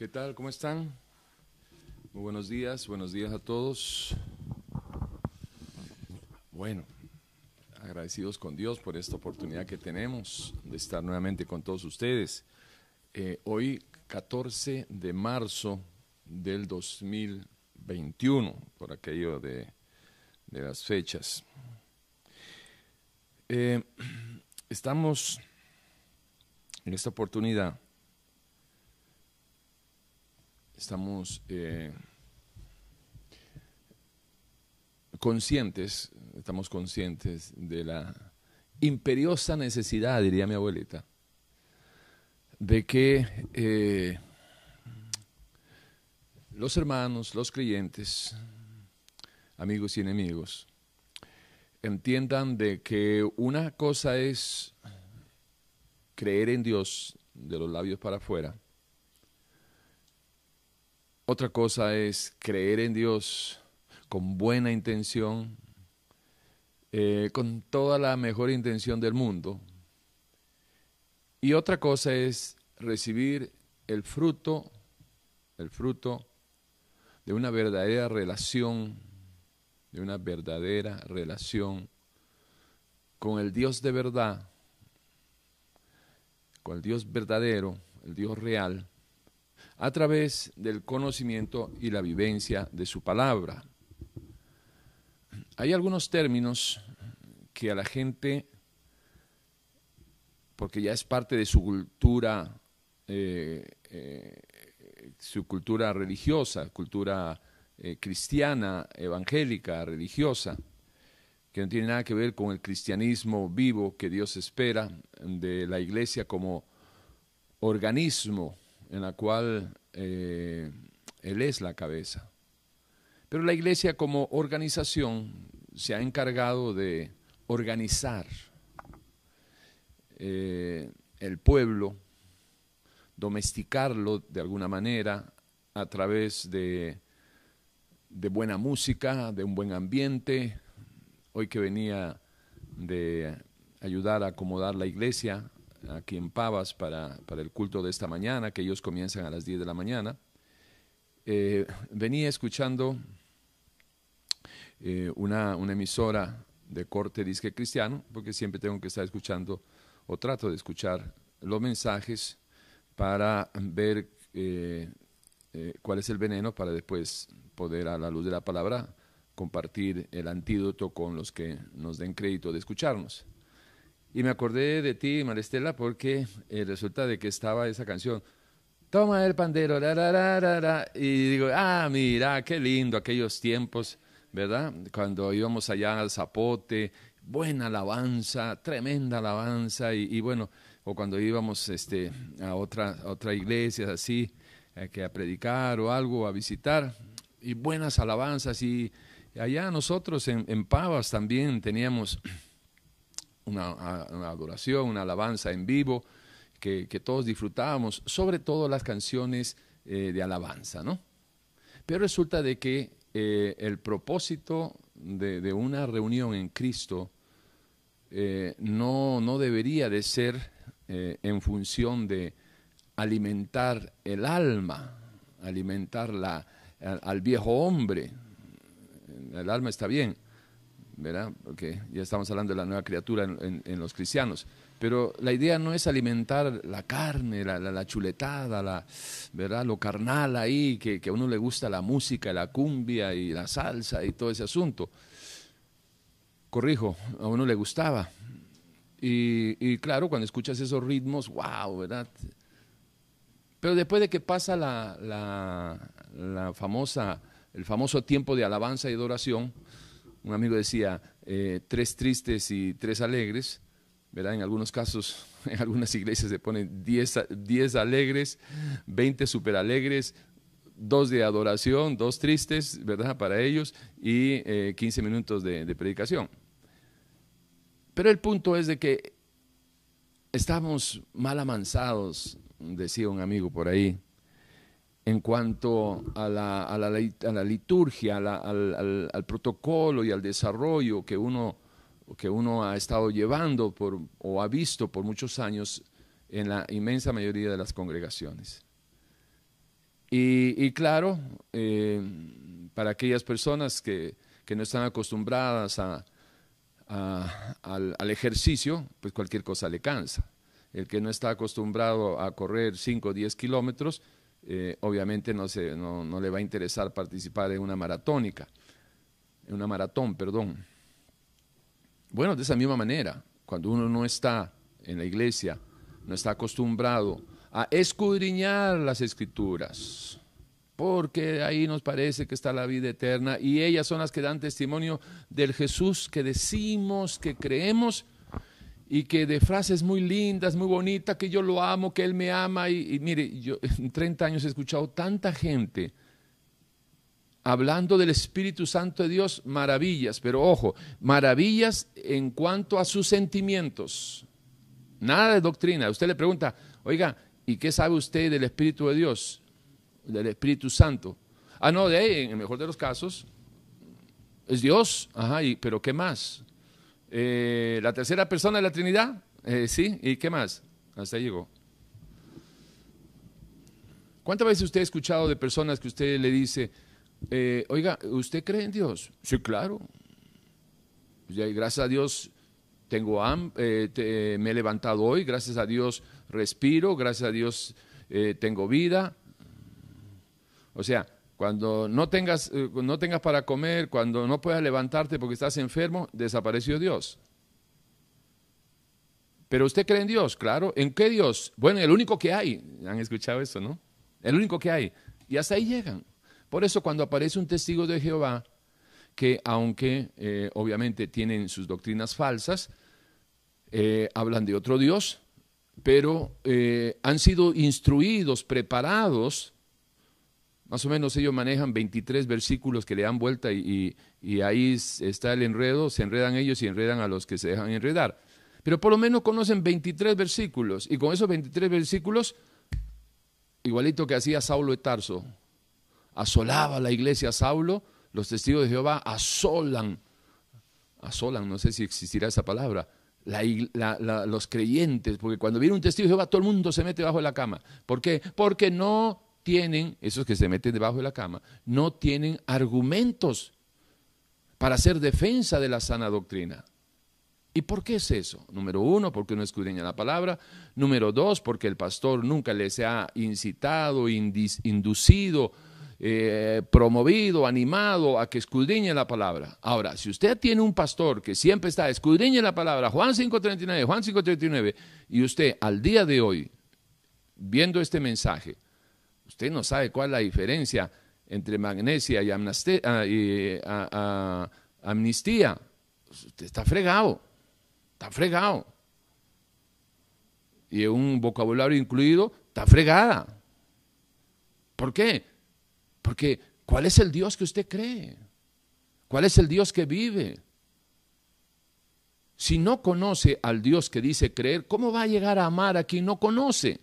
¿Qué tal? ¿Cómo están? Muy buenos días, buenos días a todos. Bueno, agradecidos con Dios por esta oportunidad que tenemos de estar nuevamente con todos ustedes. Eh, hoy, 14 de marzo del 2021, por aquello de, las fechas. Eh, estamos en esta oportunidad estamos eh, conscientes, estamos conscientes de la imperiosa necesidad, diría mi abuelita, de que eh, los hermanos, los creyentes, amigos y enemigos, entiendan de que una cosa es creer en Dios de los labios para afuera, otra cosa es creer en Dios con buena intención, eh, con toda la mejor intención del mundo. Y otra cosa es recibir el fruto, el fruto de una verdadera relación, de una verdadera relación con el Dios de verdad, con el Dios verdadero, el Dios real, a través del conocimiento y la vivencia de su palabra. Hay algunos términos que a la gente, porque ya es parte de su cultura, eh, eh, su cultura religiosa, cultura eh, cristiana, evangélica, religiosa, que no tiene nada que ver con el cristianismo vivo que Dios espera de la iglesia como organismo en la cual eh, Él es la cabeza. Pero la iglesia como organización se ha encargado de organizar eh, el pueblo, domesticarlo de alguna manera a través de, de buena música, de un buen ambiente. Hoy que venía de ayudar a acomodar la iglesia, aquí en Pavas para, el culto de esta mañana, que ellos comienzan a las 10 de la mañana. Eh, venía escuchando eh, una, emisora de corte disque cristiano, porque siempre tengo que estar escuchando o trato de escuchar los mensajes para ver eh, cuál es el veneno para después poder a la luz de la palabra compartir el antídoto con los que nos den crédito de escucharnos. Y me acordé de ti, Maristela, porque eh, resulta de que estaba esa canción. Toma el pandero, y digo, ah, mira, qué lindo aquellos tiempos, ¿verdad? Cuando íbamos allá al Zapote, buena alabanza, tremenda alabanza, y, bueno, o cuando íbamos este, a otra, otra iglesia así, eh, que a predicar o algo, a visitar, y buenas alabanzas, y allá nosotros en, en Pavas también teníamos una, adoración, una alabanza en vivo que, todos disfrutábamos, sobre todo las canciones eh, de alabanza, ¿no? Pero resulta de que eh, el propósito de, una reunión en Cristo eh, no, no, debería de ser en función de alimentar el alma, alimentar la, al viejo hombre. El alma está bien, ¿verdad? Porque ya estamos hablando de la nueva criatura en, los cristianos. Pero la idea no es alimentar la carne, la, chuletada, la, ¿verdad? lo carnal ahí, que, a uno le gusta la música, la cumbia y la salsa y todo ese asunto. Corrijo, a uno le gustaba. Y, claro, cuando escuchas esos ritmos, wow, ¿verdad? Pero después de que pasa la, la famosa, el famoso tiempo de alabanza y adoración, un amigo decía, eh, tres tristes y tres alegres, ¿verdad? En algunos casos, en algunas iglesias se ponen diez, alegres, veinte super alegres, dos de adoración, dos tristes, ¿verdad? Para ellos y eh, 15 minutos de, de predicación. Pero el punto es de que estamos mal amansados, decía un amigo por ahí, en cuanto a la, a la, liturgia, al, protocolo y al desarrollo que uno, que uno ha estado llevando por, o ha visto por muchos años en la inmensa mayoría de las congregaciones. Y, claro, eh, para aquellas personas que, no están acostumbradas a, al, ejercicio, pues cualquier cosa le cansa. El que no está acostumbrado a correr 5 o 10 kilómetros, eh, obviamente no, se, no, no, le va a interesar participar en una maratónica, en una maratón, perdón. Bueno, de esa misma manera, cuando uno no está en la iglesia, no está acostumbrado a escudriñar las escrituras, porque ahí nos parece que está la vida eterna y ellas son las que dan testimonio del Jesús que decimos, que creemos y que de frases muy lindas, muy bonitas, que yo lo amo, que Él me ama. Y, mire, yo en 30 años he escuchado tanta gente hablando del Espíritu Santo de Dios, maravillas, pero ojo, maravillas en cuanto a sus sentimientos. Nada de doctrina. Usted le pregunta, oiga, ¿Y qué sabe usted del Espíritu de Dios? Del Espíritu Santo. Ah, no, de ahí, en el mejor de los casos, es Dios. Ajá, y, pero ¿qué más? Eh, la tercera persona de la Trinidad. Eh, sí, ¿y qué más? Hasta ahí llegó. ¿Cuántas veces usted ha escuchado de personas que usted le dice, eh, oiga, ¿usted cree en Dios? Sí, claro. Gracias a Dios tengo eh, me he levantado hoy, gracias a Dios respiro, gracias a Dios tengo vida. O sea, cuando no tengas, eh, no tengas para comer, cuando no puedas levantarte porque estás enfermo, desapareció Dios. Pero usted cree en Dios, claro. ¿En qué Dios? Bueno, el único que hay. Han escuchado eso, ¿no? El único que hay. Y hasta ahí llegan. Por eso cuando aparece un testigo de Jehová, que aunque obviamente tienen sus doctrinas falsas, eh, hablan de otro Dios, pero eh, han sido instruidos, preparados, más o menos ellos manejan 23 versículos que le dan vuelta y, ahí está el enredo, se enredan ellos y enredan a los que se dejan enredar. Pero por lo menos conocen 23 versículos y con esos 23 versículos, igualito que hacía Saulo de Tarso, asolaba la iglesia Saulo, los testigos de Jehová asolan, asolan, no sé si existirá esa palabra, los creyentes, porque cuando viene un testigo de Jehová, todo el mundo se mete debajo de la cama. ¿Por qué? Porque no tienen, esos que se meten debajo de la cama, no tienen argumentos para hacer defensa de la sana doctrina. ¿Y por qué es eso? Número uno, porque no escudriña la palabra. Número dos, porque el pastor nunca les ha incitado, inducido eh, promovido, animado a que escudriñe la palabra. Ahora, si usted tiene un pastor que siempre está, escudriñe la palabra, Juan 5.39, Juan 5.39, y usted al día de hoy, viendo este mensaje, usted no sabe cuál es la diferencia entre magnesia y, ah, amnistía, usted está fregado, está fregado. Y un vocabulario incluido, está fregada. ¿Por qué? Porque, ¿cuál es el Dios que usted cree? ¿Cuál es el Dios que vive? Si no conoce al Dios que dice creer, ¿cómo va a llegar a amar a quien no conoce?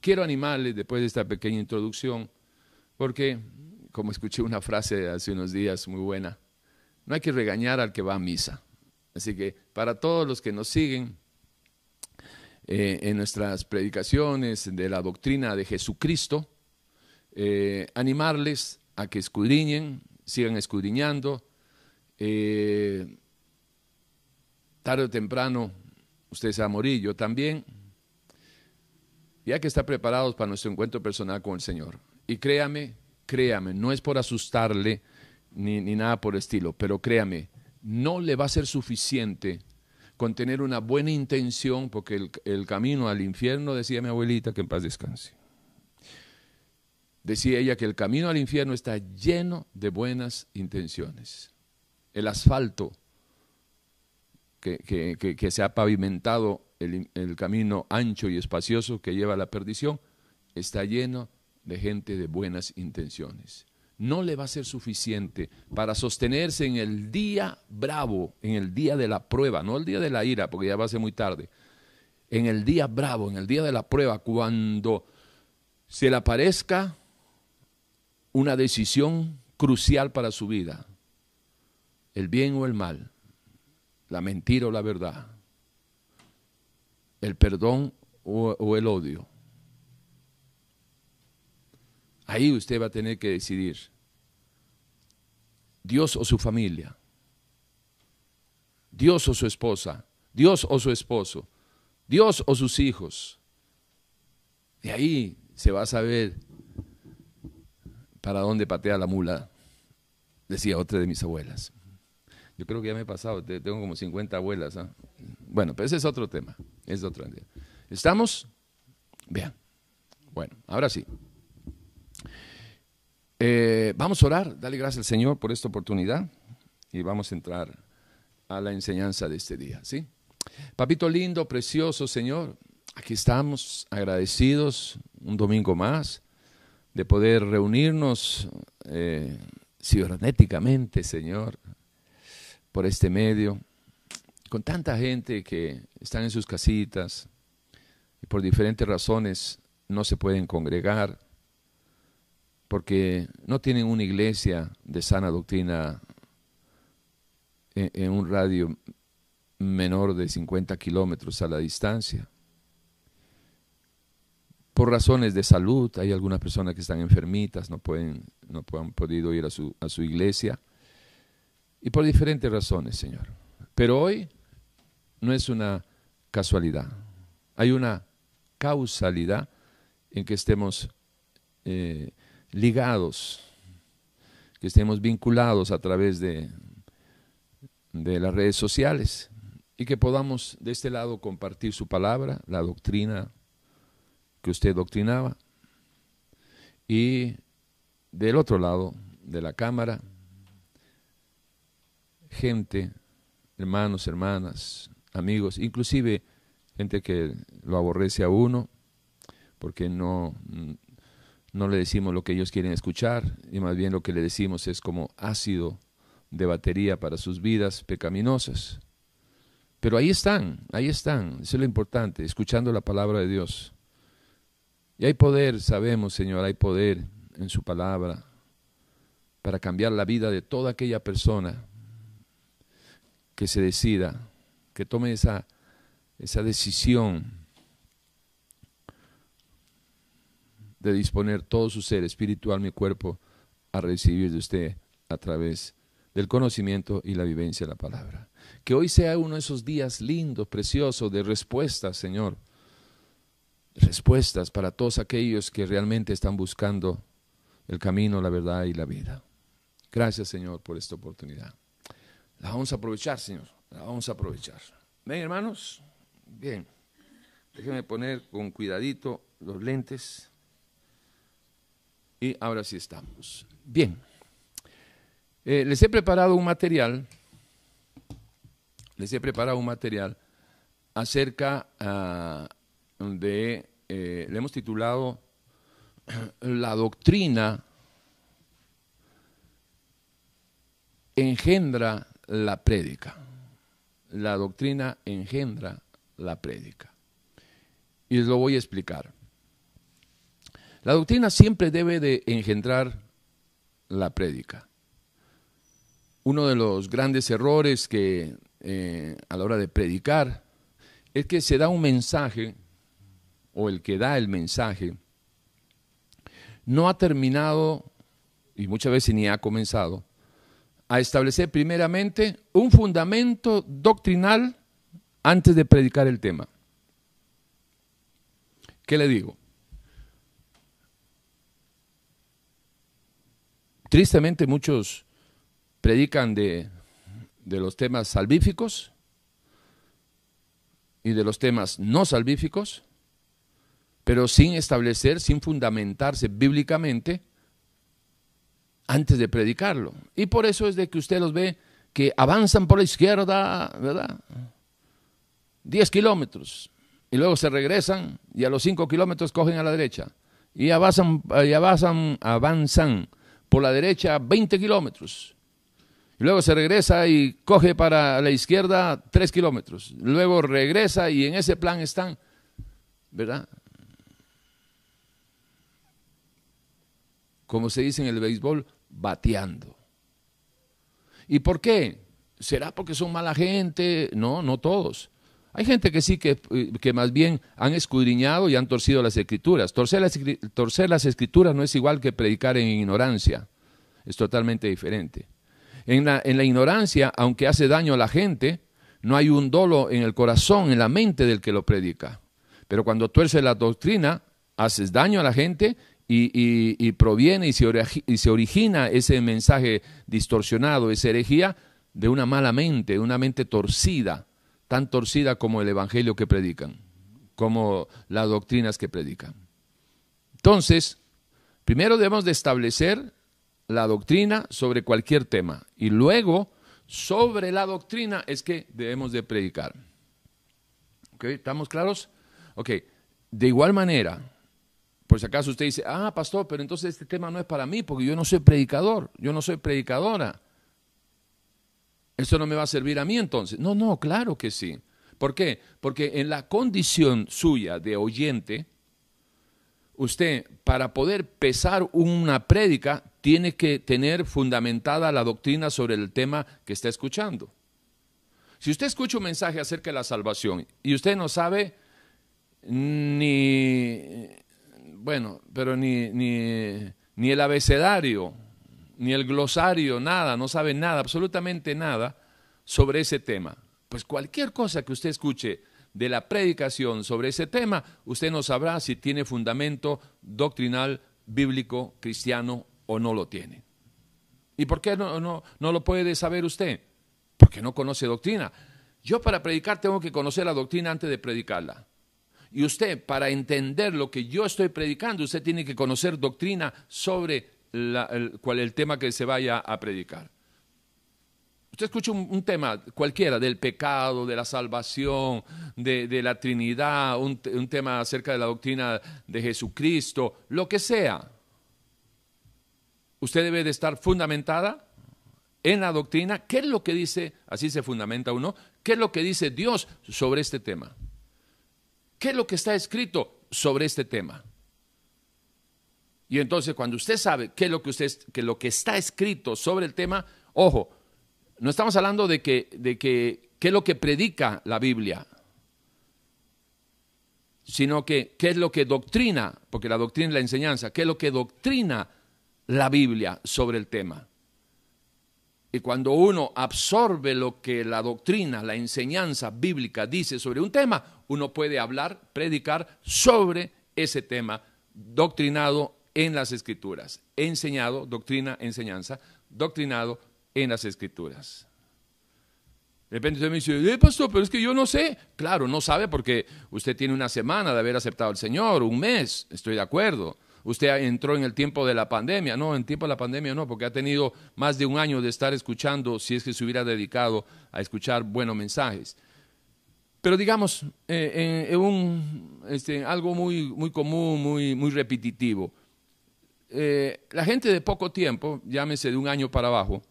Quiero animarle después de esta pequeña introducción, porque, como escuché una frase hace unos días muy buena, no hay que regañar al que va a misa. Así que para todos los que nos siguen eh, en nuestras predicaciones de la doctrina de Jesucristo, eh, animarles a que escudriñen, sigan escudriñando. Eh, tarde o temprano usted se va a morir, yo también. Ya que está preparados para nuestro encuentro personal con el Señor. Y créame, créame, no es por asustarle ni, nada por el estilo, pero créame, no le va a ser suficiente con tener una buena intención, porque el, el camino al infierno, decía mi abuelita, que en paz descanse Decía ella que el camino al infierno está lleno de buenas intenciones. El asfalto que, se ha pavimentado, el, camino ancho y espacioso que lleva a la perdición, está lleno de gente de buenas intenciones. No le va a ser suficiente para sostenerse en el día bravo, en el día de la prueba, no el día de la ira, porque ya va a ser muy tarde. En el día bravo, en el día de la prueba, cuando se le aparezca una decisión crucial para su vida, el bien o el mal, la mentira o la verdad, el perdón o, el odio. Ahí usted va a tener que decidir. Dios o su familia. Dios o su esposa. Dios o su esposo. Dios o sus hijos. De ahí se va a saber para dónde patea la mula, decía otra de mis abuelas. Yo creo que ya me he pasado, tengo como 50 abuelas. ¿ah? Bueno, pero ese es otro tema, es otro tema. ¿Estamos? Bien. Bueno, ahora sí. Eh, vamos a orar, dale gracias al Señor por esta oportunidad y vamos a entrar a la enseñanza de este día, ¿sí? Papito lindo, precioso Señor, aquí estamos agradecidos un domingo más de poder reunirnos eh, cibernéticamente, Señor, por este medio, con tanta gente que están en sus casitas y por diferentes razones no se pueden congregar porque no tienen una iglesia de sana doctrina en, un radio menor de 50 kilómetros a la distancia. Por razones de salud, hay algunas personas que están enfermitas, no, pueden, no han podido ir a su, a su iglesia y por diferentes razones, Señor. Pero hoy no es una casualidad, hay una causalidad en que estemos eh, ligados, que estemos vinculados a través de, de las redes sociales y que podamos de este lado compartir su palabra, la doctrina que usted doctrinaba, y del otro lado de la cámara, gente, hermanos, hermanas, amigos, inclusive gente que lo aborrece a uno, porque no, no le decimos lo que ellos quieren escuchar, y más bien lo que le decimos es como ácido de batería para sus vidas pecaminosas. Pero ahí están, ahí están, eso es lo importante, escuchando la palabra de Dios. Y hay poder, sabemos, Señor, hay poder en su palabra para cambiar la vida de toda aquella persona que se decida, que tome esa, esa decisión de disponer todo su ser espiritual, mi cuerpo, a recibir de usted a través del conocimiento y la vivencia de la palabra. Que hoy sea uno de esos días lindos, preciosos, de respuestas, Señor. Respuestas para todos aquellos que realmente están buscando el camino, la verdad y la vida. Gracias, Señor, por esta oportunidad. La vamos a aprovechar, Señor. La vamos a aprovechar. Ven, hermanos. Bien. Déjenme poner con cuidadito los lentes. Y ahora sí estamos. Bien. Eh, les he preparado un material. Les he preparado un material acerca ah, de. Eh, le hemos titulado La doctrina engendra la prédica. La doctrina engendra la prédica. Y lo voy a explicar. La doctrina siempre debe de engendrar la prédica. Uno de los grandes errores que eh, a la hora de predicar es que se da un mensaje, o el que da el mensaje, no ha terminado, y muchas veces ni ha comenzado, a establecer primeramente un fundamento doctrinal antes de predicar el tema. ¿Qué le digo? Tristemente muchos predican de, de, los temas salvíficos y de los temas no salvíficos, pero sin establecer, sin fundamentarse bíblicamente antes de predicarlo. Y por eso es de que usted los ve que avanzan por la izquierda, ¿verdad? 10 kilómetros. Y luego se regresan y a los 5 kilómetros cogen a la derecha. Y avanzan, y avanzan, avanzan por la derecha 20 kilómetros. Y luego se regresa y coge para la izquierda 3 kilómetros. Luego regresa y en ese plan están, ¿verdad? Como se dice en el béisbol, bateando. ¿Y por qué? ¿Será porque son mala gente? No, no todos. Hay gente que sí, que, que, más bien han escudriñado y han torcido las escrituras. Torcer las, torcer las, escrituras no es igual que predicar en ignorancia, es totalmente diferente. En la, en la ignorancia, aunque hace daño a la gente, no hay un dolo en el corazón, en la mente del que lo predica. Pero cuando tuerce la doctrina, haces daño a la gente y, proviene y se, y se, origina ese mensaje distorsionado, esa herejía, de una mala mente, de una mente torcida, tan torcida como el evangelio que predican, como las doctrinas que predican. Entonces, primero debemos de establecer la doctrina sobre cualquier tema y luego sobre la doctrina es que debemos de predicar. ¿Estamos claros? Ok, de igual manera, por si acaso usted dice, ah, pastor, pero entonces este tema no es para mí porque yo no soy predicador, yo no soy predicadora. Esto no me va a servir a mí entonces. No, no, claro que sí. ¿Por qué? Porque en la condición suya de oyente, usted para poder pesar una prédica tiene que tener fundamentada la doctrina sobre el tema que está escuchando. Si usted escucha un mensaje acerca de la salvación y usted no sabe ni bueno, pero ni, ni, ni el abecedario, ni el glosario, nada, no sabe nada, absolutamente nada sobre ese tema. Pues cualquier cosa que usted escuche de la predicación sobre ese tema, usted no sabrá si tiene fundamento doctrinal, bíblico, cristiano o no lo tiene. ¿Y por qué no, no, no lo puede saber usted? Porque no conoce doctrina. Yo para predicar tengo que conocer la doctrina antes de predicarla. Y usted, para entender lo que yo estoy predicando, usted tiene que conocer doctrina sobre el, cuál el tema que se vaya a predicar. Usted escucha un, tema cualquiera del pecado, de la salvación, de, la Trinidad, un, un tema acerca de la doctrina de Jesucristo, lo que sea. Usted debe de estar fundamentada en la doctrina. ¿Qué es lo que dice, así se fundamenta uno, qué es lo que dice Dios sobre este tema? ¿Qué es lo que está escrito sobre este tema? Y entonces cuando usted sabe qué es lo que, usted, que lo que está escrito sobre el tema, ojo, no estamos hablando de que, de que qué es lo que predica la Biblia, sino que qué es lo que doctrina, porque la doctrina es la enseñanza, qué es lo que doctrina la Biblia sobre el tema. Y cuando uno absorbe lo que la doctrina, la enseñanza bíblica dice sobre un tema, uno puede hablar, predicar sobre ese tema doctrinado en las escrituras. Enseñado, doctrina, enseñanza, doctrinado en las escrituras. De repente usted me dice, eh, pastor, pero es que yo no sé. Claro, no sabe porque usted tiene una semana de haber aceptado al Señor, un mes, estoy de acuerdo usted entró en el tiempo de la pandemia. No, en tiempo de la pandemia no, porque ha tenido más de un año de estar escuchando, si es que se hubiera dedicado a escuchar buenos mensajes. Pero digamos, eh, en, un, este, algo muy, muy común, muy, muy repetitivo. Eh, la gente de poco tiempo, llámese de un año para abajo,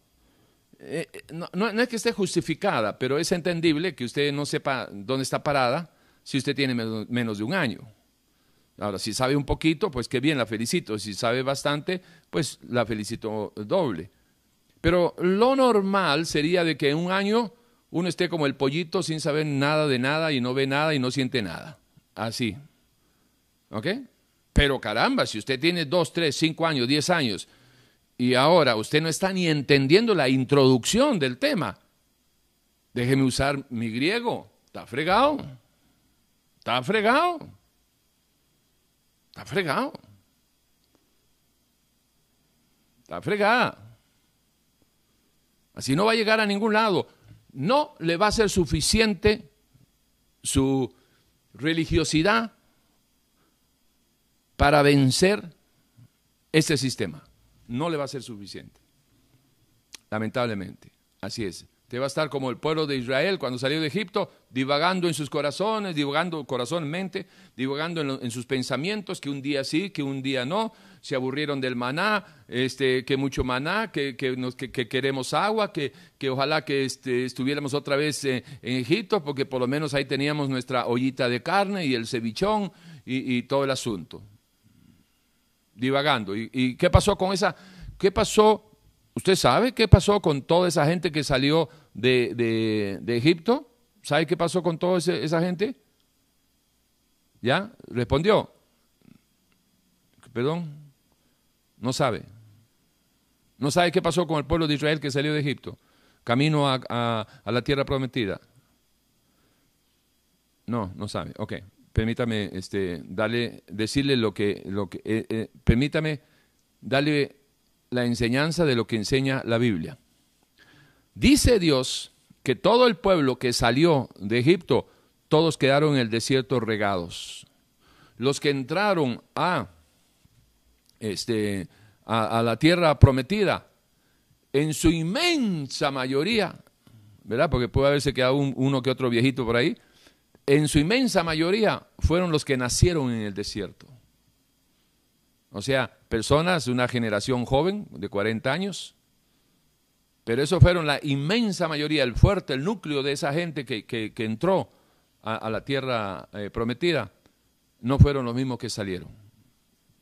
eh, no, es que esté justificada, pero es entendible que usted no sepa dónde está parada si usted tiene menos de un año. Ahora, si sabe un poquito, pues qué bien, la felicito. Si sabe bastante, pues la felicito doble. Pero lo normal sería de que en un año uno esté como el pollito sin saber nada de nada y no ve nada y no siente nada. Así. ¿Ok? Pero caramba, si usted tiene dos, tres, cinco años, diez años y ahora usted no está ni entendiendo la introducción del tema, déjeme usar mi griego. Está fregado. Está fregado. Está fregado. Está fregada. Así no va a llegar a ningún lado. No le va a ser suficiente su religiosidad para vencer este sistema. No le va a ser suficiente. Lamentablemente. Así es. Te va a estar como el pueblo de Israel cuando salió de Egipto, divagando en sus corazones, divagando corazón, mente, divagando en, sus pensamientos, que un día sí, que un día no, se aburrieron del maná, este, que mucho maná, que, queremos agua, que, ojalá que este, estuviéramos otra vez en, Egipto, porque por lo menos ahí teníamos nuestra ollita de carne y el cevichón y, todo el asunto. Divagando. ¿Y, ¿Y qué pasó con esa? ¿Qué pasó ¿Usted sabe qué pasó con toda esa gente que salió de, Egipto? ¿Sabe qué pasó con toda esa gente? ¿Ya? Respondió. Perdón. No sabe. No sabe qué pasó con el pueblo de Israel que salió de Egipto, camino a, la tierra prometida. No, no sabe. Ok, permítame este, darle, decirle lo que, lo que eh, eh, permítame darle la enseñanza de lo que enseña la Biblia. Dice Dios que todo el pueblo que salió de Egipto, todos quedaron en el desierto regados. Los que entraron a, este, a, la tierra prometida, en su inmensa mayoría, ¿verdad? Porque puede haberse quedado uno que otro viejito por ahí, en su inmensa mayoría fueron los que nacieron en el desierto. O sea, personas de una generación joven de 40 años, pero eso fueron la inmensa mayoría, el fuerte, el núcleo de esa gente que, entró a, la tierra eh, prometida, no fueron los mismos que salieron.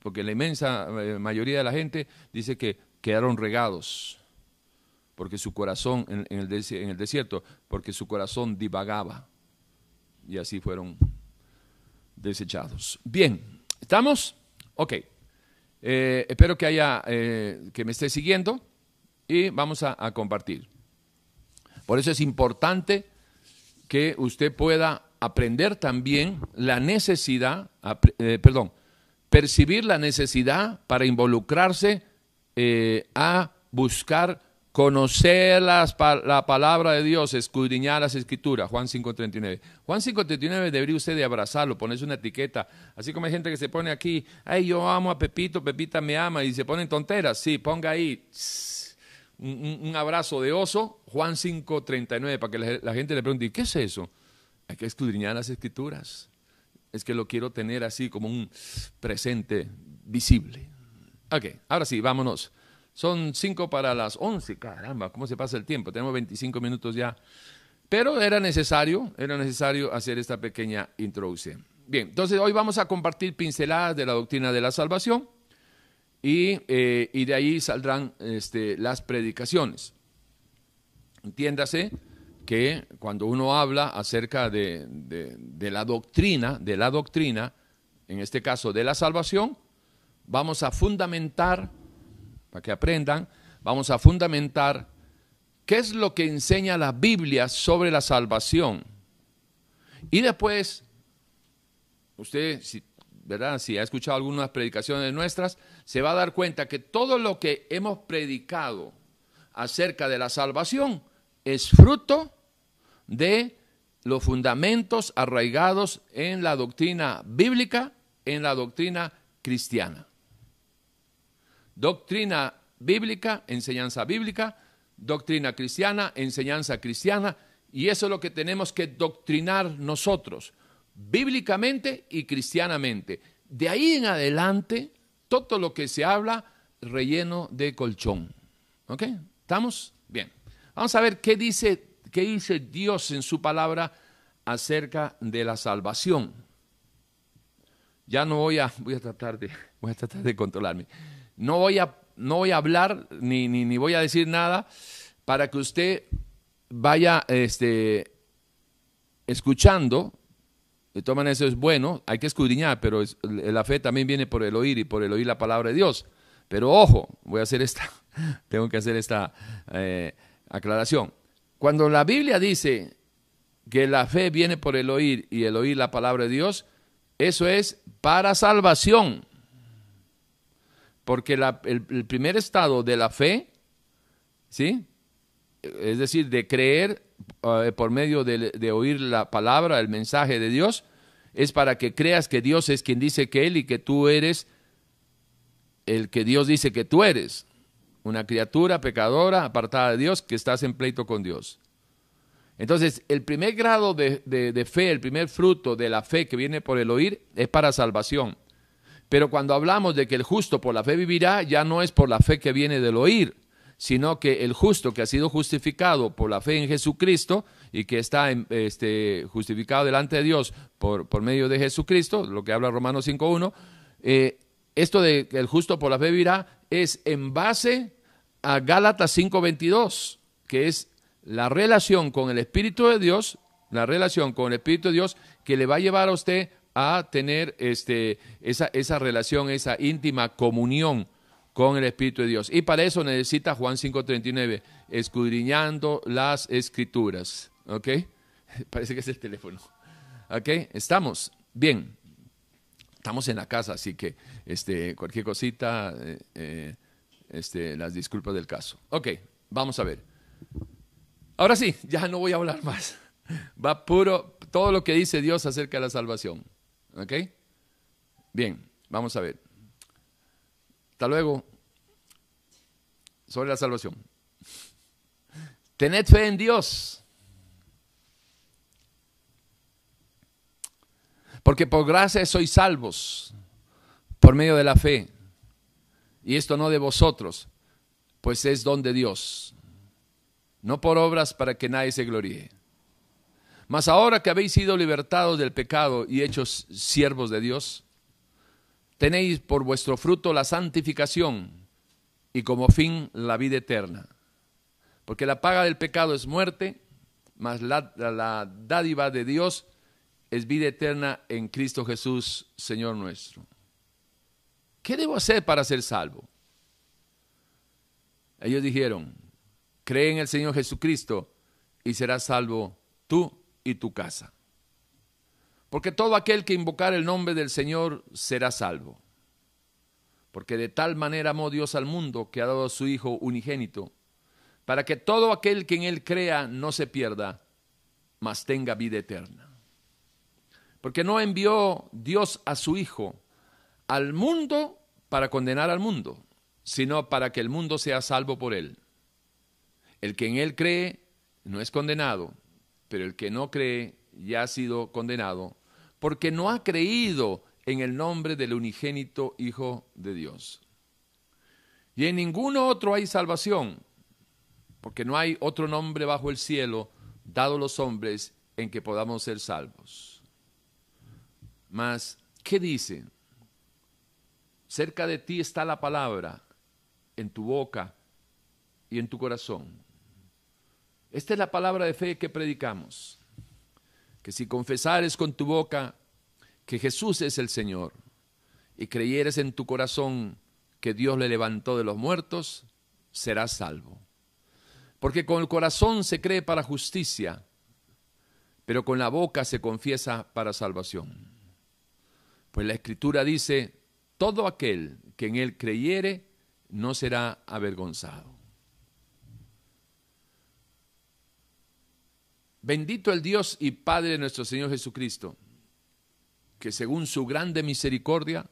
Porque la inmensa eh, mayoría de la gente dice que quedaron regados, porque su corazón, en, el, en el desierto, porque su corazón divagaba. Y así fueron desechados. Bien, ¿estamos? Ok. Eh, espero que haya, que me esté siguiendo y vamos a, compartir. Por eso es importante que usted pueda aprender también la necesidad, eh, perdón, percibir la necesidad para involucrarse eh, a buscar conocer las, la palabra de Dios, escudriñar las escrituras, Juan 5.39. Juan 5.39 debería usted de abrazarlo, ponerse una etiqueta, así como hay gente que se pone aquí, ay, yo amo a Pepito, Pepita me ama, y se ponen tonteras, sí, ponga ahí, un, abrazo de oso, Juan 5.39, para que la, gente le pregunte, ¿qué es eso? Hay que escudriñar las escrituras. Es que lo quiero tener así como un presente visible. Ok, ahora sí, vámonos. Son cinco para las once, caramba, ¿cómo se pasa el tiempo? Tenemos 25 minutos ya. Pero era necesario, era necesario hacer esta pequeña introducción. Bien, entonces hoy vamos a compartir pinceladas de la doctrina de la salvación. Eh, y, de ahí saldrán este, las predicaciones. Entiéndase que cuando uno habla acerca de, de, la doctrina, de la doctrina, en este caso de la salvación, vamos a fundamentar, para que aprendan, vamos a fundamentar qué es lo que enseña la Biblia sobre la salvación. Y después, usted, si ¿verdad? Si ha escuchado algunas predicaciones nuestras, se va a dar cuenta que todo lo que hemos predicado acerca de la salvación es fruto de los fundamentos arraigados en la doctrina bíblica, en la doctrina cristiana. Doctrina bíblica, enseñanza bíblica, doctrina cristiana, enseñanza cristiana, y eso es lo que tenemos que doctrinar nosotros bíblicamente y cristianamente. De ahí en adelante, todo lo que se habla, relleno de colchón. ¿Ok? ¿Estamos? Bien. Vamos a ver qué dice, qué dice Dios en su palabra acerca de la salvación. Ya no voy a, voy a tratar de, voy a tratar de controlarme. No voy a, no voy a hablar ni, ni, voy a decir nada para que usted vaya este, escuchando de todas maneras, eso es bueno, hay que escudriñar, pero la fe también viene por el oír y por el oír la palabra de Dios. Pero ojo, voy a hacer esta, tengo que hacer esta eh, aclaración. Cuando la Biblia dice que la fe viene por el oír y el oír la palabra de Dios, eso es para salvación. Porque el, primer estado de la fe, ¿sí? Es decir, de creer eh, por medio de, oír la palabra, el mensaje de Dios, es para que creas que Dios es quien dice que Él y que tú eres el que Dios dice que tú eres. Una criatura pecadora, apartada de Dios, que estás en pleito con Dios. Entonces, el primer grado de, de, fe, el primer fruto de la fe que viene por el oír, es para salvación. Pero cuando hablamos de que el justo por la fe vivirá, ya no es por la fe que viene del oír, sino que el justo que ha sido justificado por la fe en Jesucristo y que está este, justificado delante de Dios por, medio de Jesucristo, lo que habla Romanos 5.1, eh, esto de que el justo por la fe vivirá es en base a Gálatas 5.22, que es la relación con el Espíritu de Dios, la relación con el Espíritu de Dios que le va a llevar a usted a tener este, esa, esa relación, esa íntima comunión con el Espíritu de Dios. Y para eso necesita Juan 5:39, escudriñando las escrituras. ¿Ok? Parece que es el teléfono. ¿Ok? Estamos. Bien. Estamos en la casa, así que este, cualquier cosita, eh, eh, este, las disculpas del caso. Ok, vamos a ver. Ahora sí, ya no voy a hablar más. Va puro todo lo que dice Dios acerca de la salvación. ¿Ok? Bien, vamos a ver. Hasta luego. Sobre la salvación. Tened fe en Dios. Porque por gracia sois salvos por medio de la fe. Y esto no de vosotros, pues es don de Dios. No por obras para que nadie se gloríe. Mas ahora que habéis sido libertados del pecado y hechos siervos de Dios, tenéis por vuestro fruto la santificación y como fin la vida eterna. Porque la paga del pecado es muerte, mas la, dádiva de Dios es vida eterna en Cristo Jesús, Señor nuestro. ¿Qué debo hacer para ser salvo? Ellos dijeron, cree en el Señor Jesucristo y serás salvo tú y tu casa. Porque todo aquel que invocar el nombre del Señor será salvo. Porque de tal manera amó Dios al mundo que ha dado a su Hijo unigénito, para que todo aquel que en Él crea no se pierda, mas tenga vida eterna. Porque no envió Dios a su Hijo al mundo para condenar al mundo, sino para que el mundo sea salvo por Él. El que en Él cree no es condenado, pero el que no cree ya ha sido condenado porque no ha creído en el nombre del unigénito Hijo de Dios. Y en ninguno otro hay salvación, porque no hay otro nombre bajo el cielo dado los hombres en que podamos ser salvos. Mas, ¿qué dice? Cerca de ti está la palabra, en tu boca y en tu corazón. Esta es la palabra de fe que predicamos. Que si confesares con tu boca que Jesús es el Señor y creyeres en tu corazón que Dios le levantó de los muertos, serás salvo. Porque con el corazón se cree para justicia, pero con la boca se confiesa para salvación. Pues la Escritura dice, todo aquel que en él creyere no será avergonzado. Bendito el Dios y Padre de nuestro Señor Jesucristo, que según su grande misericordia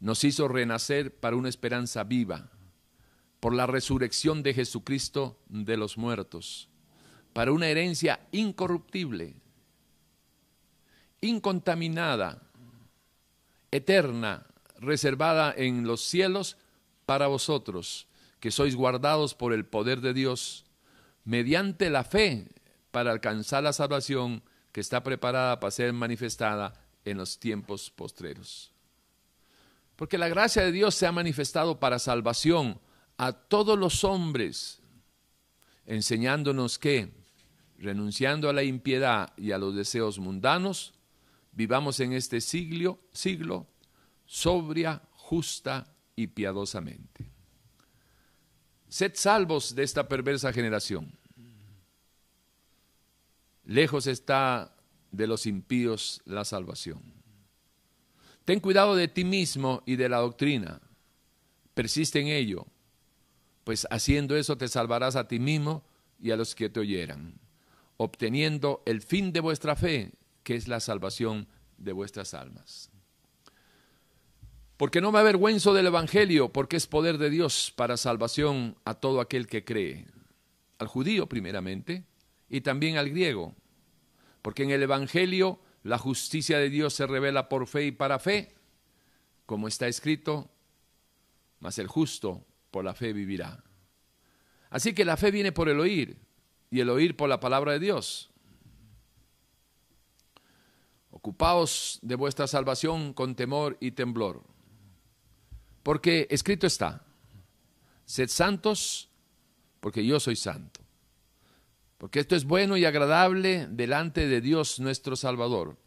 nos hizo renacer para una esperanza viva, por la resurrección de Jesucristo de los muertos, para una herencia incorruptible, incontaminada, eterna, reservada en los cielos para vosotros, que sois guardados por el poder de Dios, mediante la fe para alcanzar la salvación que está preparada para ser manifestada en los tiempos postreros. Porque la gracia de Dios se ha manifestado para salvación a todos los hombres, enseñándonos que, renunciando a la impiedad y a los deseos mundanos, vivamos en este siglo, siglo sobria, justa y piadosamente. Sed salvos de esta perversa generación Lejos está de los impíos la salvación. Ten cuidado de ti mismo y de la doctrina. Persiste en ello, pues haciendo eso te salvarás a ti mismo y a los que te oyeran, obteniendo el fin de vuestra fe, que es la salvación de vuestras almas. Porque no me avergüenzo del Evangelio, porque es poder de Dios para salvación a todo aquel que cree, al judío primeramente, y también al griego, porque en el Evangelio la justicia de Dios se revela por fe y para fe, como está escrito, mas el justo por la fe vivirá. Así que la fe viene por el oír y el oír por la palabra de Dios. Ocupaos de vuestra salvación con temor y temblor, porque escrito está, sed santos porque yo soy santo. Porque esto es bueno y agradable delante de Dios nuestro Salvador,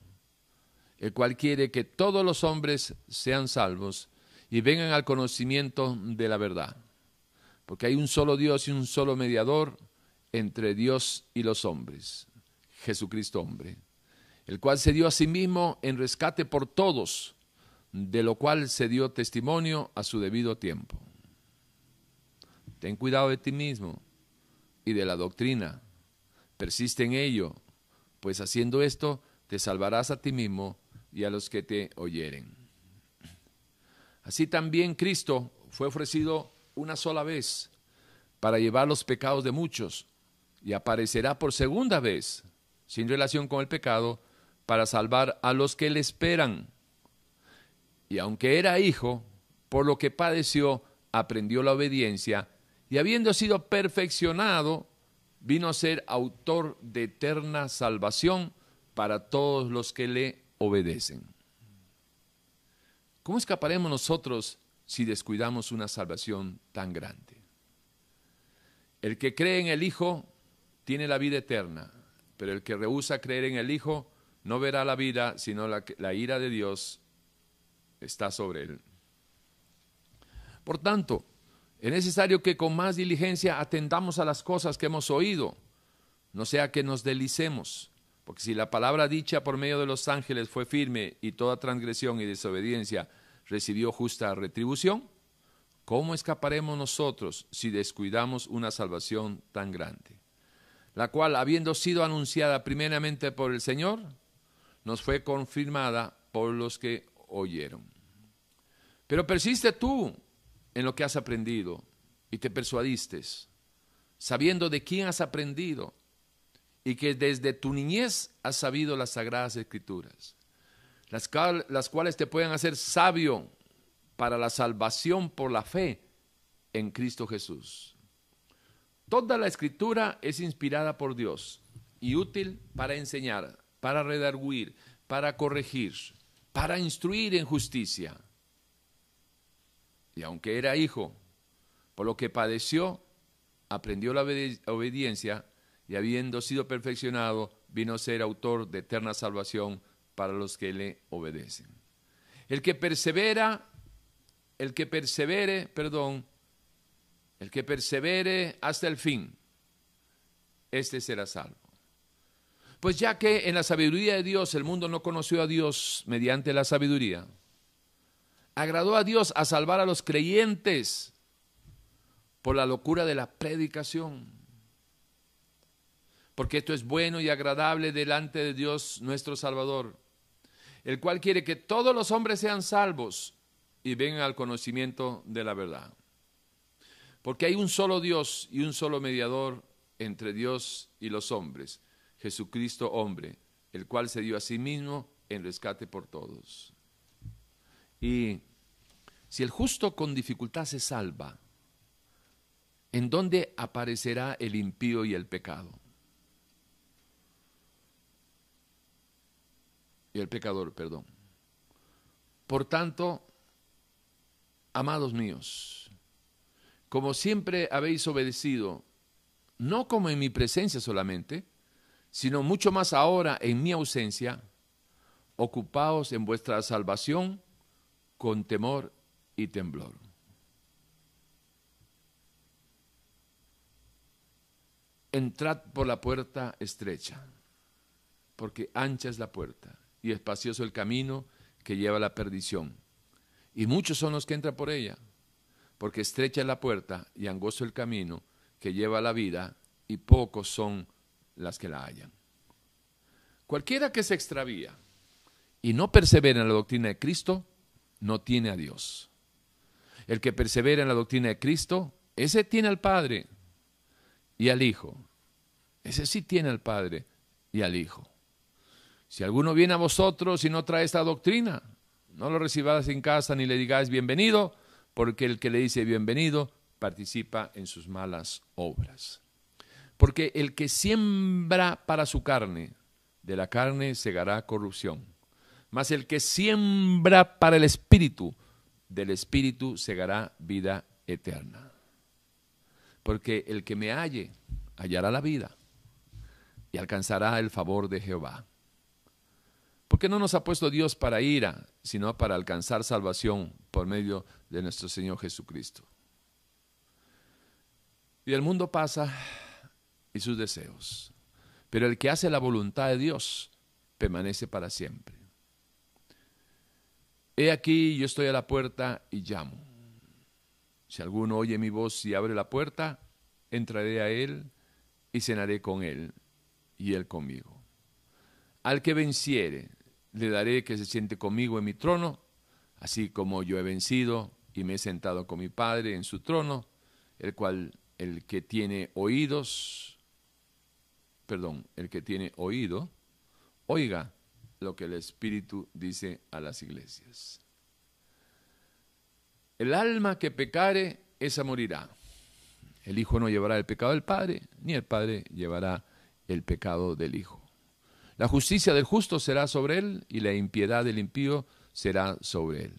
el cual quiere que todos los hombres sean salvos y vengan al conocimiento de la verdad. Porque hay un solo Dios y un solo mediador entre Dios y los hombres, Jesucristo hombre, el cual se dio a sí mismo en rescate por todos, de lo cual se dio testimonio a su debido tiempo. Ten cuidado de ti mismo y de la doctrina Persiste en ello, pues haciendo esto te salvarás a ti mismo y a los que te oyeren. Así también Cristo fue ofrecido una sola vez para llevar los pecados de muchos y aparecerá por segunda vez, sin relación con el pecado, para salvar a los que le esperan. Y aunque era hijo, por lo que padeció, aprendió la obediencia, y habiendo sido perfeccionado, vino a ser autor de eterna salvación para todos los que le obedecen. ¿Cómo escaparemos nosotros si descuidamos una salvación tan grande? El que cree en el Hijo tiene la vida eterna, pero el que rehúsa creer en el Hijo no verá la vida, sino la, la ira de Dios está sobre él. Por tanto, es necesario que con más diligencia atendamos a las cosas que hemos oído, no sea que nos delicemos, porque si la palabra dicha por medio de los ángeles fue firme y toda transgresión y desobediencia recibió justa retribución, ¿cómo escaparemos nosotros si descuidamos una salvación tan grande? La cual, habiendo sido anunciada primeramente por el Señor, nos fue confirmada por los que oyeron. Pero persiste tú en lo que has aprendido y te persuadiste, sabiendo de quién has aprendido y que desde tu niñez has sabido las sagradas escrituras, las, las cuales te pueden hacer sabio para la salvación por la fe en Cristo Jesús. Toda la escritura es inspirada por Dios y útil para enseñar, para redarguir, para corregir, para instruir en justicia y aunque era hijo, por lo que padeció, aprendió la obediencia y habiendo sido perfeccionado, vino a ser autor de eterna salvación para los que le obedecen. El que persevera, el que persevere, perdón, el que persevere hasta el fin, este será salvo. Pues ya que en la sabiduría de Dios el mundo no conoció a Dios mediante la sabiduría, agradó a Dios a salvar a los creyentes por la locura de la predicación. Porque esto es bueno y agradable delante de Dios nuestro Salvador, el cual quiere que todos los hombres sean salvos y vengan al conocimiento de la verdad. Porque hay un solo Dios y un solo mediador entre Dios y los hombres, Jesucristo hombre, el cual se dio a sí mismo en rescate por todos. Y si el justo con dificultad se salva, ¿en dónde aparecerá el impío y el pecado? Y el pecador, perdón. Por tanto, amados míos, como siempre habéis obedecido, no como en mi presencia solamente, sino mucho más ahora en mi ausencia, ocupaos en vuestra salvación con temor y temblor. Entrad por la puerta estrecha, porque ancha es la puerta y espacioso el camino que lleva a la perdición. Y muchos son los que entran por ella, porque estrecha es la puerta y angosto el camino que lleva a la vida, y pocos son las que la hallan. Cualquiera que se extravía y no persevera en la doctrina de Cristo, no tiene a Dios. El que persevera en la doctrina de Cristo, ese tiene al Padre y al Hijo. Ese sí tiene al Padre y al Hijo. Si alguno viene a vosotros y no trae esta doctrina, no lo recibáis en casa ni le digáis bienvenido, porque el que le dice bienvenido participa en sus malas obras. Porque el que siembra para su carne, de la carne segará corrupción mas el que siembra para el Espíritu, del Espíritu segará vida eterna. Porque el que me halle, hallará la vida y alcanzará el favor de Jehová. Porque no nos ha puesto Dios para ira, sino para alcanzar salvación por medio de nuestro Señor Jesucristo. Y el mundo pasa y sus deseos, pero el que hace la voluntad de Dios permanece para siempre. He aquí, yo estoy a la puerta y llamo. Si alguno oye mi voz y abre la puerta, entraré a él y cenaré con él y él conmigo. Al que venciere, le daré que se siente conmigo en mi trono, así como yo he vencido y me he sentado con mi Padre en su trono, el cual el que tiene oídos, perdón, el que tiene oído, oiga lo que el Espíritu dice a las iglesias. El alma que pecare, esa morirá. El Hijo no llevará el pecado del Padre, ni el Padre llevará el pecado del Hijo. La justicia del justo será sobre él, y la impiedad del impío será sobre él.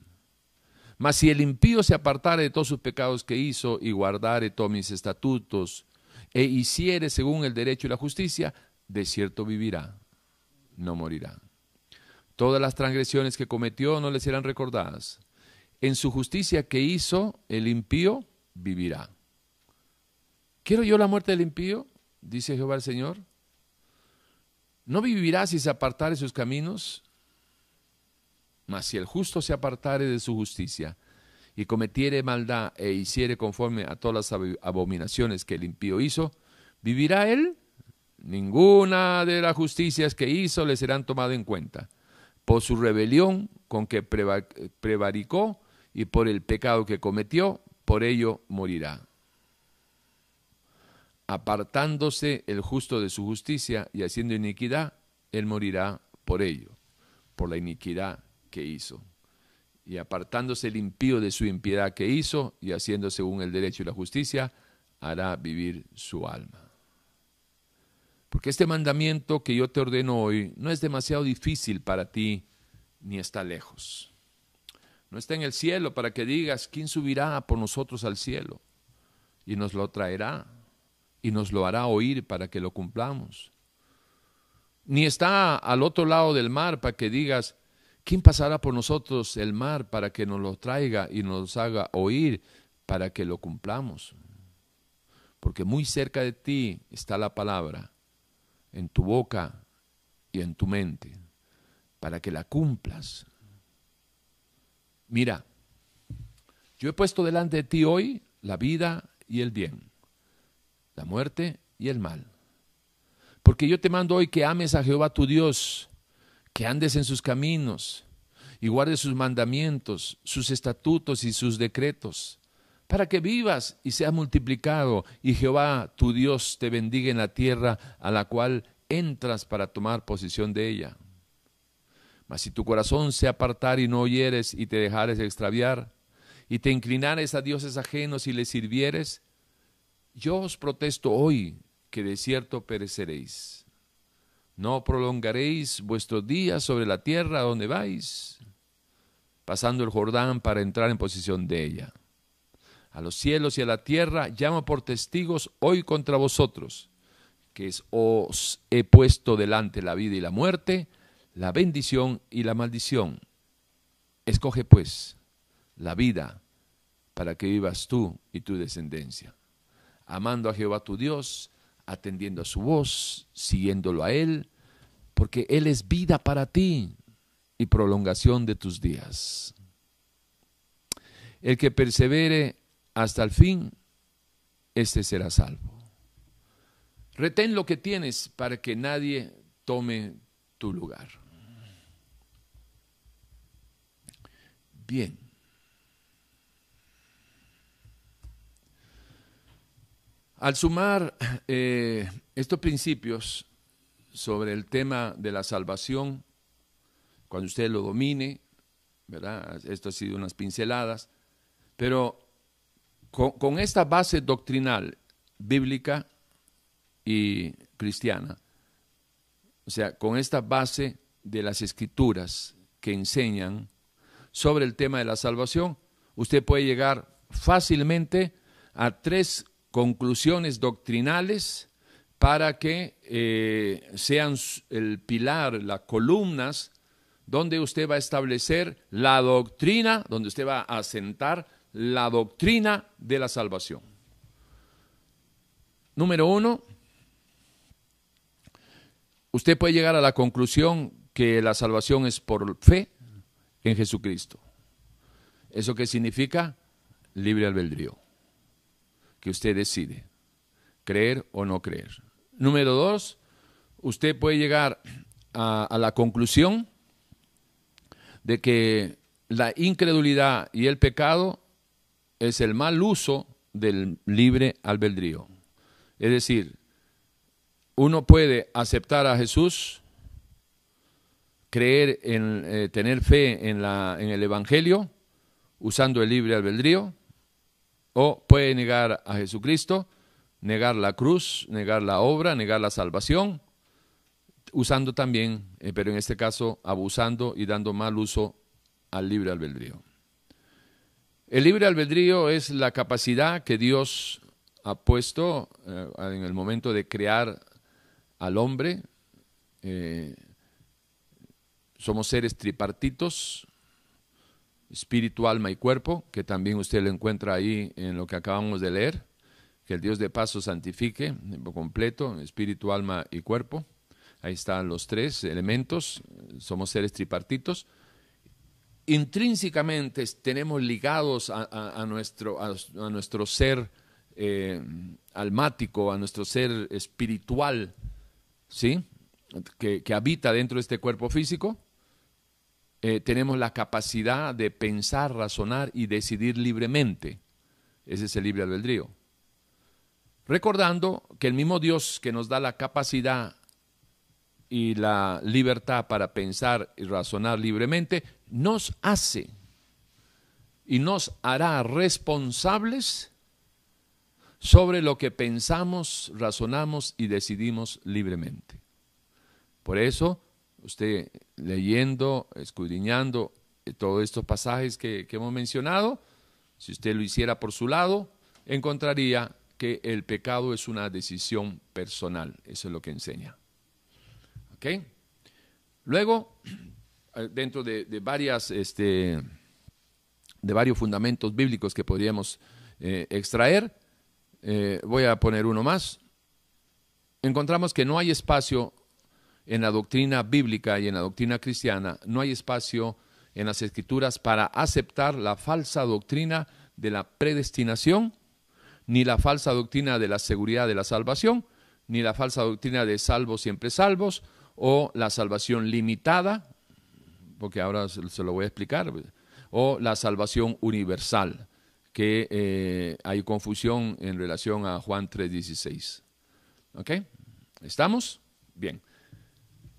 Mas si el impío se apartare de todos sus pecados que hizo, y guardare todos mis estatutos, e hiciere según el derecho y la justicia, de cierto vivirá, no morirá. Todas las transgresiones que cometió no le serán recordadas. En su justicia que hizo el impío, vivirá. ¿Quiero yo la muerte del impío? Dice Jehová el Señor. ¿No vivirá si se apartare sus caminos? Mas si el justo se apartare de su justicia y cometiere maldad e hiciere conforme a todas las abominaciones que el impío hizo, ¿vivirá él? Ninguna de las justicias que hizo le serán tomadas en cuenta por su rebelión con que prevaricó y por el pecado que cometió, por ello morirá. Apartándose el justo de su justicia y haciendo iniquidad, él morirá por ello, por la iniquidad que hizo. Y apartándose el impío de su impiedad que hizo y haciendo según el derecho y la justicia, hará vivir su alma. Porque este mandamiento que yo te ordeno hoy no es demasiado difícil para ti ni está lejos. No está en el cielo para que digas, ¿quién subirá por nosotros al cielo? Y nos lo traerá y nos lo hará oír para que lo cumplamos. Ni está al otro lado del mar para que digas, ¿quién pasará por nosotros el mar para que nos lo traiga y nos haga oír para que lo cumplamos? Porque muy cerca de ti está la palabra en tu boca y en tu mente, para que la cumplas. Mira, yo he puesto delante de ti hoy la vida y el bien, la muerte y el mal. Porque yo te mando hoy que ames a Jehová tu Dios, que andes en sus caminos y guardes sus mandamientos, sus estatutos y sus decretos, para que vivas y seas multiplicado, y Jehová tu Dios te bendiga en la tierra a la cual entras para tomar posesión de ella. Mas si tu corazón se apartar y no oyeres y te dejares extraviar, y te inclinares a dioses ajenos y les sirvieres, yo os protesto hoy que de cierto pereceréis. No prolongaréis vuestros días sobre la tierra donde vais, pasando el Jordán para entrar en posesión de ella a los cielos y a la tierra, llamo por testigos hoy contra vosotros, que os he puesto delante la vida y la muerte, la bendición y la maldición. Escoge pues la vida para que vivas tú y tu descendencia, amando a Jehová tu Dios, atendiendo a su voz, siguiéndolo a Él, porque Él es vida para ti y prolongación de tus días. El que persevere hasta el fin, este será salvo. Retén lo que tienes para que nadie tome tu lugar. Bien. Al sumar eh, estos principios sobre el tema de la salvación, cuando usted lo domine, ¿verdad? Esto ha sido unas pinceladas, pero con, esta base doctrinal bíblica y cristiana, o sea, con esta base de las escrituras que enseñan sobre el tema de la salvación, usted puede llegar fácilmente a tres conclusiones doctrinales para que eh, sean el pilar, las columnas, donde usted va a establecer la doctrina, donde usted va a asentar la doctrina de la salvación. Número uno, usted puede llegar a la conclusión que la salvación es por fe en Jesucristo. ¿Eso qué significa? Libre albedrío. Que usted decide creer o no creer. Número dos, usted puede llegar a, a la conclusión de que la incredulidad y el pecado es el mal uso del libre albedrío. Es decir, uno puede aceptar a Jesús, creer en, eh, tener fe en, la, en el Evangelio, usando el libre albedrío, o puede negar a Jesucristo, negar la cruz, negar la obra, negar la salvación, usando también, eh, pero en este caso abusando y dando mal uso al libre albedrío. El libre albedrío es la capacidad que Dios ha puesto eh, en el momento de crear al hombre. Eh, somos seres tripartitos, espíritu, alma y cuerpo, que también usted lo encuentra ahí en lo que acabamos de leer, que el Dios de paso santifique completo, espíritu, alma y cuerpo. Ahí están los tres elementos, somos seres tripartitos intrínsecamente tenemos ligados a, nuestro, a, nuestro ser eh, almático, a nuestro ser espiritual, ¿sí? Que, habita dentro de este cuerpo físico, eh, tenemos la capacidad de pensar, razonar y decidir libremente. Ese es el libre albedrío. Recordando que el mismo Dios que nos da la capacidad y la libertad para pensar y razonar libremente, nos hace y nos hará responsables sobre lo que pensamos, razonamos y decidimos libremente. Por eso, usted leyendo, escudriñando todos estos pasajes que, que hemos mencionado, si usted lo hiciera por su lado, encontraría que el pecado es una decisión personal. Eso es lo que enseña. Luego, eh, dentro de, varias, este, de varios fundamentos bíblicos que podríamos eh, extraer, eh, voy a poner uno más. Encontramos que no hay espacio en la doctrina bíblica y en la doctrina cristiana, no hay espacio en las escrituras para aceptar la falsa doctrina de la predestinación, ni la falsa doctrina de la seguridad de la salvación, ni la falsa doctrina de salvos siempre salvos, o la salvación limitada, porque ahora se lo voy a explicar, o la salvación universal, que eh, hay confusión en relación a Juan 3:16. ¿Ok? ¿Estamos? Bien.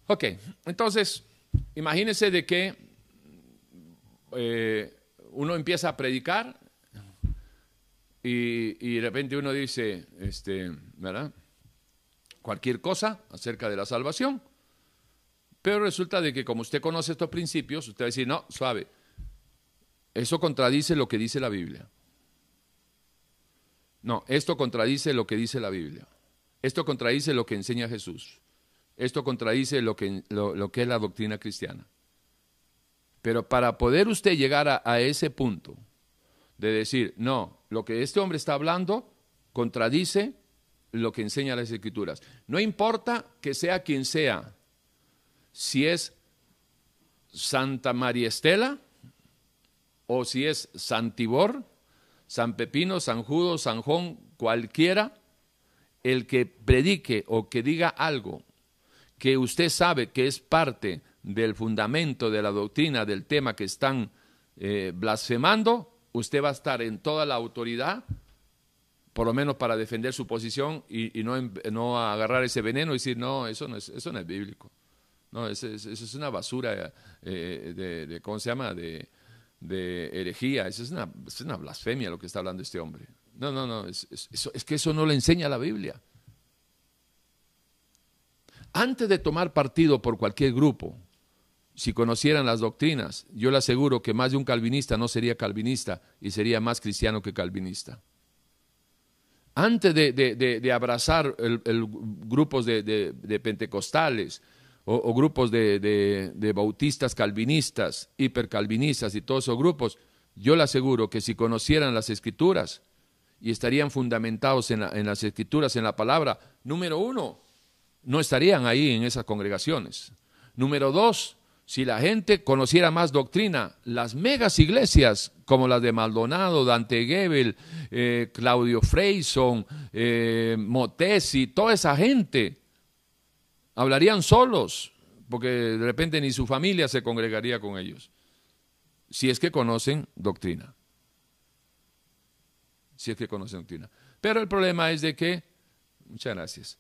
Ok, entonces, imagínense de que eh, uno empieza a predicar y, y, de repente uno dice, este, ¿verdad? Cualquier cosa acerca de la salvación. Pero resulta de que como usted conoce estos principios, usted va a decir, no, suave, eso contradice lo que dice la Biblia. No, esto contradice lo que dice la Biblia. Esto contradice lo que enseña Jesús. Esto contradice lo que, lo, que es la doctrina cristiana. Pero para poder usted llegar a, a ese punto de decir, no, lo que este hombre está hablando contradice lo que enseña las escrituras. No importa que sea quien sea, si es Santa María Estela o si es Santibor, San Pepino, San Judo, San Juan, cualquiera, el que predique o que diga algo que usted sabe que es parte del fundamento de la doctrina del tema que están eh, blasfemando, usted va a estar en toda la autoridad, por lo menos para defender su posición y, no, no, agarrar ese veneno y decir, no, eso no es, eso no es bíblico. No, eso, es una basura eh, de, ¿cómo se llama? De, herejía. Eso es una, es una, blasfemia lo que está hablando este hombre. No, no, no, es, que eso no le enseña la Biblia. Antes de tomar partido por cualquier grupo, si conocieran las doctrinas, yo le aseguro que más de un calvinista no sería calvinista y sería más cristiano que calvinista. antes de, abrazar el, grupos de, pentecostales o, grupos de, bautistas calvinistas, hipercalvinistas y todos esos grupos, yo le aseguro que si conocieran las escrituras y estarían fundamentados en, en las escrituras, en la palabra, número uno, no estarían ahí en esas congregaciones. Número dos, si la gente conociera más doctrina, las megas iglesias como las de Maldonado, Dante Gebel, eh, Claudio Freyson, eh, Motesi, toda esa gente, hablarían solos, porque de repente ni su familia se congregaría con ellos, si es que conocen doctrina. Si es que conocen doctrina. Pero el problema es de que, muchas gracias,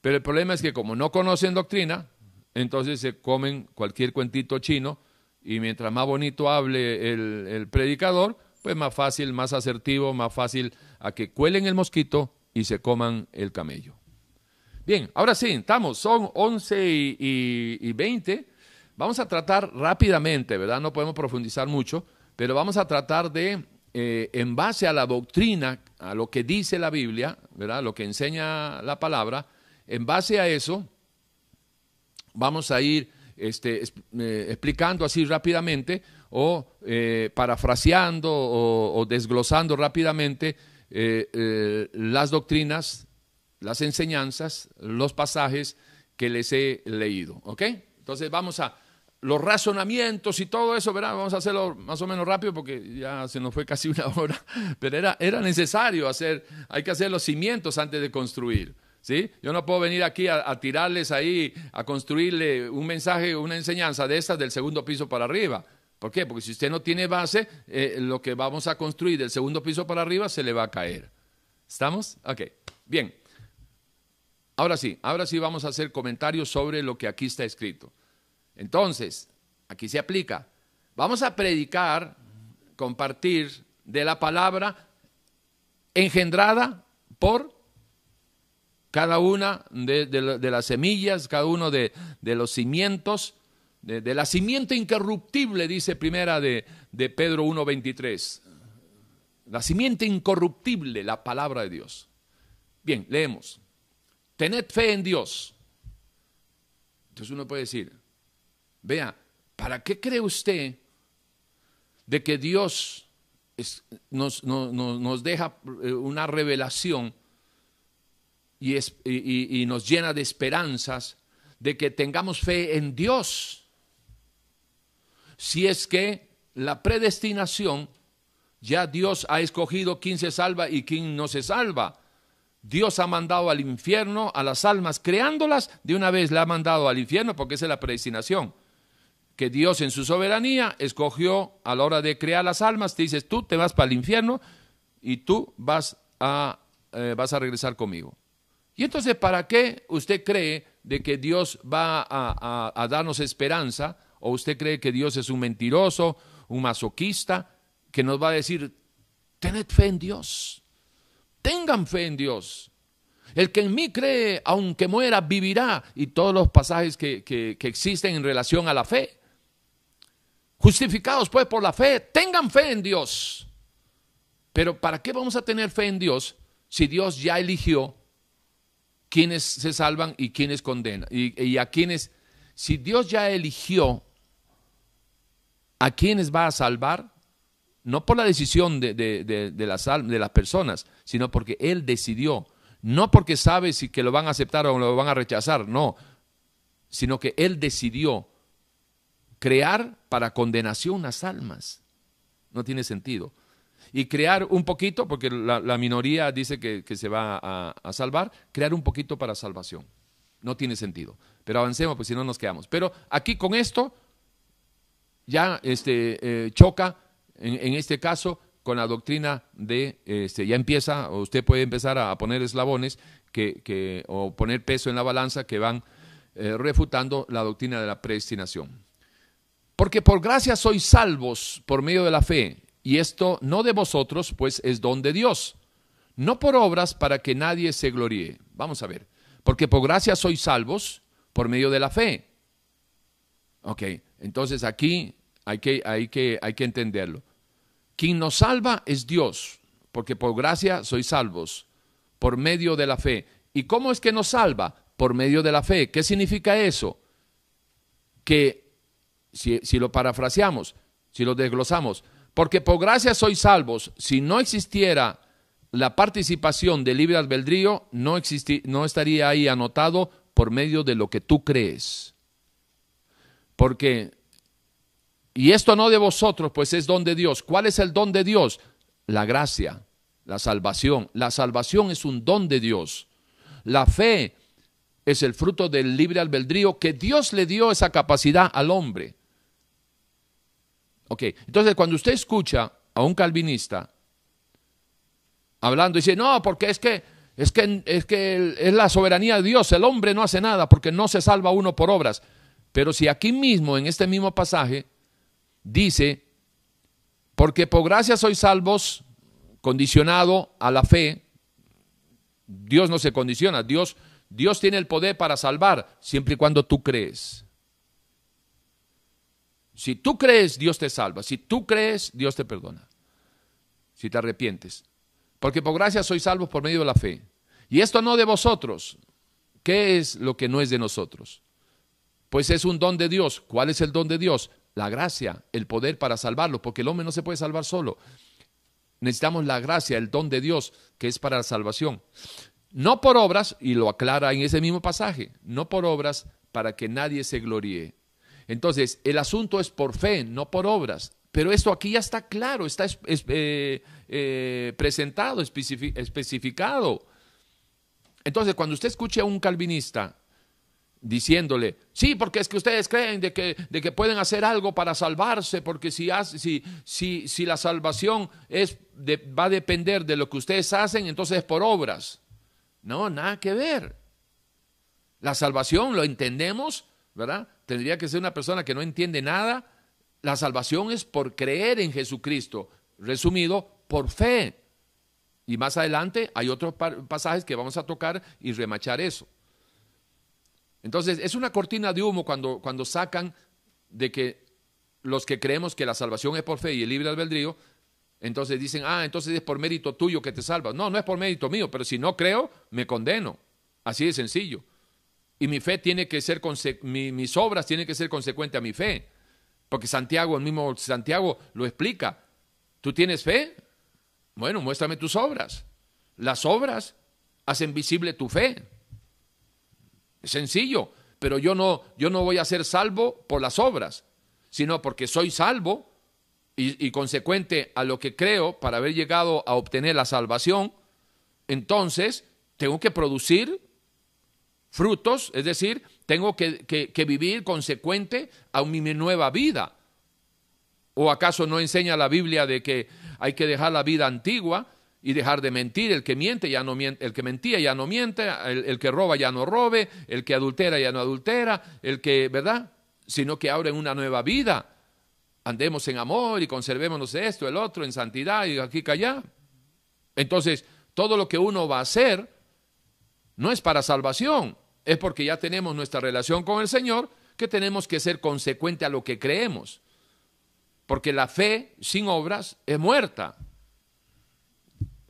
pero el problema es que como no conocen doctrina, entonces se comen cualquier cuentito chino y mientras más bonito hable el, predicador, pues más fácil, más asertivo, más fácil a que cuelen el mosquito y se coman el camello. Bien, ahora sí, estamos, son 11 y, 20. Vamos a tratar rápidamente, ¿verdad? No podemos profundizar mucho, pero vamos a tratar de, eh, en base a la doctrina, a lo que dice la Biblia, ¿verdad? Lo que enseña la palabra, en base a eso, vamos a ir este, eh, explicando así rápidamente o eh, parafraseando o, desglosando rápidamente eh, las doctrinas, las enseñanzas, los pasajes que les he leído. ¿Ok? Entonces vamos a los razonamientos y todo eso, ¿verdad? Vamos a hacerlo más o menos rápido porque ya se nos fue casi una hora, pero era, era necesario hacer, hay que hacer los cimientos antes de construir. ¿sí? Yo no puedo venir aquí a, tirarles ahí, a construirle un mensaje, una enseñanza de estas del segundo piso para arriba. ¿Por qué? Porque si usted no tiene base, eh, lo que vamos a construir del segundo piso para arriba se le va a caer. ¿Estamos? Ok, bien. Ahora sí, ahora sí vamos a hacer comentarios sobre lo que aquí está escrito. Entonces, aquí se aplica. Vamos a predicar, compartir de la palabra engendrada por cada una de, las semillas, cada uno de, los cimientos, de, la simiente incorruptible, dice primera de, Pedro 1.23. La simiente incorruptible, la palabra de Dios. Bien, leemos. Tened fe en Dios. Entonces uno puede decir, vea, ¿para qué cree usted de que Dios nos, nos deja eh, una revelación y, nos llena de esperanzas de que tengamos fe en Dios. Si es que la predestinación, ya Dios ha escogido quién se salva y quién no se salva. Dios ha mandado al infierno a las almas, creándolas, de una vez la ha mandado al infierno porque es la predestinación. Que Dios en su soberanía escogió a la hora de crear las almas, te dices, tú te vas para el infierno y tú vas a, eh, vas a regresar conmigo. Y entonces, ¿para qué usted cree de que Dios va a, darnos esperanza? ¿O usted cree que Dios es un mentiroso, un masoquista, que nos va a decir, tened fe en Dios, tengan fe en Dios? El que en mí cree, aunque muera, vivirá. Y todos los pasajes que, que, existen en relación a la fe. Justificados pues por la fe, tengan fe en Dios. Pero ¿para qué vamos a tener fe en Dios si Dios ya eligió quienes se salvan y quienes condenan. Y, a quienes, si Dios ya eligió a quienes va a salvar, no por la decisión de, de, las, de las personas, sino porque Él decidió, no porque sabe si que lo van a aceptar o lo van a rechazar, no, sino que Él decidió crear para condenación las almas. No tiene sentido y crear un poquito, porque la, minoría dice que, se va a, salvar, crear un poquito para salvación. No tiene sentido. Pero avancemos, pues si no nos quedamos. Pero aquí con esto ya este, eh, choca, en, este caso, con la doctrina de, este, ya empieza, usted puede empezar a, poner eslabones que, o poner peso en la balanza que van eh, refutando la doctrina de la predestinación. Porque por gracia sois salvos por medio de la fe, y esto no de vosotros, pues es don de Dios, no por obras para que nadie se gloríe. Vamos a ver, porque por gracia sois salvos por medio de la fe. Ok, entonces aquí hay que, hay que, hay que entenderlo. Quien nos salva es Dios, porque por gracia sois salvos por medio de la fe. ¿Y cómo es que nos salva? Por medio de la fe. ¿Qué significa eso? Que, si, si lo parafraseamos, si lo desglosamos, porque por gracia sois salvos, si no existiera la participación del libre albedrío, no, no estaría ahí anotado por medio de lo que tú crees. Porque, y esto no de vosotros, pues es don de Dios. ¿Cuál es el don de Dios? La gracia la salvación. La salvación es un don de Dios. La fe es el fruto del libre albedrío que Dios le dio esa capacidad al hombre. Ok, entonces cuando usted escucha a un calvinista hablando y dice, no, porque es que es que, es que es la soberanía de Dios, el hombre no hace nada porque no se salva uno por obras. Pero si aquí mismo, en este mismo pasaje, dice, porque por gracia sois salvos condicionado a la fe. Dios no se condiciona, Dios, Dios tiene el poder para salvar siempre y cuando tú crees. Si tú crees, Dios te salva. Si tú crees, Dios te perdona. Si te arrepientes. Porque por gracia sois salvos por medio de la fe. Y esto no de vosotros. ¿Qué es lo que no es de nosotros? Pues es un don de Dios. ¿Cuál es el don de Dios? La gracia, el poder para salvarlo, porque el hombre no se puede salvar solo necesitamos la gracia, el don de Dios, que es para la salvación. No por obras, y lo aclara en ese mismo pasaje, no por obras para que nadie se gloríe. Entonces, el asunto es por fe, no por obras. Pero esto aquí ya está claro, está eh, eh, presentado, especificado. Entonces, cuando usted escuche a un calvinista diciéndole, sí, porque es que ustedes creen de que, de que pueden hacer algo para salvarse, porque si, si, si, si la salvación es va a depender de lo que ustedes hacen, entonces es por obras. No, nada que ver. La salvación, lo entendemos, ¿verdad? Tendría que ser una persona que no entiende nada. La salvación es por creer en Jesucristo, resumido, por fe. Y más adelante hay otros pasajes que vamos a tocar y remachar eso. Entonces, es una cortina de humo cuando, cuando sacan de que los que creemos que la salvación es por fe y el libre albedrío, entonces dicen, ah, entonces es por mérito tuyo que te salvas. No, no es por mérito mío, pero si no creo, me condeno. Así de sencillo. Y mi fe tiene que ser, mis obras tienen que ser consecuentes a mi fe. Porque Santiago, el mismo Santiago lo explica. ¿Tú tienes fe? Bueno, muéstrame tus obras. Las obras hacen visible tu fe. Es sencillo, pero yo no, yo no voy a ser salvo por las obras, sino porque soy salvo y, consecuente a lo que creo para haber llegado a obtener la salvación, entonces tengo que producir frutos, es decir, tengo que, que, vivir consecuente a mi nueva vida. ¿O acaso no enseña la Biblia de que hay que dejar la vida antigua y dejar de mentir. El que miente ya no miente, el que mentía ya no miente, el, que roba ya no robe, el que adultera ya no adultera, el que, ¿verdad? Sino que abren una nueva vida. Andemos en amor y conservémonos esto, el otro, en santidad y aquí que allá. Entonces, todo lo que uno va a hacer no es para salvación, es porque ya tenemos nuestra relación con el Señor, que tenemos que ser consecuente a lo que creemos. Porque la fe sin obras es muerta.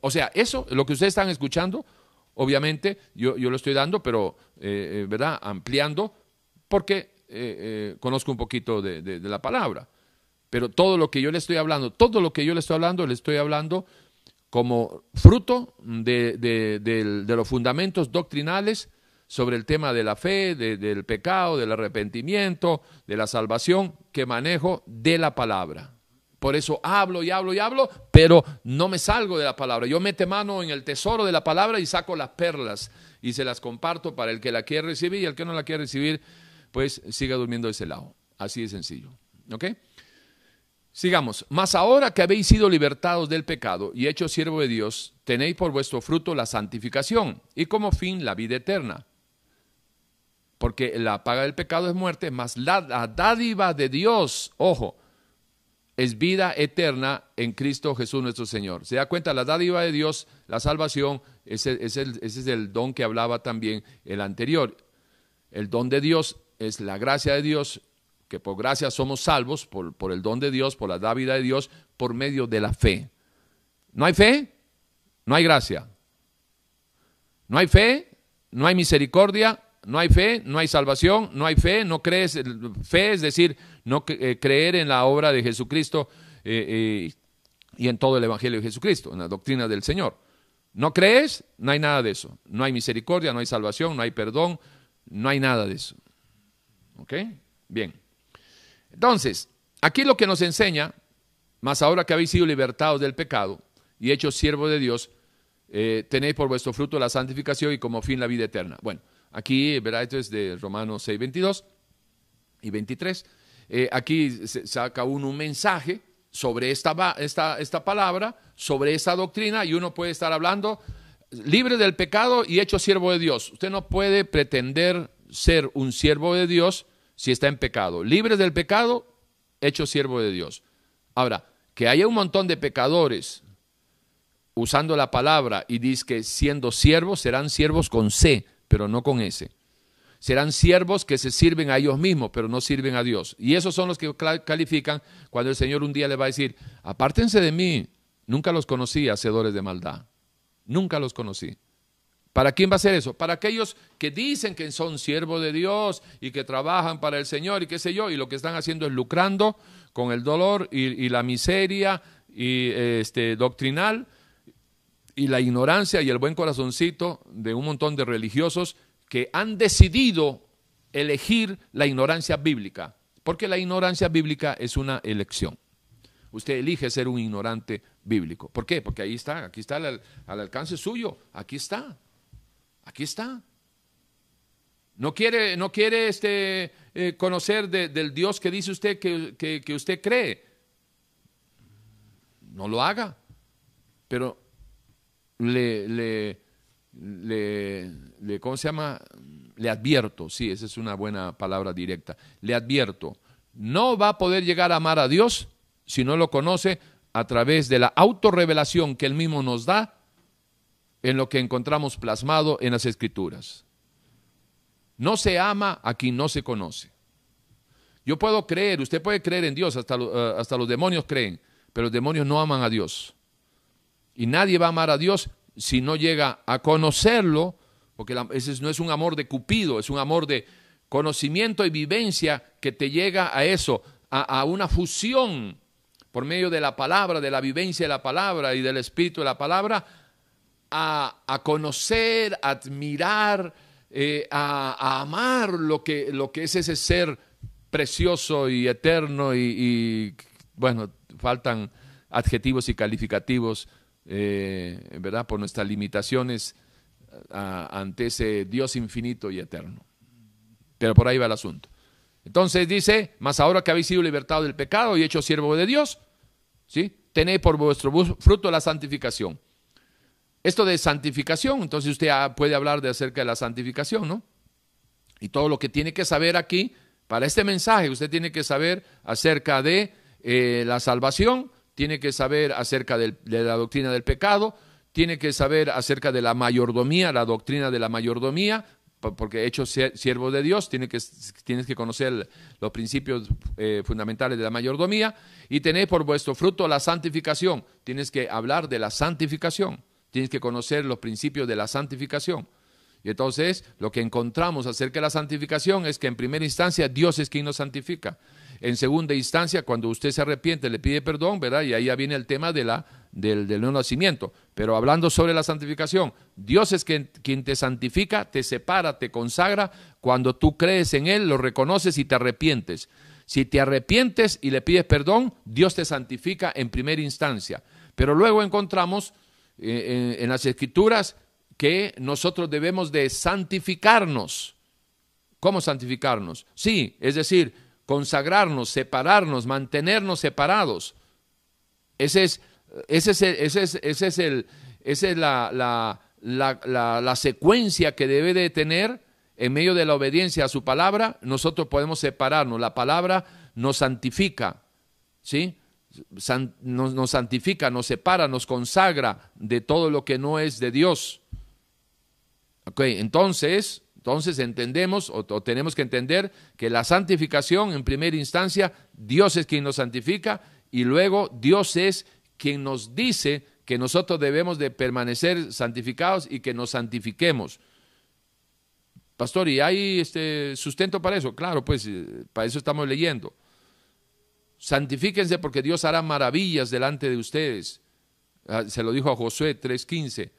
O sea, eso, lo que ustedes están escuchando, obviamente yo, yo lo estoy dando, pero, eh, eh, ¿verdad? Ampliando, porque eh, conozco un poquito de, la palabra. Pero todo lo que yo le estoy hablando, todo lo que yo le estoy hablando, le estoy hablando como fruto de, de, los fundamentos doctrinales sobre el tema de la fe, del pecado, del arrepentimiento, de la salvación que manejo de la palabra. Por eso hablo y hablo y hablo, pero no me salgo de la palabra. Yo mete mano en el tesoro de la palabra y saco las perlas y se las comparto para el que la quiere recibir y el que no la quiere recibir, pues siga durmiendo de ese lado. Así de sencillo. ¿Ok? Sigamos. Mas ahora que habéis sido libertados del pecado y hechos siervo de Dios, tenéis por vuestro fruto la santificación y como fin la vida eterna. Porque la paga del pecado es muerte, mas la dádiva de Dios, ojo, es vida eterna en Cristo Jesús nuestro Señor. ¿Se da cuenta? La dádiva de Dios, la salvación, ese, es el don que hablaba también el anterior. El don de Dios es la gracia de Dios, que por gracia somos salvos, por, por el don de Dios, por la dádiva de Dios, por medio de la fe. ¿No hay fe? No hay gracia. No hay fe, no hay misericordia, no hay fe, no hay salvación, no hay fe, no crees, fe es decir, no eh, creer en la obra de Jesucristo eh, eh, y en todo el Evangelio de Jesucristo, en la doctrina del Señor. No crees, no hay nada de eso. No hay misericordia, no hay salvación, no hay perdón, no hay nada de eso. ¿Ok? Bien. Entonces, aquí lo que nos enseña, más ahora que habéis sido libertados del pecado y hechos siervos de Dios, tenéis por vuestro fruto la santificación y como fin la vida eterna. Bueno, Aquí, ¿verdad? Esto es de Romanos 6, 22 y 23. Eh, aquí saca uno un mensaje sobre esta, esta, esta palabra, sobre esta doctrina, y uno puede estar hablando libre del pecado y hecho siervo de Dios. Usted no puede pretender ser un siervo de Dios si está en pecado. Libre del pecado, hecho siervo de Dios. Ahora, que haya un montón de pecadores usando la palabra y dice que siendo siervos serán siervos con C, pero no con ese. Serán siervos que se sirven a ellos mismos, pero no sirven a Dios. Y esos son los que califican cuando el Señor un día le va a decir, apártense de mí, nunca los conocí, hacedores de maldad. Nunca los conocí. ¿Para quién va a ser eso? Para aquellos que dicen que son siervos de Dios y que trabajan para el Señor y qué sé yo, y lo que están haciendo es lucrando con el dolor y, la miseria y este doctrinal y la ignorancia y el buen corazoncito de un montón de religiosos que han decidido elegir la ignorancia bíblica, porque la ignorancia bíblica es una elección. Usted elige ser un ignorante bíblico. ¿Por qué? Porque ahí está, aquí está al, alcance suyo, aquí está, aquí está. No quiere, no quiere este, eh, conocer del Dios que dice usted que usted cree. No lo haga. Pero le, le, ¿cómo se llama? Le advierto, sí, esa es una buena palabra directa. Le advierto, no va a poder llegar a amar a Dios si no lo conoce a través de la autorrevelación que Él mismo nos da en lo que encontramos plasmado en las Escrituras. No se ama a quien no se conoce. Yo puedo creer, usted puede creer en Dios, hasta, eh, hasta los demonios creen, pero los demonios no aman a Dios. Y nadie va a amar a Dios si no llega a conocerlo, porque ese no es un amor de cupido, es un amor de conocimiento y vivencia que te llega a eso, a, una fusión por medio de la palabra, de la vivencia de la palabra y del espíritu de la palabra, a, conocer, a admirar, eh, a, amar lo que, lo que es ese ser precioso y eterno y bueno, faltan adjetivos y calificativos eh, ¿verdad? Por nuestras limitaciones ante ese Dios infinito y eterno. Pero por ahí va el asunto. Entonces dice, más ahora que habéis sido libertados del pecado y hecho siervo de Dios, ¿sí? Tenéis por vuestro fruto la santificación. Esto de santificación, entonces usted puede hablar de acerca de la santificación, ¿no? Y todo lo que tiene que saber aquí, para este mensaje, usted tiene que saber acerca de eh, la salvación, tiene que saber acerca de la doctrina del pecado, tiene que saber acerca de la mayordomía, la doctrina de la mayordomía, porque hecho siervo de Dios, tienes que conocer los principios eh, fundamentales de la mayordomía y tener por vuestro fruto la santificación. Tienes que hablar de la santificación, tienes que conocer los principios de la santificación. Y entonces lo que encontramos acerca de la santificación es que en primera instancia Dios es quien nos santifica. En segunda instancia, cuando usted se arrepiente, le pide perdón, ¿verdad? Y ahí ya viene el tema de la, del, nuevo nacimiento. Pero hablando sobre la santificación, Dios es quien, quien te santifica, te separa, te consagra. Cuando tú crees en Él, lo reconoces y te arrepientes. Si te arrepientes y le pides perdón, Dios te santifica en primera instancia. Pero luego encontramos eh, en las escrituras que nosotros debemos de santificarnos. ¿Cómo santificarnos? Sí, es decir, consagrarnos, separarnos, mantenernos separados. Ese es, ese es, ese es, ese es el, esa es la, la, la, la, secuencia que debe de tener en medio de la obediencia a su palabra. Nosotros podemos separarnos. La palabra nos santifica, ¿sí? nos, nos santifica, nos separa, nos consagra de todo lo que no es de Dios. Ok, entonces, entonces entendemos o, tenemos que entender que la santificación, en primera instancia, Dios es quien nos santifica y luego Dios es quien nos dice que nosotros debemos de permanecer santificados y que nos santifiquemos. Pastor, ¿y hay este sustento para eso? Claro, pues eh, para eso estamos leyendo. Santifíquense porque Dios hará maravillas delante de ustedes. Ah, se lo dijo a Josué 3.15.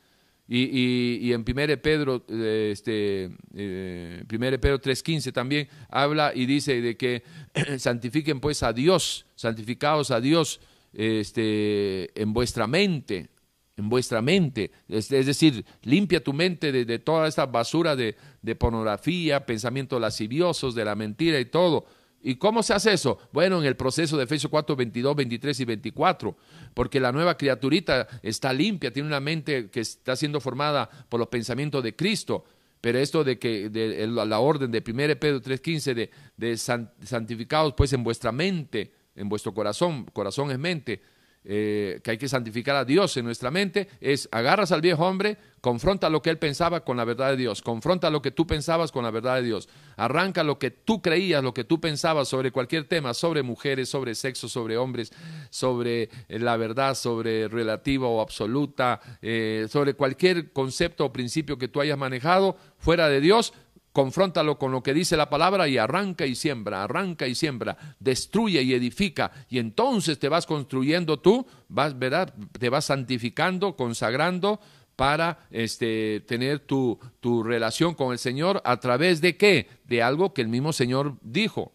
Y, y, en 1 Pedro, eh, este, eh, Pedro 3.15 también habla y dice de que santifiquen pues a Dios, santificados a Dios este, en vuestra mente, en vuestra mente. Es, decir, limpia tu mente de, toda esta basura de, de, pornografía, pensamientos lasciviosos, de la mentira y todo. ¿Y cómo se hace eso? Bueno, en el proceso de Efesios 4, 22, 23 y 24, porque la nueva criaturita está limpia, tiene una mente que está siendo formada por los pensamientos de Cristo. Pero esto de que de, la orden de 1 Pedro 3.15 de, de santificados pues en vuestra mente, en vuestro corazón, corazón es mente, eh, que hay que santificar a Dios en nuestra mente, es agarras al viejo hombre, confronta lo que él pensaba con la verdad de Dios, confronta lo que tú pensabas con la verdad de Dios, arranca lo que tú creías, lo que tú pensabas sobre cualquier tema, sobre mujeres, sobre sexo, sobre hombres, sobre eh, la verdad, sobre relativa o absoluta, eh, sobre cualquier concepto o principio que tú hayas manejado fuera de Dios, confróntalo con lo que dice la palabra y arranca y siembra, arranca y siembra, destruye y edifica, y entonces te vas construyendo tú, vas, ¿verdad? Te vas santificando, consagrando para este, tener tu, tu relación con el Señor a través de qué? De algo que el mismo Señor dijo.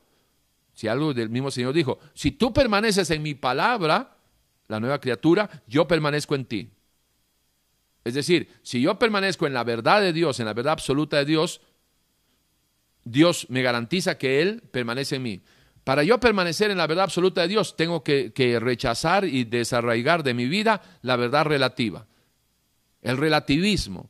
Si algo del mismo Señor dijo, si tú permaneces en mi palabra, la nueva criatura, yo permanezco en ti. Es decir, si yo permanezco en la verdad de Dios, en la verdad absoluta de Dios, Dios me garantiza que Él permanece en mí. Para yo permanecer en la verdad absoluta de Dios, tengo que, rechazar y desarraigar de mi vida la verdad relativa. El relativismo.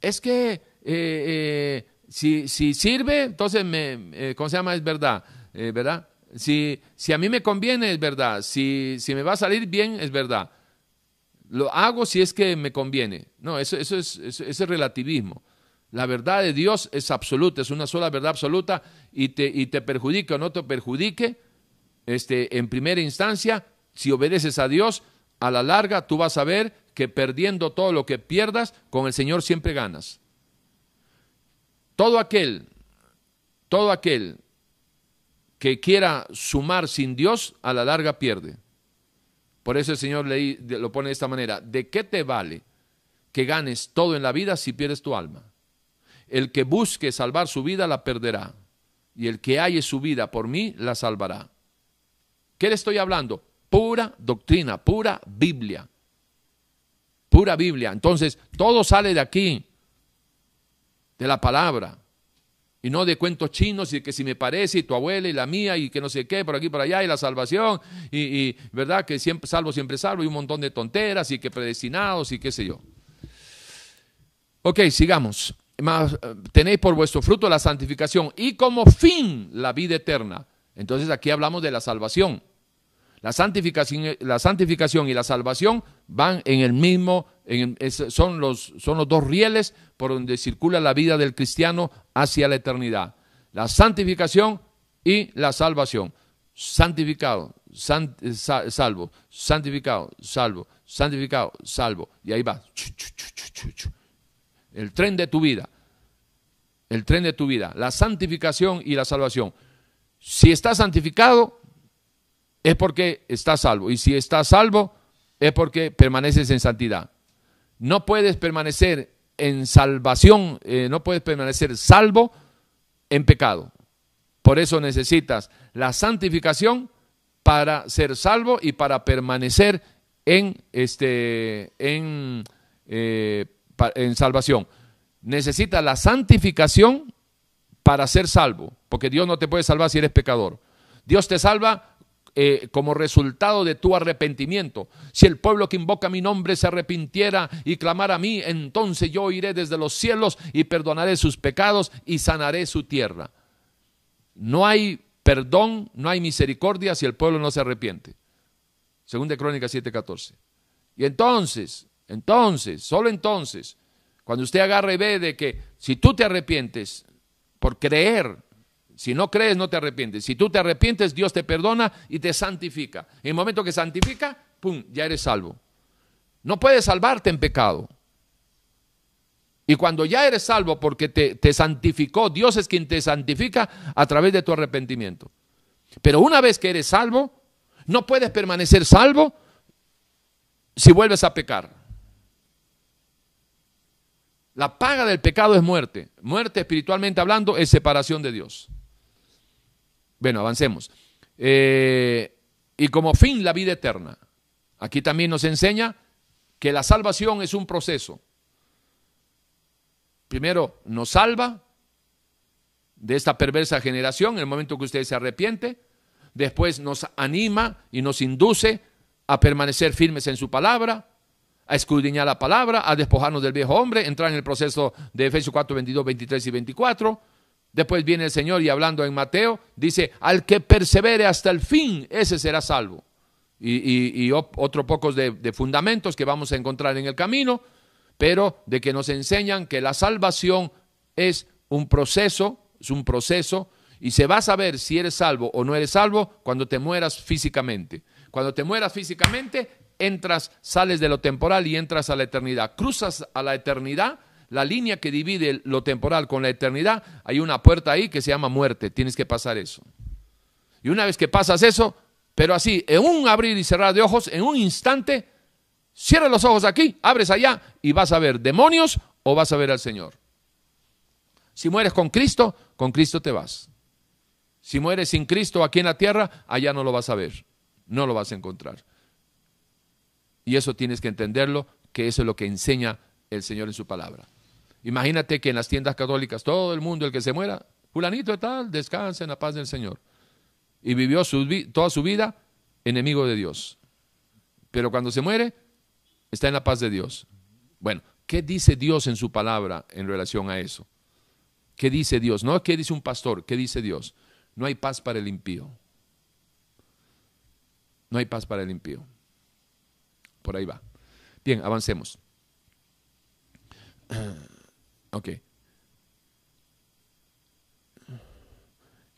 Es que eh, eh, si, sirve, entonces, me, eh, ¿cómo se llama? Es verdad. ¿verdad? Si, a mí me conviene, es verdad. Si, me va a salir bien, es verdad. Lo hago si es que me conviene. No, eso, eso es, eso, ese es relativismo. La verdad de Dios es absoluta, es una sola verdad absoluta y te, y te perjudique o no te perjudique, este, en primera instancia, si obedeces a Dios, a la larga tú vas a ver que perdiendo todo lo que pierdas, con el Señor siempre ganas. Todo aquel, todo aquel que quiera sumar sin Dios, a la larga pierde. Por eso el Señor le, lo pone de esta manera, ¿de qué te vale que ganes todo en la vida si pierdes tu alma? El que busque salvar su vida la perderá, y el que halle su vida por mí la salvará. ¿Qué le estoy hablando? Pura doctrina, pura Biblia. Pura Biblia. Entonces, todo sale de aquí, de la palabra. Y no de cuentos chinos y que si me parece, y tu abuela y la mía, y que no sé qué, por aquí, por allá, y la salvación, y, y verdad que siempre salvo, siempre salvo, y un montón de tonteras, y que predestinados, y qué sé yo. Ok, sigamos más, tenéis por vuestro fruto la santificación y como fin la vida eterna. Entonces aquí hablamos de la salvación. La santificación, la santificación y la salvación van en el mismo, son, los, son los dos rieles por donde circula la vida del cristiano hacia la eternidad. La santificación y la salvación. Santificado, salvo, santificado, salvo, santificado, salvo. Y ahí va el tren de tu vida, el tren de tu vida, la santificación y la salvación. Si estás santificado, es porque estás salvo. Y si estás salvo, es porque permaneces en santidad. No puedes permanecer en salvación, eh, no puedes permanecer salvo en pecado. Por eso necesitas la santificación para ser salvo y para permanecer en, este, en eh, en salvación. Necesita la santificación para ser salvo, porque Dios no te puede salvar si eres pecador. Dios te salva eh, como resultado de tu arrepentimiento. Si el pueblo que invoca mi nombre se arrepintiera y clamara a mí, entonces yo iré desde los cielos y perdonaré sus pecados y sanaré su tierra. No hay perdón, no hay misericordia si el pueblo no se arrepiente. Según de Crónicas 7:14. Y entonces, entonces, solo entonces, cuando usted agarra y ve de que si tú te arrepientes por creer, si no crees no te arrepientes, si tú te arrepientes Dios te perdona y te santifica. En el momento que santifica, ¡pum!, ya eres salvo. No puede salvarte en pecado. Y cuando ya eres salvo porque te, santificó, Dios es quien te santifica a través de tu arrepentimiento. Pero una vez que eres salvo, no puedes permanecer salvo si vuelves a pecar. La paga del pecado es muerte. Muerte espiritualmente hablando es separación de Dios. Bueno, avancemos. Eh, y como fin la vida eterna. Aquí también nos enseña que la salvación es un proceso. Primero nos salva de esta perversa generación en el momento que usted se arrepiente. Después nos anima y nos induce a permanecer firmes en su palabra, a escudriñar la palabra, a despojarnos del viejo hombre, entrar en el proceso de Efesios 4, 22, 23 y 24. Después viene el Señor y hablando en Mateo, dice, al que persevere hasta el fin, ese será salvo. Y, otros pocos de, de fundamentos que vamos a encontrar en el camino, pero de que nos enseñan que la salvación es un proceso, es un proceso, y se va a saber si eres salvo o no eres salvo cuando te mueras físicamente. Cuando te mueras físicamente, entras, sales de lo temporal y entras a la eternidad. Cruzas a la eternidad, la línea que divide lo temporal con la eternidad, hay una puerta ahí que se llama muerte. Tienes que pasar eso. Y una vez que pasas eso, pero así, en un abrir y cerrar de ojos, en un instante, cierra los ojos aquí, abres allá y vas a ver demonios o vas a ver al Señor. Si mueres con Cristo, con Cristo te vas. Si mueres sin Cristo aquí en la tierra, allá no lo vas a ver, no lo vas a encontrar. Y eso tienes que entenderlo, que eso es lo que enseña el Señor en su palabra. Imagínate que en las tiendas católicas todo el mundo, el que se muera, fulanito de tal, descansa en la paz del Señor. Y vivió toda su vida enemigo de Dios. Pero cuando se muere, está en la paz de Dios. Bueno, ¿qué dice Dios en su palabra en relación a eso? ¿Qué dice Dios? No, ¿qué dice un pastor? ¿Qué dice Dios? No hay paz para el impío. No hay paz para el impío. Por ahí va. Bien, avancemos. Ok.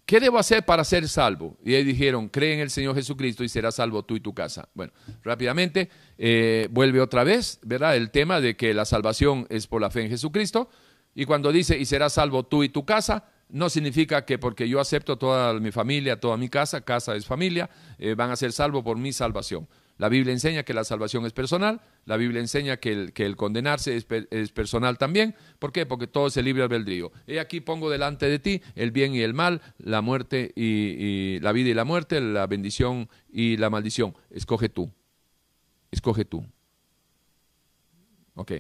¿Qué debo hacer para ser salvo? Y ellos dijeron, cree en el Señor Jesucristo y serás salvo tú y tu casa. Bueno, rápidamente eh, vuelve otra vez, ¿verdad? El tema de que la salvación es por la fe en Jesucristo. Y cuando dice, y serás salvo tú y tu casa, no significa que porque yo acepto toda mi familia, toda mi casa, casa es familia, eh, van a ser salvos por mi salvación. La Biblia enseña que la salvación es personal, la Biblia enseña que el, condenarse es, personal también. ¿Por qué? Porque todo es el libre albedrío. He aquí pongo delante de ti el bien y el mal, la muerte y, la vida y la muerte, la bendición y la maldición. Escoge tú. Escoge tú. Ok.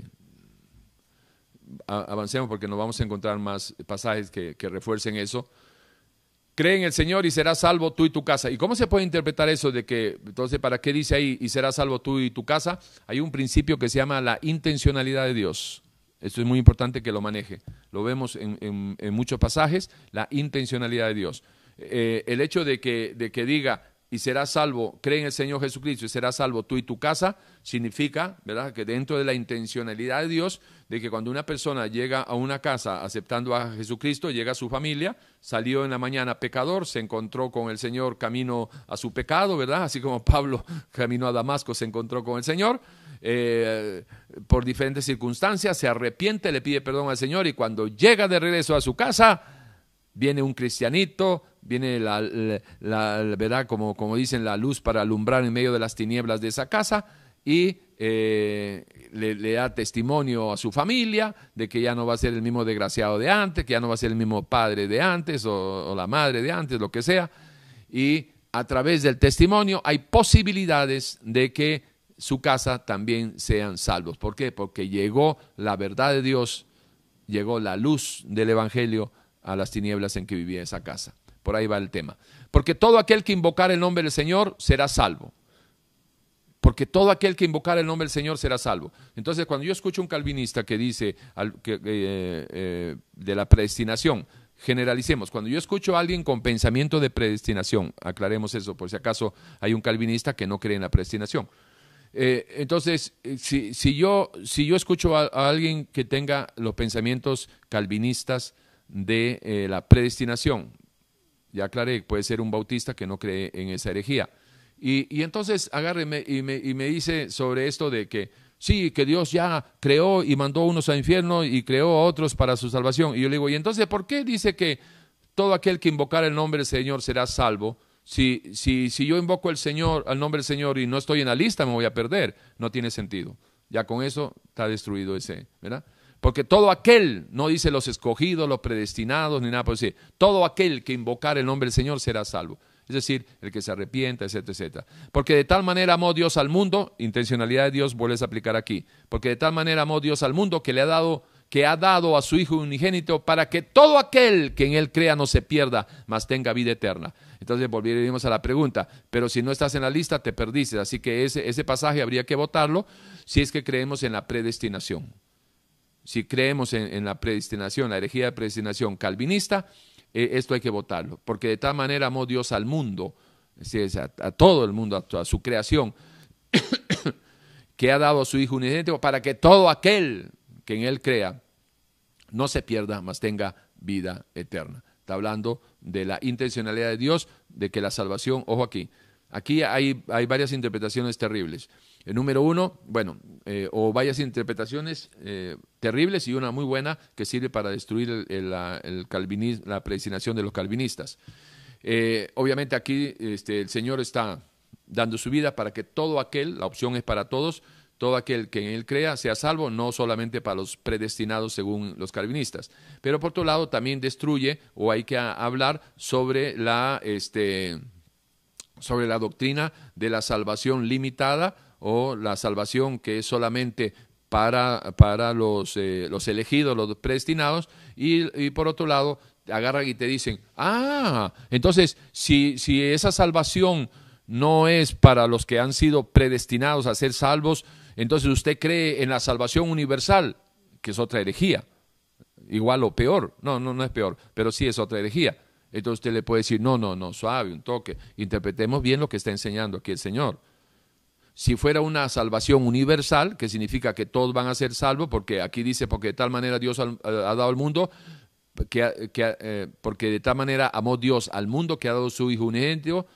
avancemos porque nos vamos a encontrar más pasajes que refuercen eso cree en el Señor y serás salvo tú y tu casa. ¿Y cómo se puede interpretar eso de que, entonces, ¿para qué dice ahí y serás salvo tú y tu casa? Hay un principio que se llama la intencionalidad de Dios. Esto es muy importante que lo maneje. Lo vemos en, muchos pasajes, la intencionalidad de Dios. Eh, el hecho de que, de que diga y serás salvo, cree en el Señor Jesucristo y serás salvo tú y tu casa, significa, ¿verdad?, que dentro de la intencionalidad de Dios, de que cuando una persona llega a una casa aceptando a Jesucristo, llega a su familia, salió en la mañana pecador, se encontró con el Señor camino a su pecado, ¿verdad? Así como Pablo camino a Damasco se encontró con el Señor, eh, por diferentes circunstancias, se arrepiente, le pide perdón al Señor y cuando llega de regreso a su casa, viene un cristianito, viene la, verdad, como, como, dicen, la luz para alumbrar en medio de las tinieblas de esa casa y eh, le, da testimonio a su familia de que ya no va a ser el mismo desgraciado de antes, que ya no va a ser el mismo padre de antes o, o la madre de antes, lo que sea. Y a través del testimonio hay posibilidades de que su casa también sean salvos. ¿Por qué? Porque llegó la verdad de Dios, llegó la luz del Evangelio a las tinieblas en que vivía esa casa. Por ahí va el tema. Porque todo aquel que invocar el nombre del Señor será salvo. Porque todo aquel que invocar el nombre del Señor será salvo. Entonces, cuando yo escucho un calvinista que dice eh, eh, de la predestinación, generalicemos. Cuando yo escucho a alguien con pensamiento de predestinación, aclaremos eso, por si acaso hay un calvinista que no cree en la predestinación. Eh, entonces, si, yo, si yo escucho a, alguien que tenga los pensamientos calvinistas de la predestinación, ya aclaré, puede ser un bautista que no cree en esa herejía. Y, entonces agarre y me, y me dice sobre esto de que sí, que Dios ya creó y mandó unos al infierno y creó a otros para su salvación. Y yo le digo, ¿y entonces por qué dice que todo aquel que invocar el nombre del Señor será salvo? Si, si, si yo invoco el Señor, al nombre del Señor y no estoy en la lista, me voy a perder. No tiene sentido. Ya con eso está destruido ese, ¿verdad? Porque todo aquel, no dice los escogidos, los predestinados, ni nada por decir, todo aquel que invocar el nombre del Señor será salvo es decir, el que se arrepienta, etcétera, etcétera. Porque de tal manera amó Dios al mundo, intencionalidad de Dios vuelves a aplicar aquí, porque de tal manera amó Dios al mundo que le ha dado que ha dado a su Hijo unigénito para que todo aquel que en Él crea no se pierda, mas tenga vida eterna. Entonces volvemos a la pregunta, pero si no estás en la lista te perdiste, así que ese, ese pasaje habría que votarlo si es que creemos en la predestinación. Si creemos en, en la predestinación, la herejía de predestinación calvinista, eh, esto hay que votarlo, porque de tal manera amó Dios al mundo, a, todo el mundo, a, su creación, que ha dado a su Hijo unigénito para que todo aquel que en Él crea no se pierda, mas tenga vida eterna. Está hablando de la intencionalidad de Dios, de que la salvación, ojo aquí, aquí hay, hay varias interpretaciones terribles. El número uno, bueno, eh, o varias interpretaciones eh, terribles y una muy buena que sirve para destruir el, la, la predestinación de los calvinistas. Eh, obviamente aquí este, el Señor está dando su vida para que todo aquel, la opción es para todos, todo aquel que en él crea sea salvo, no solamente para los predestinados según los calvinistas. Pero por otro lado también destruye o hay que hablar sobre la, este, sobre la doctrina de la salvación limitada o la salvación que es solamente para, para los, eh, los elegidos, los predestinados, y, por otro lado agarran y te dicen, ah, entonces si, si esa salvación no es para los que han sido predestinados a ser salvos, entonces usted cree en la salvación universal, que es otra herejía, igual o peor, no, no, no es peor, pero sí es otra herejía. Entonces usted le puede decir, no, no, no, suave, un toque, interpretemos bien lo que está enseñando aquí el Señor si fuera una salvación universal, que significa que todos van a ser salvos, porque aquí dice, porque de tal manera Dios ha, dado al mundo, que, eh, porque de tal manera amó Dios al mundo que ha dado su Hijo unigénito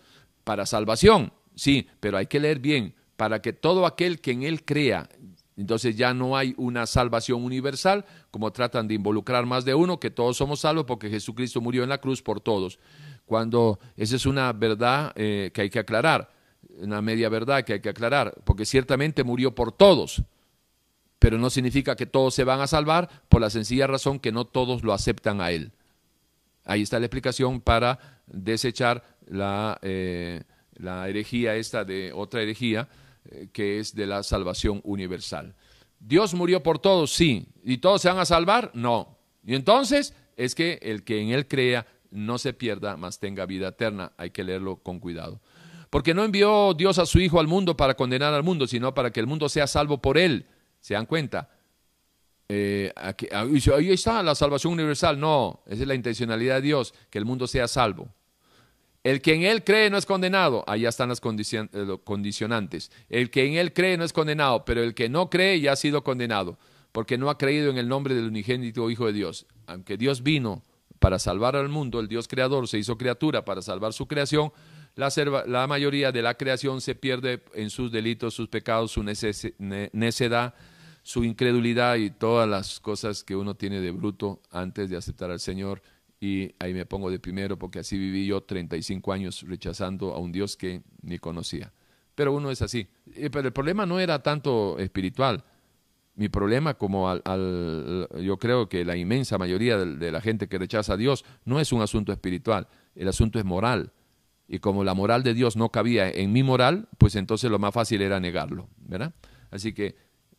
para salvación. Sí, pero hay que leer bien, para que todo aquel que en Él crea, entonces ya no hay una salvación universal, como tratan de involucrar más de uno, que todos somos salvos porque Jesucristo murió en la cruz por todos. Cuando esa es una verdad eh, que hay que aclarar una media verdad que hay que aclarar, porque ciertamente murió por todos, pero no significa que todos se van a salvar por la sencilla razón que no todos lo aceptan a Él. Ahí está la explicación para desechar la, eh, la herejía esta de otra herejía, eh, que es de la salvación universal. Dios murió por todos, sí. ¿Y todos se van a salvar? No. Y entonces es que el que en Él crea no se pierda, mas tenga vida eterna. Hay que leerlo con cuidado. Porque no envió Dios a su Hijo al mundo para condenar al mundo, sino para que el mundo sea salvo por él. ¿Se dan cuenta? Eh, ahí está la salvación universal. No, esa es la intencionalidad de Dios, que el mundo sea salvo. El que en él cree no es condenado. Allá están las eh, condicionantes. El que en él cree no es condenado, pero el que no cree ya ha sido condenado, porque no ha creído en el nombre del unigénito Hijo de Dios. Aunque Dios vino para salvar al mundo, el Dios creador se hizo criatura para salvar su creación, la, mayoría de la creación se pierde en sus delitos, sus pecados, su necedad, su incredulidad y todas las cosas que uno tiene de bruto antes de aceptar al Señor. Y ahí me pongo de primero porque así viví yo 35 años rechazando a un Dios que ni conocía. Pero uno es así. Eh, pero el problema no era tanto espiritual. Mi problema, como al, yo creo que la inmensa mayoría de la gente que rechaza a Dios, no es un asunto espiritual, el asunto es moral y como la moral de Dios no cabía en mi moral, pues entonces lo más fácil era negarlo, ¿verdad? Así que,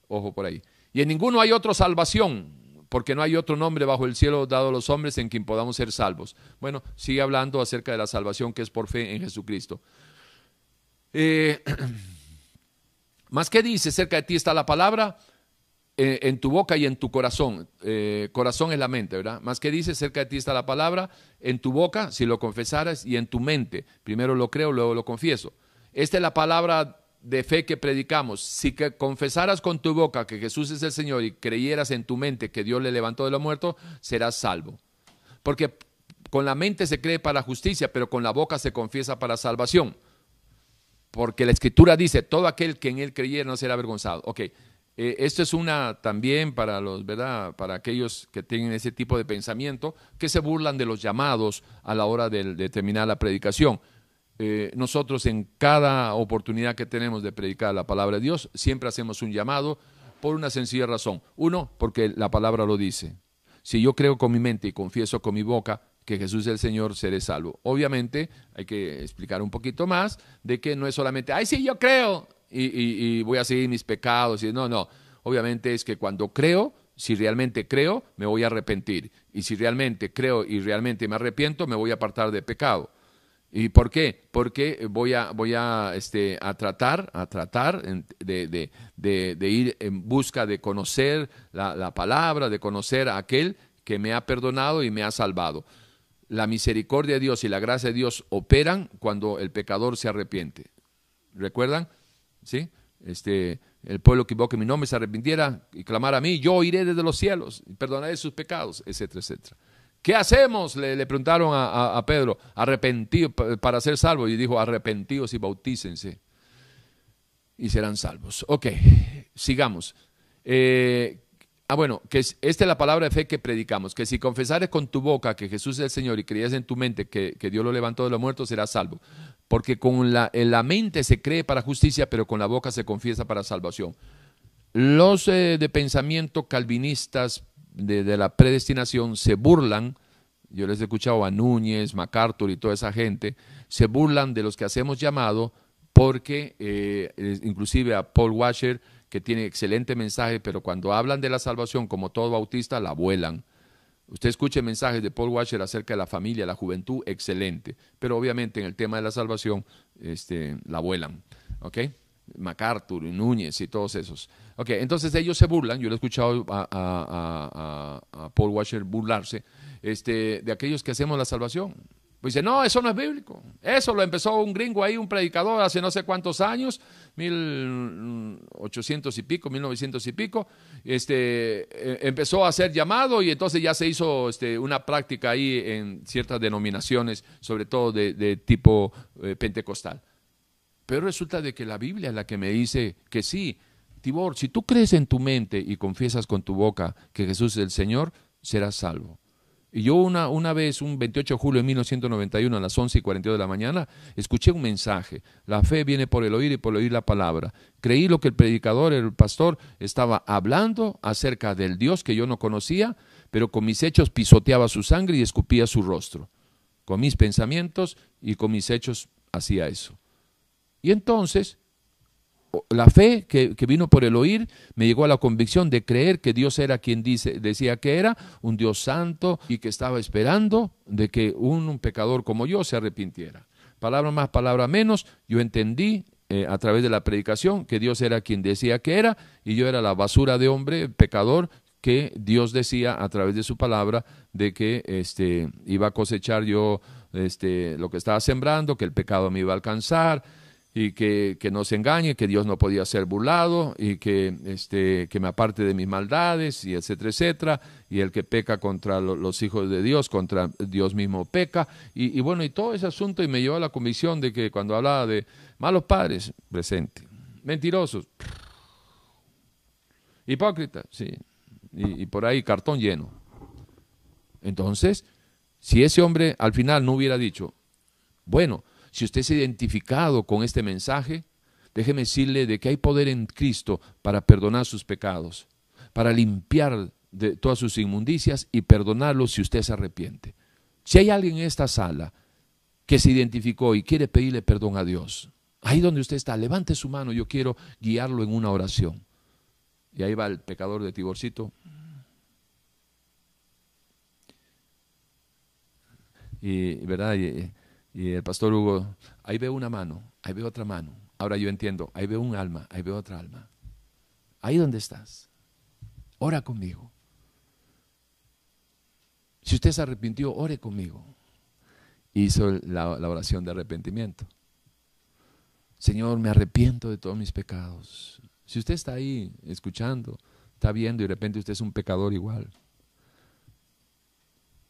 ojo por ahí. Y en ninguno hay otra salvación, porque no hay otro nombre bajo el cielo dado a los hombres en quien podamos ser salvos. Bueno, sigue hablando acerca de la salvación que es por fe en Jesucristo. Eh, ¿Más qué dice? Cerca de ti está la palabra, eh, en tu boca y en tu corazón. Eh, corazón es la mente, ¿verdad? Más que dice, cerca de ti está la palabra, en tu boca, si lo confesaras, y en tu mente. Primero lo creo, luego lo confieso. Esta es la palabra de fe que predicamos. Si que confesaras con tu boca que Jesús es el Señor y creyeras en tu mente que Dios le levantó de los muertos, serás salvo. Porque con la mente se cree para justicia, pero con la boca se confiesa para salvación. porque la escritura dice, todo aquel que en él creyera no será avergonzado. Ok, eh, esto es una también para los, ¿verdad? Para aquellos que tienen ese tipo de pensamiento, que se burlan de los llamados a la hora de, terminar la predicación. Eh, nosotros en cada oportunidad que tenemos de predicar la palabra de Dios, siempre hacemos un llamado por una sencilla razón. Uno, porque la palabra lo dice. Si yo creo con mi mente y confieso con mi boca que Jesús es el Señor, seré salvo. Obviamente hay que explicar un poquito más de que no es solamente, ay, sí, yo creo y, voy a seguir mis pecados. Y, no, no. Obviamente es que cuando creo, si realmente creo, me voy a arrepentir. Y si realmente creo y realmente me arrepiento, me voy a apartar de pecado. ¿Y por qué? Porque voy a, voy a, este, a tratar, a tratar de, de, ir en busca de conocer la, la palabra, de conocer a aquel que me ha perdonado y me ha salvado la misericordia de Dios y la gracia de Dios operan cuando el pecador se arrepiente. ¿Recuerdan? ¿Sí? Este, el pueblo que invoque mi nombre se arrepintiera y clamara a mí, yo iré desde los cielos y perdonaré sus pecados, etcétera, etcétera. ¿Qué hacemos? Le, preguntaron a, Pedro, arrepentido para ser salvos. Y dijo, arrepentidos y bautícense y serán salvos. Ok, sigamos. Eh, Ah, bueno, que esta es la palabra de fe que predicamos, que si confesares con tu boca que Jesús es el Señor y creías en tu mente que, Dios lo levantó de los muertos, serás salvo. Porque con la, la mente se cree para justicia, pero con la boca se confiesa para salvación. Los eh, de pensamiento calvinistas de, la predestinación se burlan, yo les he escuchado a Núñez, MacArthur y toda esa gente, se burlan de los que hacemos llamado porque eh, inclusive a Paul Washer que tiene excelente mensaje, pero cuando hablan de la salvación, como todo bautista, la vuelan. Usted escuche mensajes de Paul Washer acerca de la familia, la juventud, excelente. Pero obviamente en el tema de la salvación, este, la vuelan. ¿Ok? MacArthur y Núñez y todos esos. Ok, entonces ellos se burlan, yo lo he escuchado a, a Paul Washer burlarse, este, de aquellos que hacemos la salvación. Pues dice, no, eso no es bíblico. Eso lo empezó un gringo ahí, un predicador hace no sé cuántos años, mil ochocientos y pico, mil novecientos y pico. Este, eh, empezó a ser llamado y entonces ya se hizo este, una práctica ahí en ciertas denominaciones, sobre todo de, tipo eh, pentecostal. Pero resulta de que la Biblia es la que me dice que sí, Tibor, si tú crees en tu mente y confiesas con tu boca que Jesús es el Señor, serás salvo. Y yo una, una vez, un 28 de julio de 1991, a las 11 y 42 de la mañana, escuché un mensaje. La fe viene por el oír y por el oír la palabra. Creí lo que el predicador, el pastor, estaba hablando acerca del Dios que yo no conocía, pero con mis hechos pisoteaba su sangre y escupía su rostro. Con mis pensamientos y con mis hechos hacía eso. Y entonces la fe que, vino por el oír me llegó a la convicción de creer que Dios era quien dice, decía que era, un Dios santo y que estaba esperando de que un, pecador como yo se arrepintiera. Palabra más, palabra menos, yo entendí eh, a través de la predicación que Dios era quien decía que era y yo era la basura de hombre, pecador, que Dios decía a través de su palabra de que este, iba a cosechar yo este, lo que estaba sembrando, que el pecado me iba a alcanzar, y que, no se engañe, que Dios no podía ser burlado y que, este, que me aparte de mis maldades y etcétera, etcétera. Y el que peca contra los hijos de Dios, contra Dios mismo peca. Y, bueno, y todo ese asunto y me llevó a la convicción de que cuando hablaba de malos padres, presente, mentirosos, hipócritas, sí, y por ahí cartón lleno. Entonces, si ese hombre al final no hubiera dicho, bueno, si usted se ha identificado con este mensaje, déjeme decirle de que hay poder en Cristo para perdonar sus pecados, para limpiar de todas sus inmundicias y perdonarlos si usted se arrepiente. Si hay alguien en esta sala que se identificó y quiere pedirle perdón a Dios, ahí donde usted está, levante su mano, yo quiero guiarlo en una oración. Y ahí va el pecador de Tiborcito. Y, ¿verdad? Y, y el pastor Hugo, ahí veo una mano, ahí veo otra mano. Ahora yo entiendo, ahí veo un alma, ahí veo otra alma. Ahí donde estás, ora conmigo. Si usted se arrepintió, ore conmigo. Hizo la, la oración de arrepentimiento. Señor, me arrepiento de todos mis pecados. Si usted está ahí escuchando, está viendo y de repente usted es un pecador igual.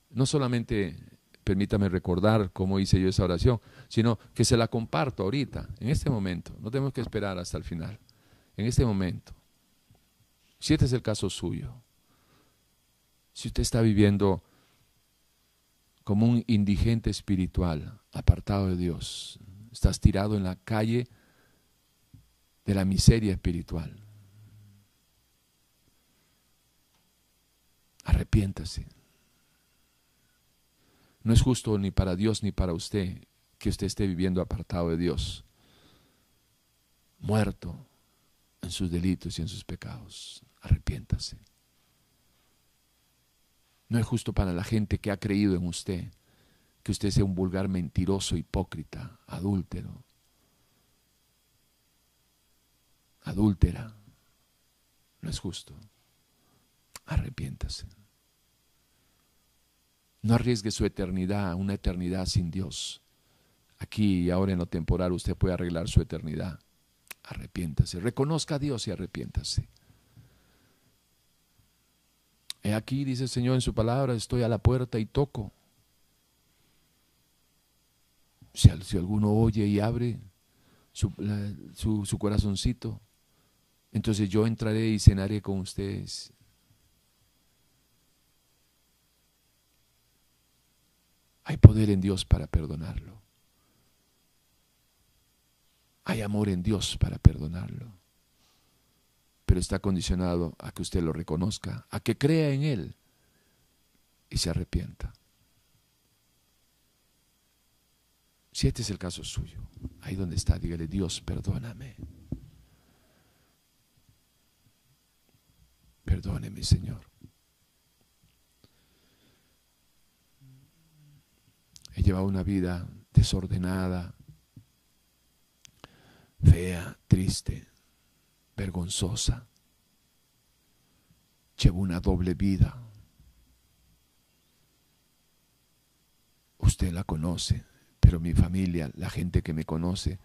No solamente permítame recordar cómo hice yo esa oración, sino que se la comparto ahorita, en este momento. No tenemos que esperar hasta el final. En este momento. Si este es el caso suyo, si usted está viviendo como un indigente espiritual, apartado de Dios, estás tirado en la calle de la miseria espiritual, arrepiéntase. No es justo ni para Dios ni para usted que usted esté viviendo apartado de Dios, muerto en sus delitos y en sus pecados. Arrepiéntase. No es justo para la gente que ha creído en usted que usted sea un vulgar mentiroso, hipócrita, adúltero. Adúltera. No es justo. Arrepiéntase. No arriesgue su eternidad, una eternidad sin Dios. Aquí y ahora en lo temporal usted puede arreglar su eternidad. Arrepiéntase. Reconozca a Dios y arrepiéntase. He aquí, dice el Señor en su palabra, estoy a la puerta y toco. Si, alguno oye y abre su corazoncito, entonces yo entraré y cenaré con ustedes Hay poder en Dios para perdonarlo. Hay amor en Dios para perdonarlo. Pero está condicionado a que usted lo reconozca, a que crea en Él y se arrepienta. Si este es el caso suyo, ahí donde está, dígale, Dios, perdóname. Perdóneme, Señor. He llevado una vida desordenada, fea, triste, vergonzosa. Llevo una doble vida. Usted la conoce, pero mi familia, la gente que me conoce,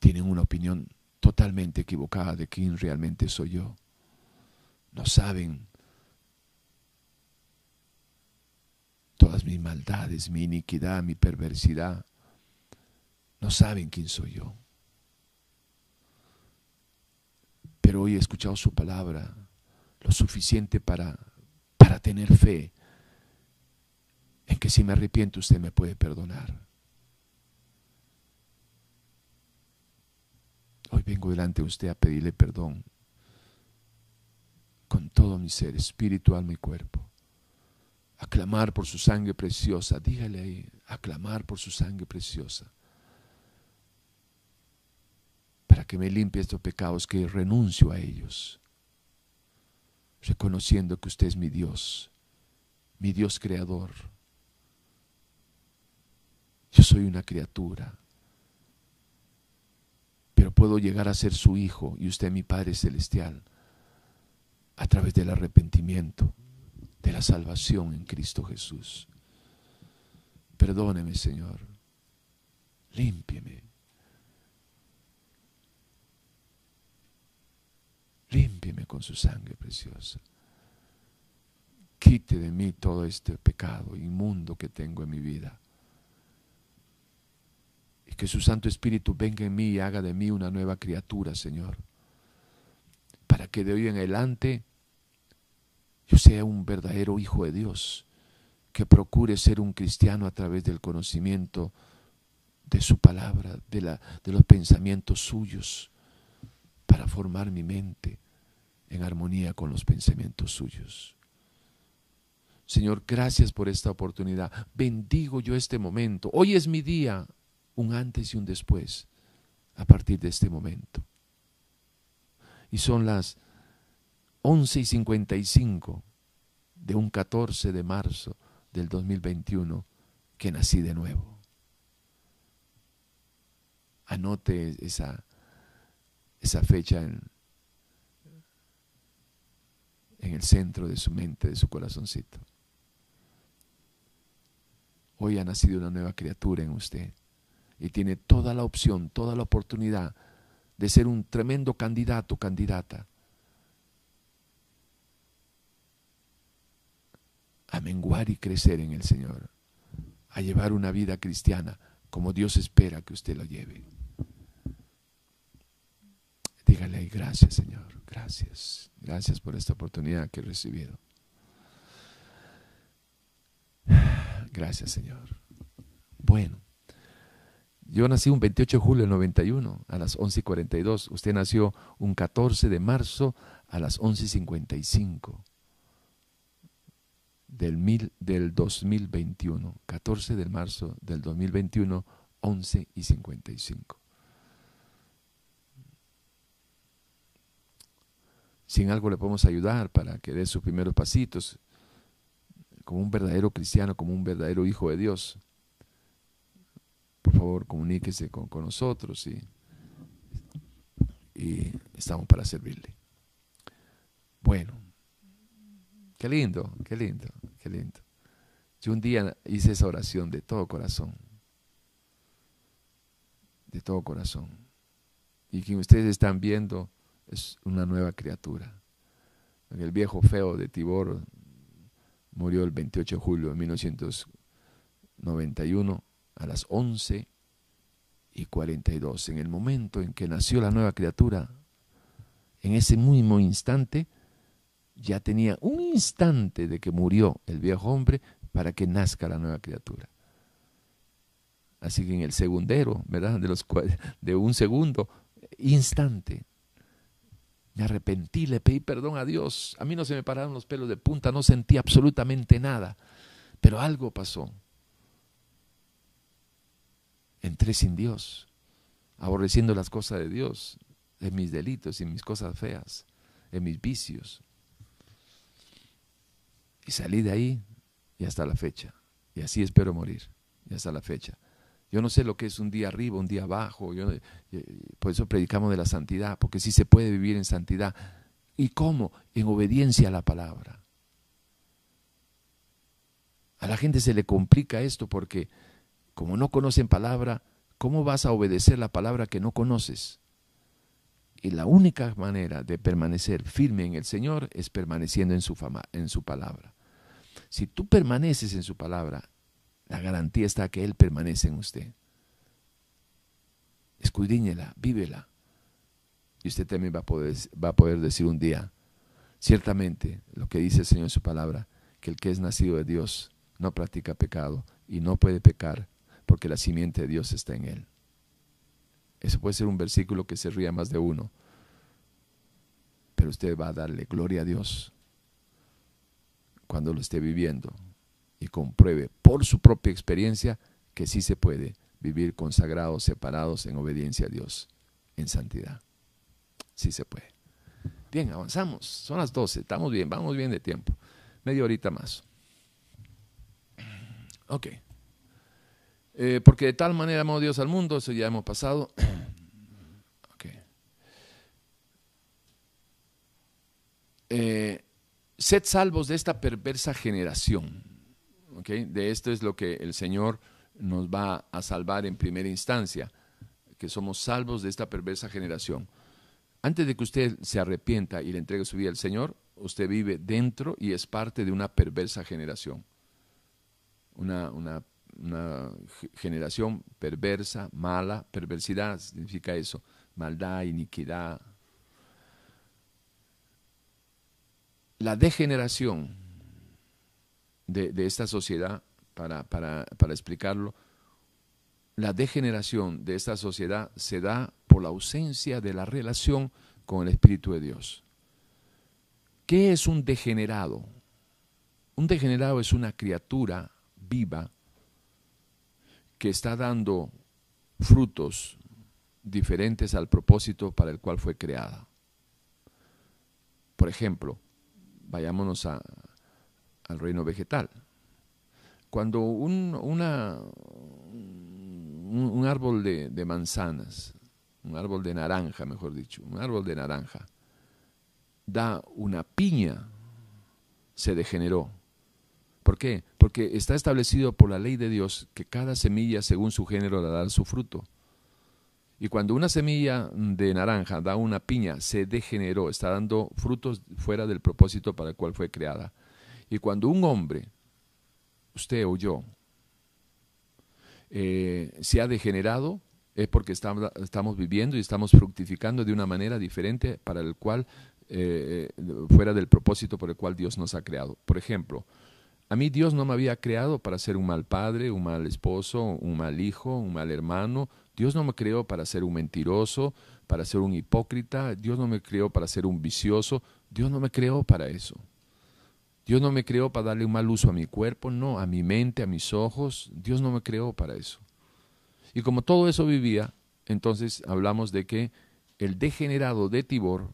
tienen una opinión totalmente equivocada de quién realmente soy yo. No saben todas mis maldades, mi iniquidad, mi perversidad. No saben quién soy yo. Pero hoy he escuchado su palabra lo suficiente para, para tener fe en que si me arrepiento usted me puede perdonar. Hoy vengo delante de usted a pedirle perdón con todo mi ser, espíritu, alma y cuerpo aclamar por su sangre preciosa. Dígale ahí, aclamar por su sangre preciosa. Para que me limpie estos pecados, que renuncio a ellos. Reconociendo que usted es mi Dios, mi Dios creador. Yo soy una criatura, pero puedo llegar a ser su hijo y usted mi Padre Celestial a través del arrepentimiento de la salvación en Cristo Jesús. Perdóneme, Señor. Límpieme. Límpieme con su sangre preciosa. Quite de mí todo este pecado inmundo que tengo en mi vida. Y que su Santo Espíritu venga en mí y haga de mí una nueva criatura, Señor. Para que de hoy en adelante yo sea un verdadero hijo de Dios, que procure ser un cristiano a través del conocimiento de su palabra, de, la, de los pensamientos suyos, para formar mi mente en armonía con los pensamientos suyos. Señor, gracias por esta oportunidad. Bendigo yo este momento. Hoy es mi día, un antes y un después, a partir de este momento. Y son las 11 y 55 de un 14 de marzo del 2021 que nací de nuevo. Anote esa, esa fecha en, en el centro de su mente, de su corazoncito. Hoy ha nacido una nueva criatura en usted y tiene toda la opción, toda la oportunidad de ser un tremendo candidato, candidata a menguar y crecer en el Señor, a llevar una vida cristiana como Dios espera que usted lo lleve. Dígale gracias Señor, gracias, gracias por esta oportunidad que he recibido. Gracias Señor. Bueno, yo nací un 28 de julio del 91 a las 11 y 42. Usted nació un 14 de marzo a las 11 y 55 del, mil, del 2021. 14 de marzo del 2021, 11 y 55. Sin algo le podemos ayudar para que dé sus primeros pasitos como un verdadero cristiano, como un verdadero hijo de Dios, por favor comuníquese con, nosotros y, y estamos para servirle. Bueno, qué lindo, qué lindo, qué lindo. Yo un día hice esa oración de todo corazón, de todo corazón. Y quien ustedes están viendo es una nueva criatura. El viejo feo de Tibor murió el 28 de julio de 1991 a las 11 y 42. En el momento en que nació la nueva criatura, en ese mismo instante, ya tenía un instante de que murió el viejo hombre para que nazca la nueva criatura. Así que en el segundero, ¿verdad? De, los, de un segundo, instante, me arrepentí, le pedí perdón a Dios. A mí no se me pararon los pelos de punta, no sentí absolutamente nada. Pero algo pasó. Entré sin Dios, aborreciendo las cosas de Dios, en mis delitos y mis cosas feas, en mis vicios. Y salí de ahí y hasta la fecha. Y así espero morir, y hasta la fecha. Yo no sé lo que es un día arriba, un día abajo. Yo, por eso predicamos de la santidad, porque sí se puede vivir en santidad. ¿Y cómo? En obediencia a la palabra. A la gente se le complica esto porque como no conocen palabra, ¿cómo vas a obedecer la palabra que no conoces? Y la única manera de permanecer firme en el Señor es permaneciendo en su, fama, en su palabra. Si tú permaneces en su palabra, la garantía está que Él permanece en usted. Escudriñela, vívela. Y usted también va a, poder, va a poder decir un día, ciertamente, lo que dice el Señor en su palabra, que el que es nacido de Dios no practica pecado y no puede pecar porque la simiente de Dios está en él. Eso puede ser un versículo que se ría más de uno, pero usted va a darle gloria a Dios cuando lo esté viviendo y compruebe por su propia experiencia que sí se puede vivir consagrados, separados en obediencia a Dios, en santidad. Sí se puede. Bien, avanzamos. Son las 12. Estamos bien, vamos bien de tiempo. Media horita más. Ok. Eh, porque de tal manera amó Dios al mundo, eso ya hemos pasado. ok. Eh, sed salvos de esta perversa generación. De esto es lo que el Señor nos va a salvar en primera instancia, que somos salvos de esta perversa generación. Antes de que usted se arrepienta y le entregue su vida al Señor, usted vive dentro y es parte de una perversa generación. Una, una, generación perversa, mala, perversidad significa eso, maldad, iniquidad. La degeneración de, esta sociedad, para, para, para explicarlo, la degeneración de esta sociedad se da por la ausencia de la relación con el Espíritu de Dios. ¿Qué es un degenerado? Un degenerado es una criatura viva que está dando frutos diferentes al propósito para el cual fue creada. Por ejemplo, vayámonos a, al reino vegetal. Cuando un, una, un, árbol de, de, manzanas, un árbol de naranja, mejor dicho, un árbol de naranja, da una piña, se degeneró. ¿Por qué? Porque está establecido por la ley de Dios que cada semilla, según su género, da su fruto. Y cuando una semilla de naranja da una piña, se degeneró, está dando frutos fuera del propósito para el cual fue creada. Y cuando un hombre usted o yo, eh, se ha degenerado, es porque estamos viviendo y estamos fructificando de una manera diferente para el cual, eh, fuera del propósito por el cual Dios nos ha creado. Por ejemplo, a mí Dios no me había creado para ser un mal padre, un mal esposo, un mal hijo, un mal hermano. Dios no me creó para ser un mentiroso, para ser un hipócrita. Dios no me creó para ser un vicioso. Dios no me creó para eso. Dios no me creó para darle un mal uso a mi cuerpo, no, a mi mente, a mis ojos. Dios no me creó para eso. Y como todo eso vivía, entonces hablamos de que el degenerado de Tibor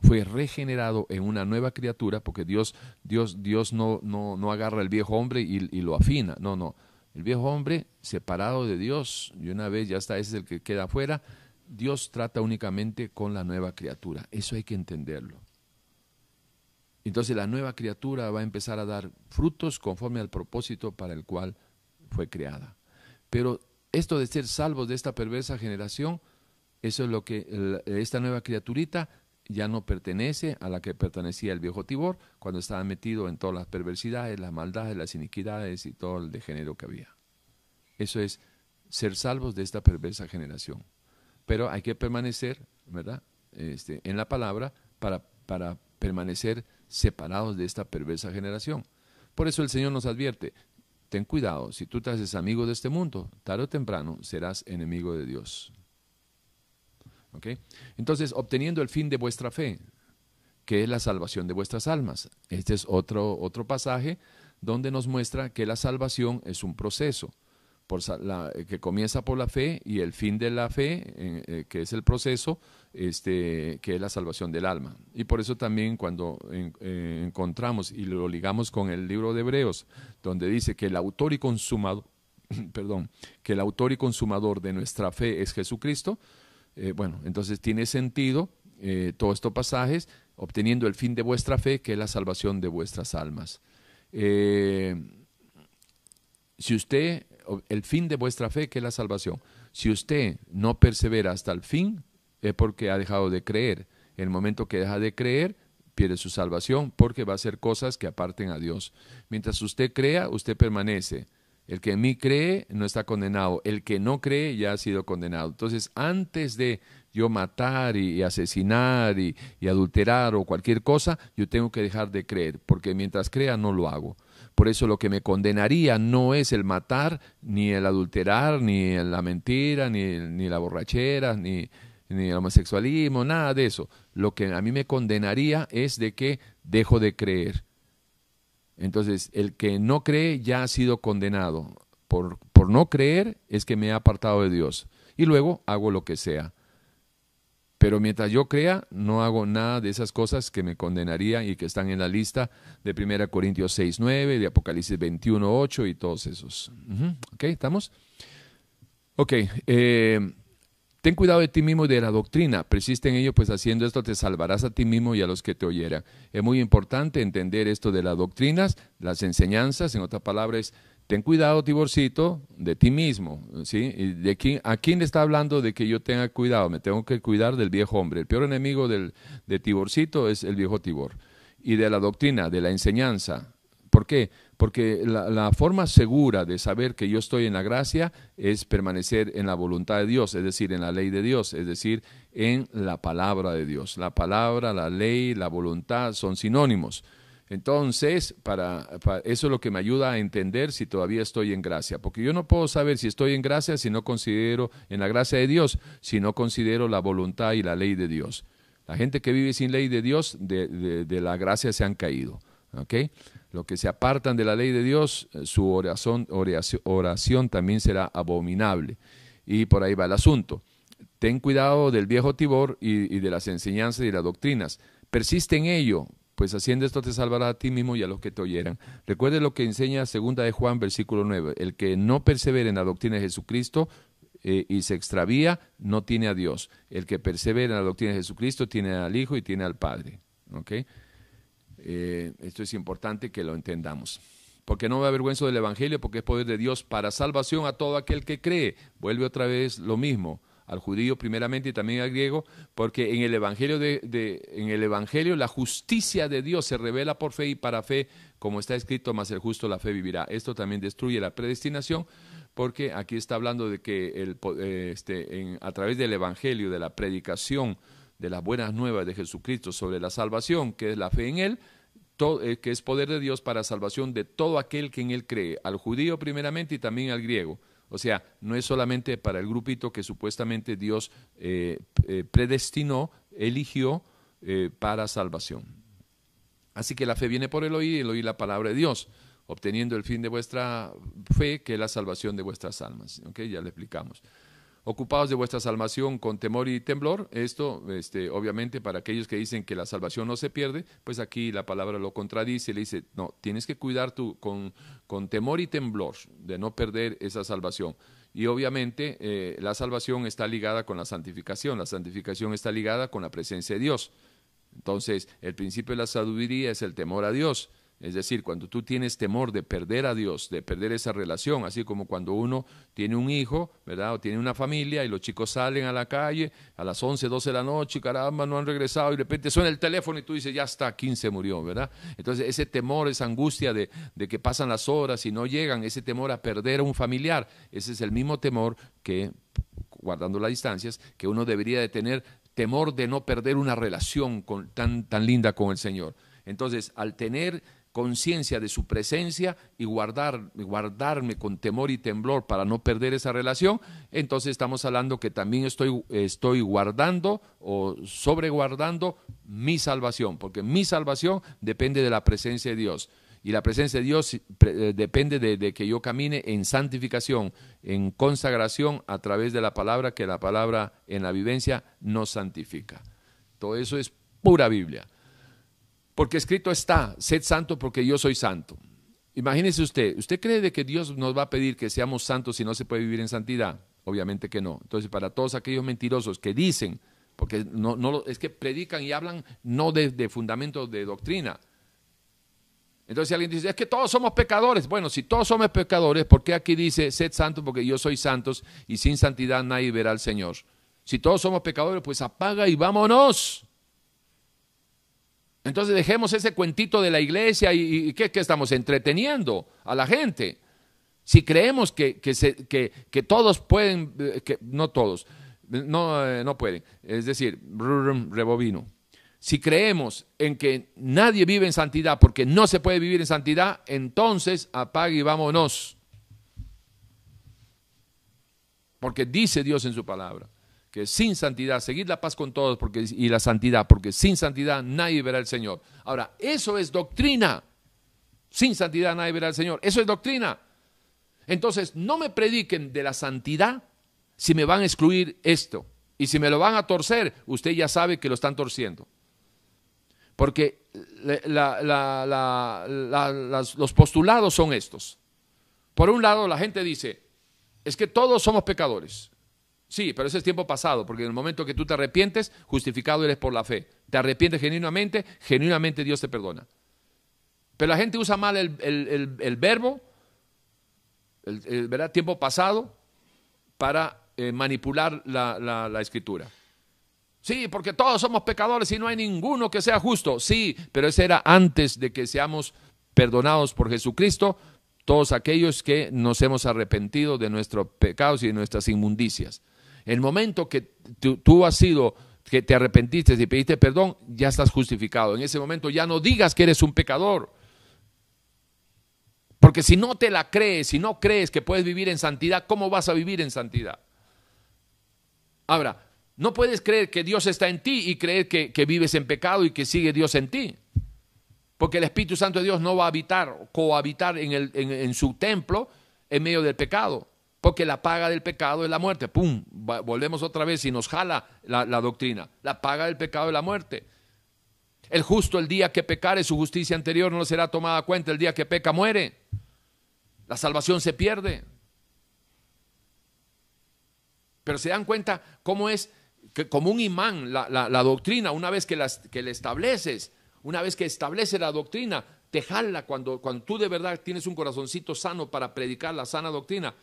fue regenerado en una nueva criatura, porque Dios, Dios, Dios no, no, no agarra el viejo hombre y, y, lo afina, no, no. El viejo hombre separado de Dios, y una vez ya está, ese es el que queda afuera, Dios trata únicamente con la nueva criatura. Eso hay que entenderlo. Entonces la nueva criatura va a empezar a dar frutos conforme al propósito para el cual fue creada. Pero esto de ser salvos de esta perversa generación, eso es lo que esta nueva criaturita ya no pertenece a la que pertenecía el viejo Tibor cuando estaba metido en todas las perversidades, las maldades, las iniquidades y todo el degenero que había. Eso es ser salvos de esta perversa generación. Pero hay que permanecer, ¿verdad? Este, en la palabra para, para permanecer separados de esta perversa generación. Por eso el Señor nos advierte, ten cuidado, si tú te haces amigo de este mundo, tarde o temprano serás enemigo de Dios. Entonces, obteniendo el fin de vuestra fe, que es la salvación de vuestras almas. Este es otro, otro pasaje donde nos muestra que la salvación es un proceso por que comienza por la fe y el fin de la fe, eh, eh, que es el proceso, este, que es la salvación del alma. Y por eso también cuando eh, encontramos y lo ligamos con el libro de Hebreos, donde dice que el autor y consumador, perdón, que el autor y consumador de nuestra fe es Jesucristo, bueno, entonces tiene sentido todos estos pasajes, obteniendo el fin de vuestra fe, que es la salvación de vuestras almas. si usted el fin de vuestra fe, que es la salvación. Si usted no persevera hasta el fin, es porque ha dejado de creer. El momento que deja de creer, pierde su salvación porque va a hacer cosas que aparten a Dios. Mientras usted crea, usted permanece. El que en mí cree no está condenado. El que no cree ya ha sido condenado. Entonces, antes de yo matar y, asesinar y, adulterar o cualquier cosa, yo tengo que dejar de creer, porque mientras crea no lo hago. Por eso lo que me condenaría no es el matar, ni el adulterar, ni la mentira, ni, ni la borrachera, ni, ni el homosexualismo, nada de eso. Lo que a mí me condenaría es de que dejo de creer. Entonces, el que no cree ya ha sido condenado. Por, por no creer es que me ha apartado de Dios. Y luego hago lo que sea. Pero mientras yo crea, no hago nada de esas cosas que me condenaría y que están en la lista de 1 Corintios 6, 9, de Apocalipsis 21, 8 y todos esos. ¿Ok? ¿Estamos? Ok. Eh, ten cuidado de ti mismo y de la doctrina. Persiste en ello, pues haciendo esto te salvarás a ti mismo y a los que te oyeran. Es muy importante entender esto de las doctrinas, las enseñanzas, en otras palabras, ten cuidado, Tiborcito, de ti mismo. ¿sí? de quién, ¿A quién le está hablando de que yo tenga cuidado? Me tengo que cuidar del viejo hombre. El peor enemigo del, de Tiborcito es el viejo Tibor. Y de la doctrina, de la enseñanza. ¿Por qué? Porque la, forma segura de saber que yo estoy en la gracia es permanecer en la voluntad de Dios, es decir, en la ley de Dios, es decir, en la palabra de Dios. La palabra, la ley, la voluntad son sinónimos. Entonces, para, eso es lo que me ayuda a entender si todavía estoy en gracia, porque yo no puedo saber si estoy en gracia si no considero en la gracia de Dios, si no considero la voluntad y la ley de Dios. La gente que vive sin ley de Dios, de, la gracia se han caído. ¿okay? Los que se apartan de la ley de Dios, eh, su oración, oración, también será abominable. Y por ahí va el asunto. Ten cuidado del viejo Tibor y, de las enseñanzas y las doctrinas. Persiste en ello, pues haciendo esto te salvará a ti mismo y a los que te oyeran. Recuerde lo que enseña segunda de Juan, versículo 9. El que no persevera en la doctrina de Jesucristo eh, y se extravía, no tiene a Dios. El que persevera en la doctrina de Jesucristo tiene al Hijo y tiene al Padre. Eh, esto es importante que lo entendamos. Porque no me avergüenzo del Evangelio, porque es poder de Dios para salvación a todo aquel que cree. Vuelve otra vez lo mismo al judío primeramente y también al griego, porque en el evangelio de, en el evangelio la justicia de Dios se revela por fe y para fe, como está escrito, más el justo la fe vivirá. Esto también destruye la predestinación, porque aquí está hablando de que el, eh, este, a través del evangelio, de la predicación de las buenas nuevas de Jesucristo sobre la salvación, que es la fe en él, eh, que es poder de Dios para salvación de todo aquel que en él cree, al judío primeramente y también al griego. O sea, no es solamente para el grupito que supuestamente Dios eh, eh, predestinó, eligió para salvación. Así que la fe viene por el oír y el oír la palabra de Dios, obteniendo el fin de vuestra fe, que es la salvación de vuestras almas. Ya le explicamos ocupados de vuestra salvación con temor y temblor. Esto, este, obviamente, para aquellos que dicen que la salvación no se pierde, pues aquí la palabra lo contradice le dice, no, tienes que cuidar tu, con, con temor y temblor de no perder esa salvación. Y obviamente eh, la salvación está ligada con la santificación, la santificación está ligada con la presencia de Dios. Entonces, el principio de la sabiduría es el temor a Dios. Es decir, cuando tú tienes temor de perder a Dios, de perder esa relación, así como cuando uno tiene un hijo, ¿verdad? O tiene una familia y los chicos salen a la calle a las 11, 12 de la noche, caramba, no han regresado y de repente suena el teléfono y tú dices, ya está, 15 murió, ¿verdad? Entonces ese temor, esa angustia de, de que pasan las horas y no llegan, ese temor a perder a un familiar, ese es el mismo temor que, guardando las distancias, que uno debería de tener temor de no perder una relación tan, tan linda con el Señor. Entonces, al tener conciencia de su presencia y guardar, guardarme con temor y temblor para no perder esa relación, entonces estamos hablando que también estoy, estoy guardando o sobreguardando mi salvación, porque mi salvación depende de la presencia de Dios. Y la presencia de Dios eh, depende de, de, que yo camine en santificación, en consagración a través de la palabra, que la palabra en la vivencia nos santifica. Todo eso es pura Biblia. Porque escrito está, sed santo porque yo soy santo. Imagínese usted, ¿usted cree de que Dios nos va a pedir que seamos santos si no se puede vivir en santidad? Obviamente que no. Entonces, para todos aquellos mentirosos que dicen, porque no, no es que predican y hablan no de, de fundamento de doctrina. Entonces si alguien dice, es que todos somos pecadores. Bueno, si todos somos pecadores, ¿por qué aquí dice, sed santo porque yo soy santos y sin santidad nadie verá al Señor? Si todos somos pecadores, pues apaga y vámonos. Entonces dejemos ese cuentito de la iglesia y, ¿qué, estamos entreteniendo a la gente. Si creemos que, que, todos pueden, eh, que, no todos, no, eh, no pueden, es decir, rebobino. Si creemos en que nadie vive en santidad porque no se puede vivir en santidad, entonces apague y vámonos. Porque dice Dios en su palabra que sin santidad, seguir la paz con todos porque, y la santidad, porque sin santidad nadie verá al Señor. Ahora, eso es doctrina. Sin santidad nadie verá al Señor. Eso es doctrina. Entonces, no me prediquen de la santidad si me van a excluir esto. Y si me lo van a torcer, usted ya sabe que lo están torciendo. Porque los postulados son estos. Por un lado, la gente dice, es que todos somos pecadores. Sí, pero ese es tiempo pasado, porque en el momento que tú te arrepientes, justificado eres por la fe. Te arrepientes genuinamente, genuinamente Dios te perdona. Pero la gente usa mal el, verbo, el, ¿verdad? tiempo pasado, para eh, manipular la, la escritura. Sí, porque todos somos pecadores y no hay ninguno que sea justo. Sí, pero eso era antes de que seamos perdonados por Jesucristo, todos aquellos que nos hemos arrepentido de nuestros pecados y de nuestras inmundicias. El momento que tú, has sido, que te arrepentiste y pediste perdón, ya estás justificado. En ese momento ya no digas que eres un pecador. Porque si no te la crees, si no crees que puedes vivir en santidad, ¿cómo vas a vivir en santidad? Ahora, no puedes creer que Dios está en ti y creer que, vives en pecado y que sigue Dios en ti. Porque el Espíritu Santo de Dios no va a habitar, cohabitar en, en su templo en medio del pecado porque la paga del pecado es la muerte. ¡Pum! Volvemos otra vez y nos jala la, doctrina. La paga del pecado es la muerte. El justo el día que pecare, su justicia anterior no será tomada cuenta. El día que peca, muere. La salvación se pierde. Pero se dan cuenta cómo es que como un imán la, doctrina, una vez que, las, que le estableces, una vez que establece la doctrina, te jala cuando, cuando tú de verdad tienes un corazoncito sano para predicar la sana doctrina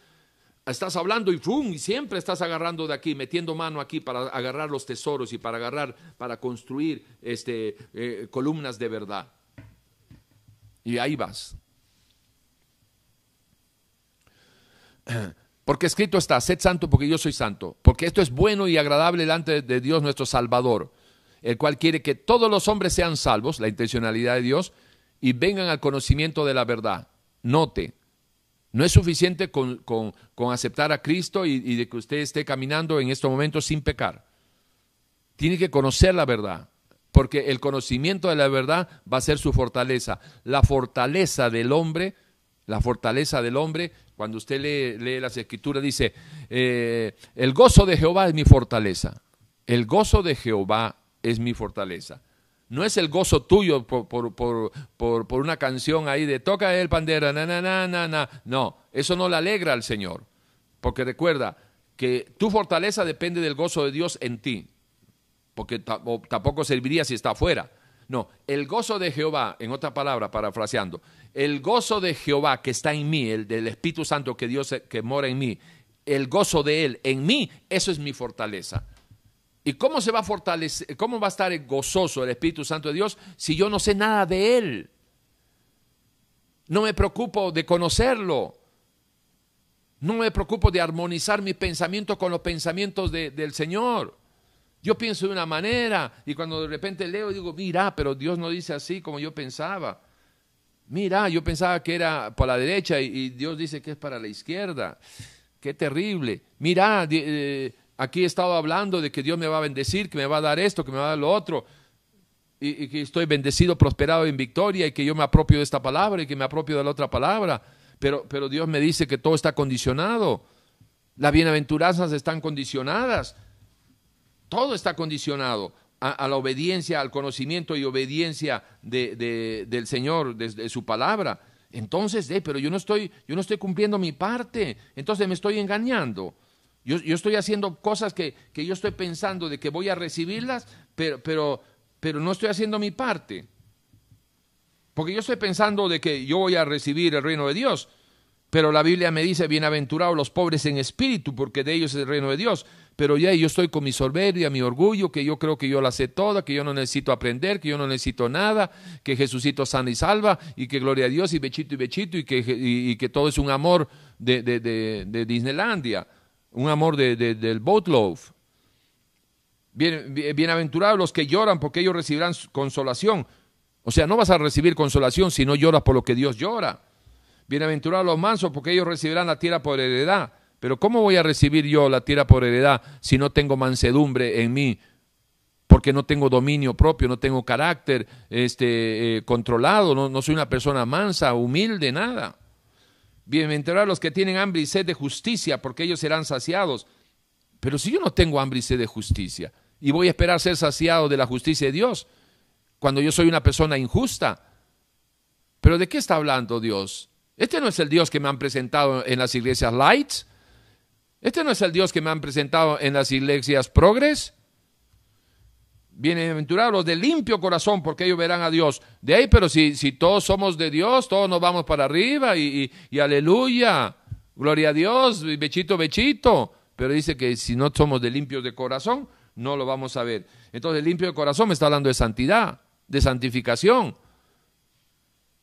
estás hablando y ¡fum! y siempre estás agarrando de aquí, metiendo mano aquí para agarrar los tesoros y para agarrar, para construir este, eh, columnas de verdad. Y ahí vas. Porque escrito está, sed santo porque yo soy santo, porque esto es bueno y agradable delante de Dios nuestro Salvador, el cual quiere que todos los hombres sean salvos, la intencionalidad de Dios, y vengan al conocimiento de la verdad. Note, no es suficiente con, aceptar a Cristo y, y, de que usted esté caminando en estos momentos sin pecar. Tiene que conocer la verdad, porque el conocimiento de la verdad va a ser su fortaleza. La fortaleza del hombre, la fortaleza del hombre, cuando usted lee, lee las escrituras, dice, eh, el gozo de Jehová es mi fortaleza. El gozo de Jehová es mi fortaleza. No es el gozo tuyo por, por, por, por una canción ahí de toca el pandero, na, na, na, na, na. No, eso no le alegra al Señor. Porque recuerda que tu fortaleza depende del gozo de Dios en ti. Porque tampoco serviría si está afuera. No, el gozo de Jehová, en otra palabra, parafraseando, el gozo de Jehová que está en mí, el del Espíritu Santo que Dios que mora en mí, el gozo de Él en mí, eso es mi fortaleza. ¿Y cómo se va a fortalecer, cómo va a estar gozoso el Espíritu Santo de Dios si yo no sé nada de Él? No me preocupo de conocerlo. No me preocupo de armonizar mis pensamientos con los pensamientos del Señor. Yo pienso de una manera y cuando de repente leo digo, mira, pero Dios no dice así como yo pensaba. Mira, yo pensaba que era por la derecha y, Dios dice que es para la izquierda. Qué terrible. Mira, eh, Aquí he estado hablando de que Dios me va a bendecir, que me va a dar esto, que me va a dar lo otro, y, que estoy bendecido, prosperado en victoria, y que yo me apropio de esta palabra y que me apropio de la otra palabra. Pero, pero Dios me dice que todo está condicionado. Las bienaventuranzas están condicionadas. Todo está condicionado a, la obediencia, al conocimiento y obediencia de, del Señor, de, su palabra. Entonces, eh, pero yo no, estoy, yo no estoy cumpliendo mi parte, entonces me estoy engañando. Yo, estoy haciendo cosas que, yo estoy pensando de que voy a recibirlas, pero, pero, pero no estoy haciendo mi parte. Porque yo estoy pensando de que yo voy a recibir el reino de Dios, pero la Biblia me dice, bienaventurados los pobres en espíritu, porque de ellos es el reino de Dios. Pero ya yo estoy con mi soberbia, mi orgullo, que yo creo que yo la sé toda, que yo no necesito aprender, que yo no necesito nada, que Jesucito sana y salva, y que gloria a Dios, y bechito y bechito, y que, y, que todo es un amor de, de, de Disneylandia un amor de, del boat love. Bien, bienaventurados los que lloran porque ellos recibirán consolación. O sea, no vas a recibir consolación si no lloras por lo que Dios llora. Bienaventurados los mansos porque ellos recibirán la tierra por heredad. Pero ¿cómo voy a recibir yo la tierra por heredad si no tengo mansedumbre en mí? Porque no tengo dominio propio, no tengo carácter este, eh, controlado, no, no soy una persona mansa, humilde, nada. Bienaventurados los que tienen hambre y sed de justicia, porque ellos serán saciados. Pero si yo no tengo hambre y sed de justicia, y voy a esperar ser saciado de la justicia de Dios, cuando yo soy una persona injusta, ¿pero de qué está hablando Dios? Este no es el Dios que me han presentado en las iglesias Lights. Este no es el Dios que me han presentado en las iglesias Progress. Bienaventurados los de limpio corazón, porque ellos verán a Dios. De ahí, pero si, si todos somos de Dios, todos nos vamos para arriba y, y, aleluya, gloria a Dios, bechito, bechito. Pero dice que si no somos de limpios de corazón, no lo vamos a ver. Entonces, limpio de corazón me está hablando de santidad, de santificación.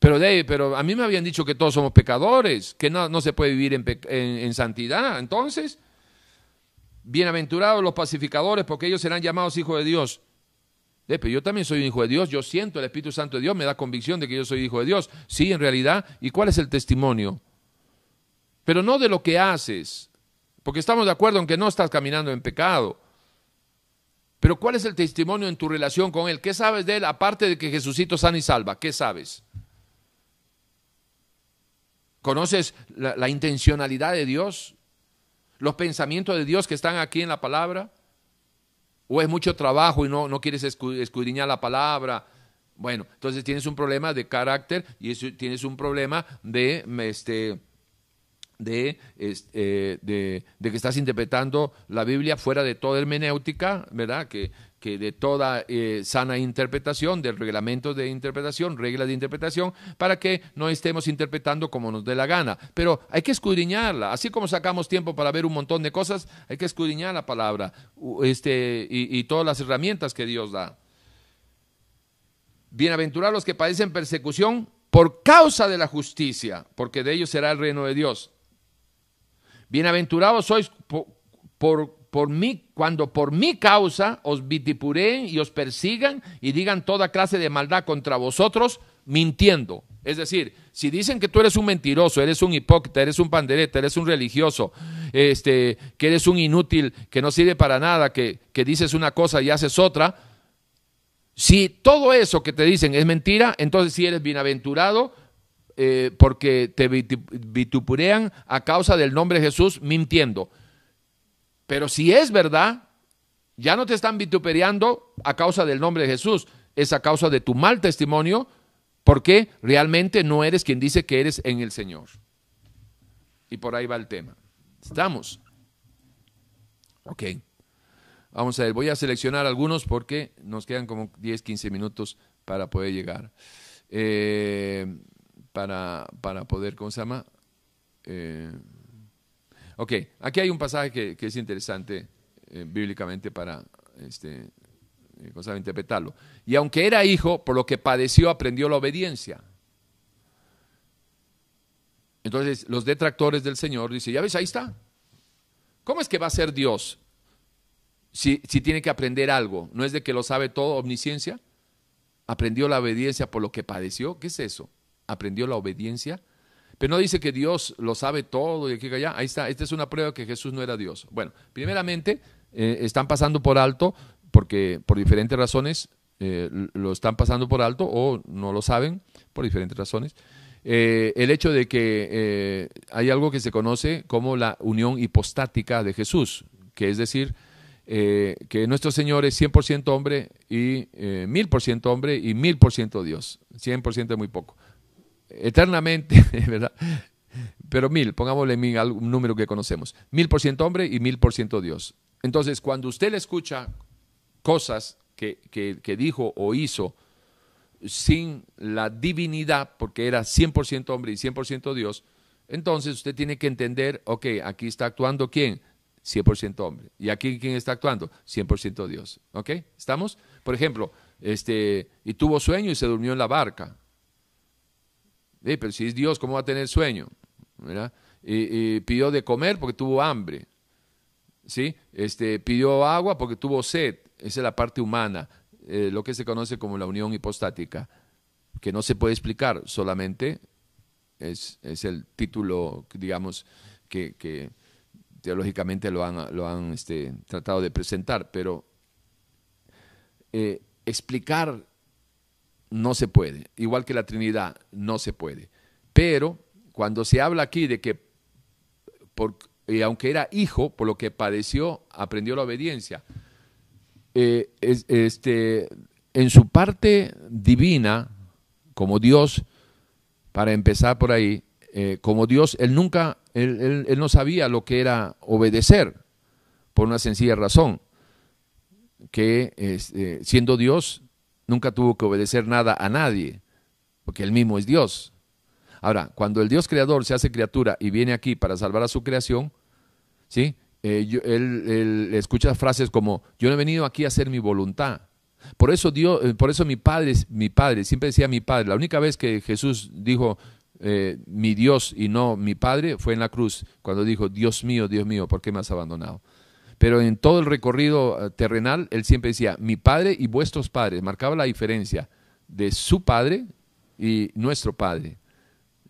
Pero, de, pero a mí me habían dicho que todos somos pecadores, que no, no se puede vivir en, en, en santidad. Entonces, bienaventurados los pacificadores, porque ellos serán llamados hijos de Dios pero yo también soy hijo de Dios, yo siento el Espíritu Santo de Dios, me da convicción de que yo soy hijo de Dios. Sí, en realidad. ¿Y cuál es el testimonio? Pero no de lo que haces, porque estamos de acuerdo en que no estás caminando en pecado. Pero ¿cuál es el testimonio en tu relación con Él? ¿Qué sabes de Él aparte de que Jesucito sana y salva? ¿Qué sabes? ¿Conoces la, la intencionalidad de Dios? ¿Los pensamientos de Dios que están aquí en la palabra? O es mucho trabajo y no, no quieres escudriñar la palabra. Bueno, entonces tienes un problema de carácter y tienes un problema de, este, de, eh, de, de, que estás interpretando la Biblia fuera de toda hermenéutica, ¿verdad? Que, que de toda eh, sana interpretación, del reglamento de interpretación, reglas de interpretación, para que no estemos interpretando como nos dé la gana. Pero hay que escudriñarla, así como sacamos tiempo para ver un montón de cosas, hay que escudriñar la palabra este, y, todas las herramientas que Dios da. Bienaventurados los que padecen persecución por causa de la justicia, porque de ellos será el reino de Dios. Bienaventurados sois por, por, mí, cuando por mi causa os vitipureen y os persigan y digan toda clase de maldad contra vosotros, mintiendo. Es decir, si dicen que tú eres un mentiroso, eres un hipócrita, eres un pandereta, eres un religioso, este, que eres un inútil, que no sirve para nada, que, que dices una cosa y haces otra, si todo eso que te dicen es mentira, entonces sí eres bienaventurado eh, porque te vituperean a causa del nombre de Jesús mintiendo. Pero si es verdad, ya no te están vituperando a causa del nombre de Jesús, es a causa de tu mal testimonio, porque realmente no eres quien dice que eres en el Señor. Y por ahí va el tema. ¿Estamos? Ok. Vamos a ver, voy a seleccionar algunos porque nos quedan como 10, 15 minutos para poder llegar. Eh, para, para, poder, ¿cómo se llama? Eh, ok, aquí hay un pasaje que, es interesante eh, bíblicamente para este, interpretarlo. Y aunque era hijo, por lo que padeció, aprendió la obediencia. Entonces, los detractores del Señor dicen, ya ves, ahí está. ¿Cómo es que va a ser Dios? si, tiene que aprender algo? ¿No es de que lo sabe todo, omnisciencia? ¿Aprendió la obediencia por lo que padeció? ¿Qué es eso? ¿Aprendió la obediencia? Pero no dice que Dios lo sabe todo y aquí allá. Ahí está, esta es una prueba que Jesús no era Dios. Bueno, primeramente, eh, están pasando por alto, porque por diferentes razones eh, lo están pasando por alto o no lo saben por diferentes razones. Eh, el hecho de que hay algo que se conoce como la unión hipostática de Jesús, que es decir, que nuestro Señor es 100% hombre y eh, 1000% hombre y 1000% Dios. 100% es muy poco. Eternamente, ¿verdad? Pero mil, pongámosle mil, un número que conocemos. Mil por ciento hombre y mil por ciento Dios. Entonces, cuando usted le escucha cosas que, que, dijo o hizo sin la divinidad, porque era 100% hombre y 100% Dios, entonces usted tiene que entender, ok, aquí está actuando quién? 100% hombre. ¿Y aquí quién está actuando? 100% Dios. ¿Ok? ¿Estamos? Por ejemplo, este, y tuvo sueño y se durmió en la barca. Pero si es Dios, ¿cómo va a tener sueño? Y, pidió de comer porque tuvo hambre. ¿Sí? Este, pidió agua porque tuvo sed. Esa es la parte humana, eh, lo que se conoce como la unión hipostática, que no se puede explicar, solamente es, el título, digamos, que, teológicamente lo han, lo han este, tratado de presentar, pero eh, explicar no se puede, igual que la Trinidad no se puede. Pero cuando se habla aquí de que, por, aunque era hijo, por lo que padeció, aprendió la obediencia, eh, este, en su parte divina, como Dios, para empezar por ahí, eh, como Dios, él nunca, él, no sabía lo que era obedecer, por una sencilla razón, que eh, siendo Dios, nunca tuvo que obedecer nada a nadie, porque él mismo es Dios. Ahora, cuando el Dios creador se hace criatura y viene aquí para salvar a su creación, ¿sí? Eh, él, escucha frases como, yo no he venido aquí a hacer mi voluntad. Por eso, Dios, por eso mi padre, mi padre, siempre decía mi padre, la única vez que Jesús dijo, eh, mi Dios y no mi Padre fue en la cruz, cuando dijo, Dios mío, Dios mío, ¿por qué me has abandonado? Pero en todo el recorrido eh, terrenal, él siempre decía, mi Padre y vuestros padres, marcaba la diferencia de su Padre y nuestro Padre,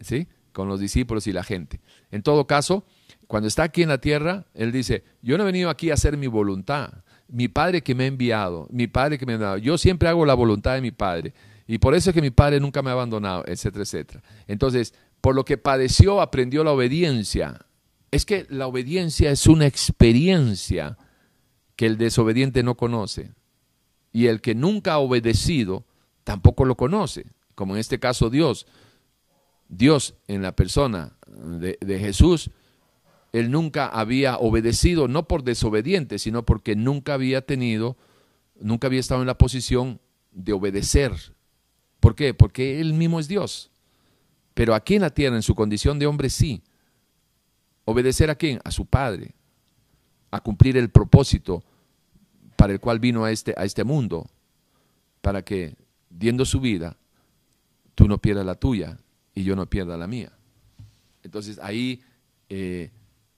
¿sí? Con los discípulos y la gente. En todo caso, cuando está aquí en la tierra, él dice, yo no he venido aquí a hacer mi voluntad, mi Padre que me ha enviado, mi Padre que me ha enviado, yo siempre hago la voluntad de mi Padre. Y por eso es que mi padre nunca me ha abandonado, etcétera, etcétera. Entonces, por lo que padeció, aprendió la obediencia. Es que la obediencia es una experiencia que el desobediente no conoce. Y el que nunca ha obedecido tampoco lo conoce, como en este caso Dios. Dios en la persona de, Jesús él nunca había obedecido, no por desobediente, sino porque nunca había tenido, nunca había estado en la posición de obedecer. ¿Por qué? Porque él mismo es Dios. Pero aquí en la tierra, en su condición de hombre, sí. ¿Obedecer a quién? A su Padre. A cumplir el propósito para el cual vino a este, a este mundo. Para que, diendo su vida, tú no pierdas la tuya y yo no pierda la mía. Entonces ahí, eh,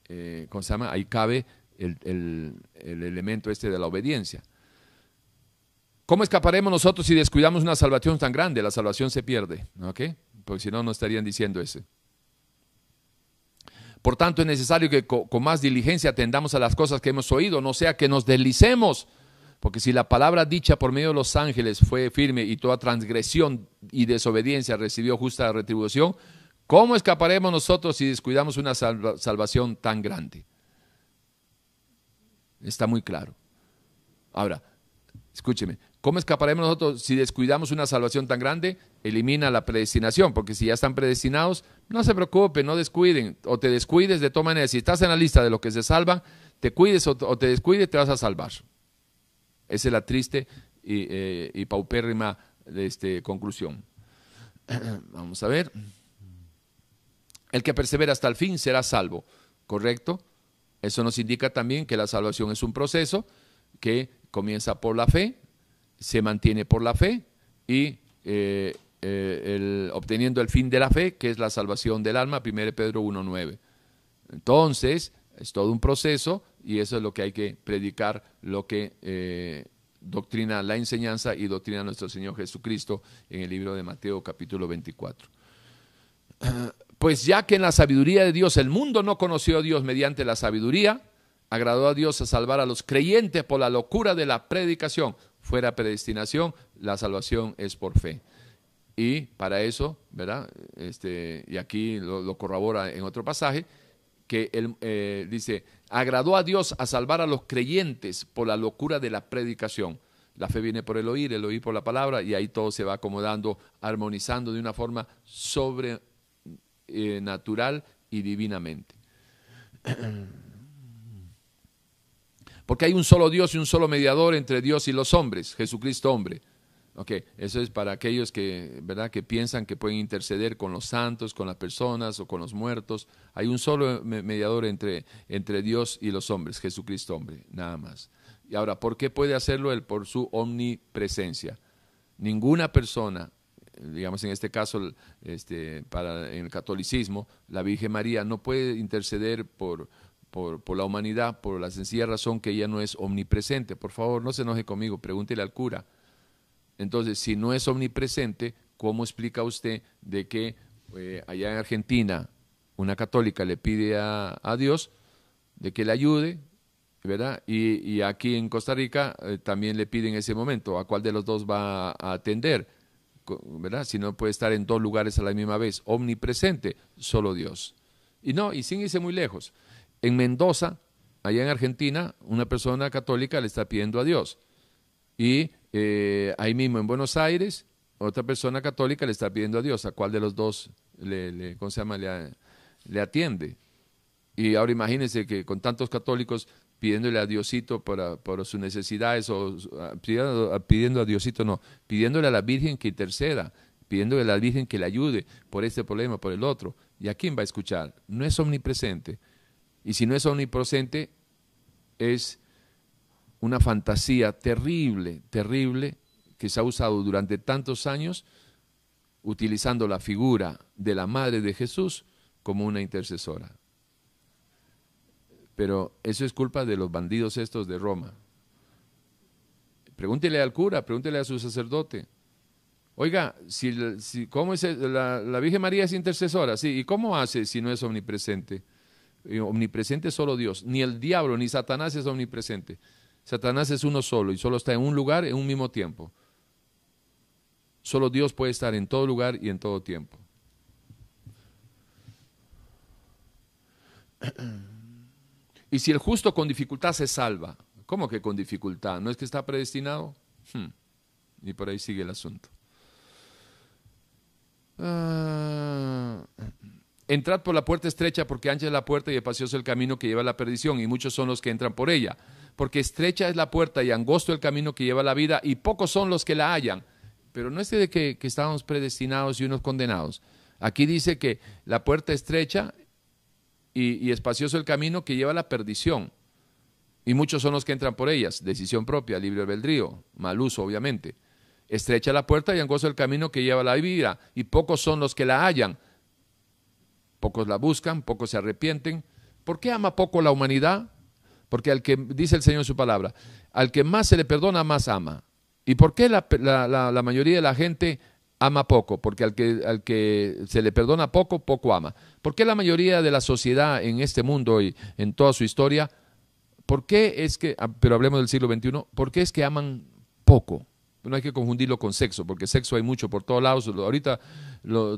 eh. Ahí cabe el, el, elemento este de la obediencia. ¿Cómo escaparemos nosotros si descuidamos una salvación tan grande? La salvación se pierde, ¿ok? Porque si no, no estarían diciendo eso. Por tanto, es necesario que con más diligencia atendamos a las cosas que hemos oído, no sea que nos deslicemos. Porque si la palabra dicha por medio de los ángeles fue firme y toda transgresión y desobediencia recibió justa retribución, ¿cómo escaparemos nosotros si descuidamos una salvación tan grande? Está muy claro. Ahora, escúcheme, ¿cómo escaparemos nosotros si descuidamos una salvación tan grande? Elimina la predestinación, porque si ya están predestinados, no se preocupen, no descuiden, o te descuides de todas maneras. Si estás en la lista de los que se salvan, te cuides o te descuides, te vas a salvar. Esa es la triste y, eh, paupérrima este, conclusión. Vamos a ver. El que persevera hasta el fin será salvo, ¿correcto? Eso nos indica también que la salvación es un proceso que comienza por la fe, se mantiene por la fe y eh, eh, obteniendo el fin de la fe, que es la salvación del alma, 1 Pedro 1.9. Entonces, es todo un proceso y eso es lo que hay que predicar, lo que eh, doctrina la enseñanza y doctrina nuestro Señor Jesucristo en el libro de Mateo capítulo 24. Pues ya que en la sabiduría de Dios el mundo no conoció a Dios mediante la sabiduría, agradó a Dios a salvar a los creyentes por la locura de la predicación. Fuera predestinación, la salvación es por fe. Y para eso, ¿verdad? Este, y aquí lo corrobora en otro pasaje, que él eh, dice, agradó a Dios a salvar a los creyentes por la locura de la predicación. La fe viene por el oír, el oír por la palabra, y ahí todo se va acomodando, armonizando de una forma sobrenatural eh, y divinamente. Porque hay un solo Dios y un solo mediador entre Dios y los hombres, Jesucristo hombre. Eso es para aquellos que, ¿verdad? que piensan que pueden interceder con los santos, con las personas o con los muertos. Hay un solo mediador entre, entre Dios y los hombres, Jesucristo hombre, nada más. Y ahora, ¿por qué puede hacerlo él? Por su omnipresencia. Ninguna persona, digamos en este caso, este, para, en el catolicismo, la Virgen María no puede interceder por, por, la humanidad por la sencilla razón que ella no es omnipresente. Por favor, no se enoje conmigo, pregúntele al cura. Entonces, si no es omnipresente, ¿cómo explica usted de que eh, allá en Argentina una católica le pide a, Dios de que le ayude, ¿verdad? Y, aquí en Costa Rica eh, también le pide en ese momento a cuál de los dos va a atender, ¿verdad? Si no puede estar en dos lugares a la misma vez, omnipresente, solo Dios. Y no, y sin irse muy lejos. En Mendoza, allá en Argentina, una persona católica le está pidiendo a Dios. Y eh, ahí mismo en Buenos Aires, otra persona católica le está pidiendo a Dios a cuál de los dos le, ¿cómo se llama? Le, atiende. Y ahora imagínense que con tantos católicos pidiéndole a Diosito por sus necesidades, o pidiendo, a Diosito, no, pidiéndole a la Virgen que interceda, pidiéndole a la Virgen que le ayude por este problema, por el otro. ¿Y a quién va a escuchar? No es omnipresente. Y si no es omnipresente, es una fantasía terrible, terrible, que se ha usado durante tantos años, utilizando la figura de la Madre de Jesús como una intercesora. Pero eso es culpa de los bandidos estos de Roma. Pregúntele al cura, pregúntele a su sacerdote. Oiga, si, ¿cómo es la, la, Virgen María es intercesora? Sí, ¿y cómo hace si no es omnipresente? Omnipresente es solo Dios. Ni el diablo ni Satanás es omnipresente. Satanás es uno solo y solo está en un lugar en un mismo tiempo. Solo Dios puede estar en todo lugar y en todo tiempo. Y si el justo con dificultad se salva, ¿cómo que con dificultad? ¿No es que está predestinado? Hmm. Y por ahí sigue el asunto. Ah, entrad por la puerta estrecha porque ancha es la puerta y espacioso el camino que lleva a la perdición y muchos son los que entran por ella. Porque estrecha es la puerta y angosto el camino que lleva a la vida y pocos son los que la hallan. Pero no es de que, que estábamos predestinados y unos condenados. Aquí dice que la puerta estrecha y, y espacioso el camino que lleva a la perdición. Y muchos son los que entran por ellas. Decisión propia, libre albedrío, mal uso, obviamente. Estrecha la puerta y angosto el camino que lleva a la vida, y pocos son los que la hallan. Pocos la buscan, pocos se arrepienten. ¿Por qué ama poco la humanidad? Porque al que, dice el Señor en su palabra, al que más se le perdona, más ama. ¿Y por qué la, la, mayoría de la gente ama poco? Porque al que, al que se le perdona poco, poco ama. ¿Por qué la mayoría de la sociedad en este mundo y en toda su historia, por qué es que, ah, pero hablemos del siglo XXI, por qué es que aman poco? No hay que confundirlo con sexo, porque sexo hay mucho por todos lados. Ahorita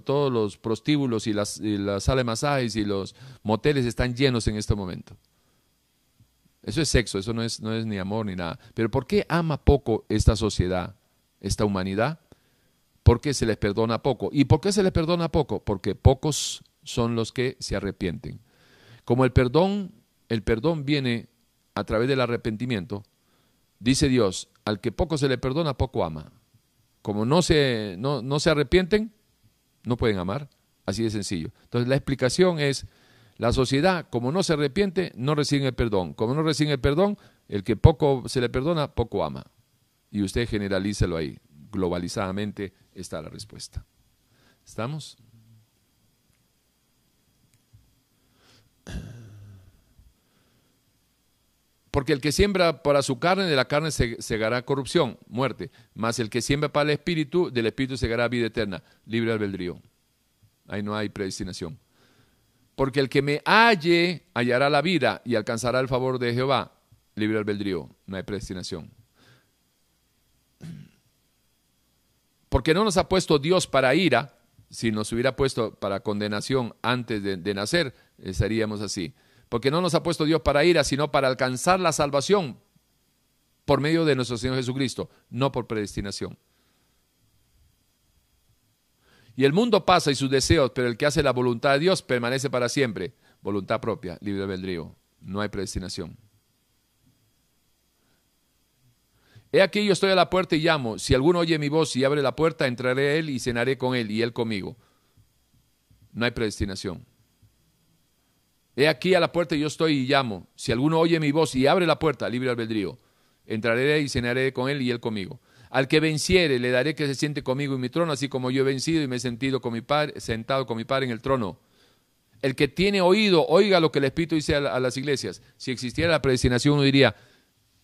todos los prostíbulos y las, y las salas de masajes y los moteles están llenos en este momento. Eso es sexo, eso no es, no es ni amor ni nada. Pero ¿por qué ama poco esta sociedad, esta humanidad? Porque se les perdona poco. ¿Y por qué se les perdona poco? Porque pocos son los que se arrepienten. Como el perdón, el perdón viene a través del arrepentimiento, dice Dios, al que poco se le perdona, poco ama. Como no se, no, no se arrepienten, no pueden amar. Así de sencillo. Entonces la explicación es, la sociedad, como no se arrepiente, no recibe el perdón. Como no recibe el perdón, el que poco se le perdona, poco ama. Y usted generalícelo ahí. Globalizadamente está la respuesta. ¿Estamos? Porque el que siembra para su carne, de la carne segará corrupción, muerte. Mas el que siembra para el espíritu, del espíritu segará vida eterna, libre albedrío. Ahí no hay predestinación. Porque el que me halle hallará la vida y alcanzará el favor de Jehová, libre albedrío. No hay predestinación. Porque no nos ha puesto Dios para ira, si nos hubiera puesto para condenación antes de, de nacer, estaríamos así porque no nos ha puesto Dios para ira, sino para alcanzar la salvación por medio de nuestro Señor Jesucristo, no por predestinación. Y el mundo pasa y sus deseos, pero el que hace la voluntad de Dios permanece para siempre. Voluntad propia, libre albedrío. No hay predestinación. He aquí yo estoy a la puerta y llamo. Si alguno oye mi voz y abre la puerta, entraré a él y cenaré con él y él conmigo. No hay predestinación. He aquí a la puerta yo estoy y llamo. Si alguno oye mi voz y abre la puerta, libre albedrío, entraré y cenaré con él y él conmigo. Al que venciere, le daré que se siente conmigo en mi trono, así como yo he vencido y me he sentido con mi padre, sentado con mi Padre en el trono. El que tiene oído, oiga lo que el Espíritu dice a, las iglesias. Si existiera la predestinación, uno diría,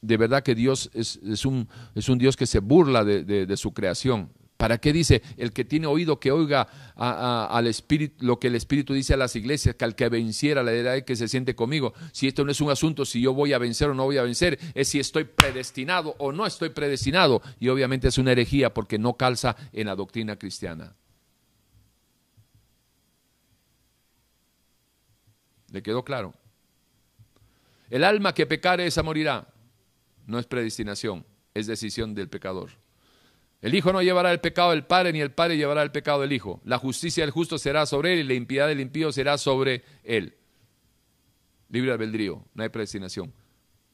de verdad que Dios es, un, es un, Dios que se burla de su creación. ¿Para qué dice el que tiene oído que oiga al Espíritu, lo que el Espíritu dice a las iglesias, que al que venciera la edad que se siente conmigo? Si esto no es un asunto si yo voy a vencer o no voy a vencer, es si estoy predestinado o no estoy predestinado. Y obviamente es una herejía porque no calza en la doctrina cristiana. ¿Le quedó claro? El alma que pecare, esa morirá. No es predestinación, es decisión del pecador. El Hijo no llevará el pecado del Padre, ni el Padre llevará el pecado del Hijo. La justicia del justo será sobre él y la impiedad del impío será sobre él. Libre albedrío, no hay predestinación.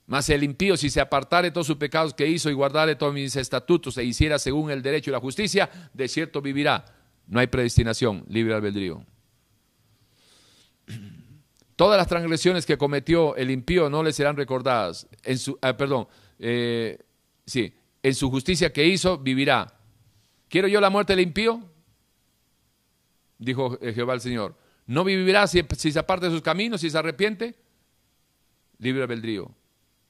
Mas el impío, si se apartare todos sus pecados que hizo y guardare todos mis estatutos e hiciera según el derecho y la justicia, de cierto vivirá. No hay predestinación, libre albedrío. Todas las transgresiones que cometió el impío no le serán recordadas. En su, ah, perdón, eh, sí, en su justicia que hizo, vivirá. ¿Quiero yo la muerte del impío? Dijo Jehová el Señor. ¿No vivirá si, se aparte de sus caminos, si se arrepiente? Libre albedrío.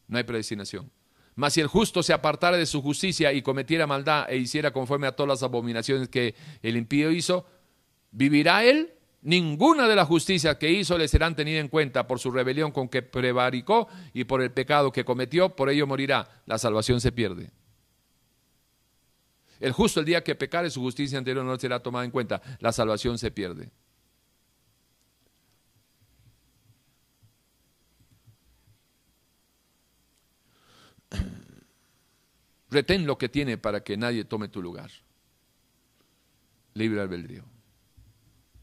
No hay predestinación. Mas si el justo se apartara de su justicia y cometiera maldad e hiciera conforme a todas las abominaciones que el impío hizo, ¿vivirá él? Ninguna de las justicias que hizo le serán tenidas en cuenta por su rebelión con que prevaricó y por el pecado que cometió, por ello morirá. La salvación se pierde. El justo el día que pecare su justicia anterior no será tomada en cuenta. La salvación se pierde. Retén lo que tiene para que nadie tome tu lugar. Libre albedrío.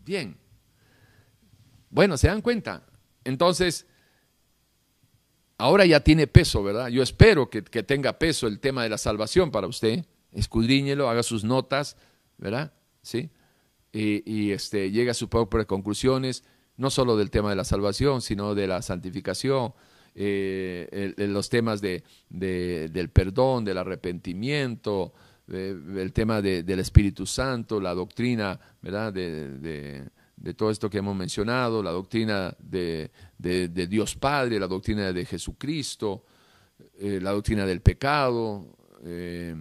Bien. Bueno, ¿se dan cuenta? Entonces, ahora ya tiene peso, ¿verdad? Yo espero que, tenga peso el tema de la salvación para usted. Escudriñelo, haga sus notas, ¿verdad? ¿Sí? Y, este, llegue a sus propias conclusiones, no solo del tema de la salvación, sino de la santificación, eh, los temas de, del perdón, del arrepentimiento, el tema del Espíritu Santo, la doctrina, ¿verdad? de de todo esto que hemos mencionado, la doctrina de, Dios Padre, la doctrina de Jesucristo, eh, la doctrina del pecado, eh,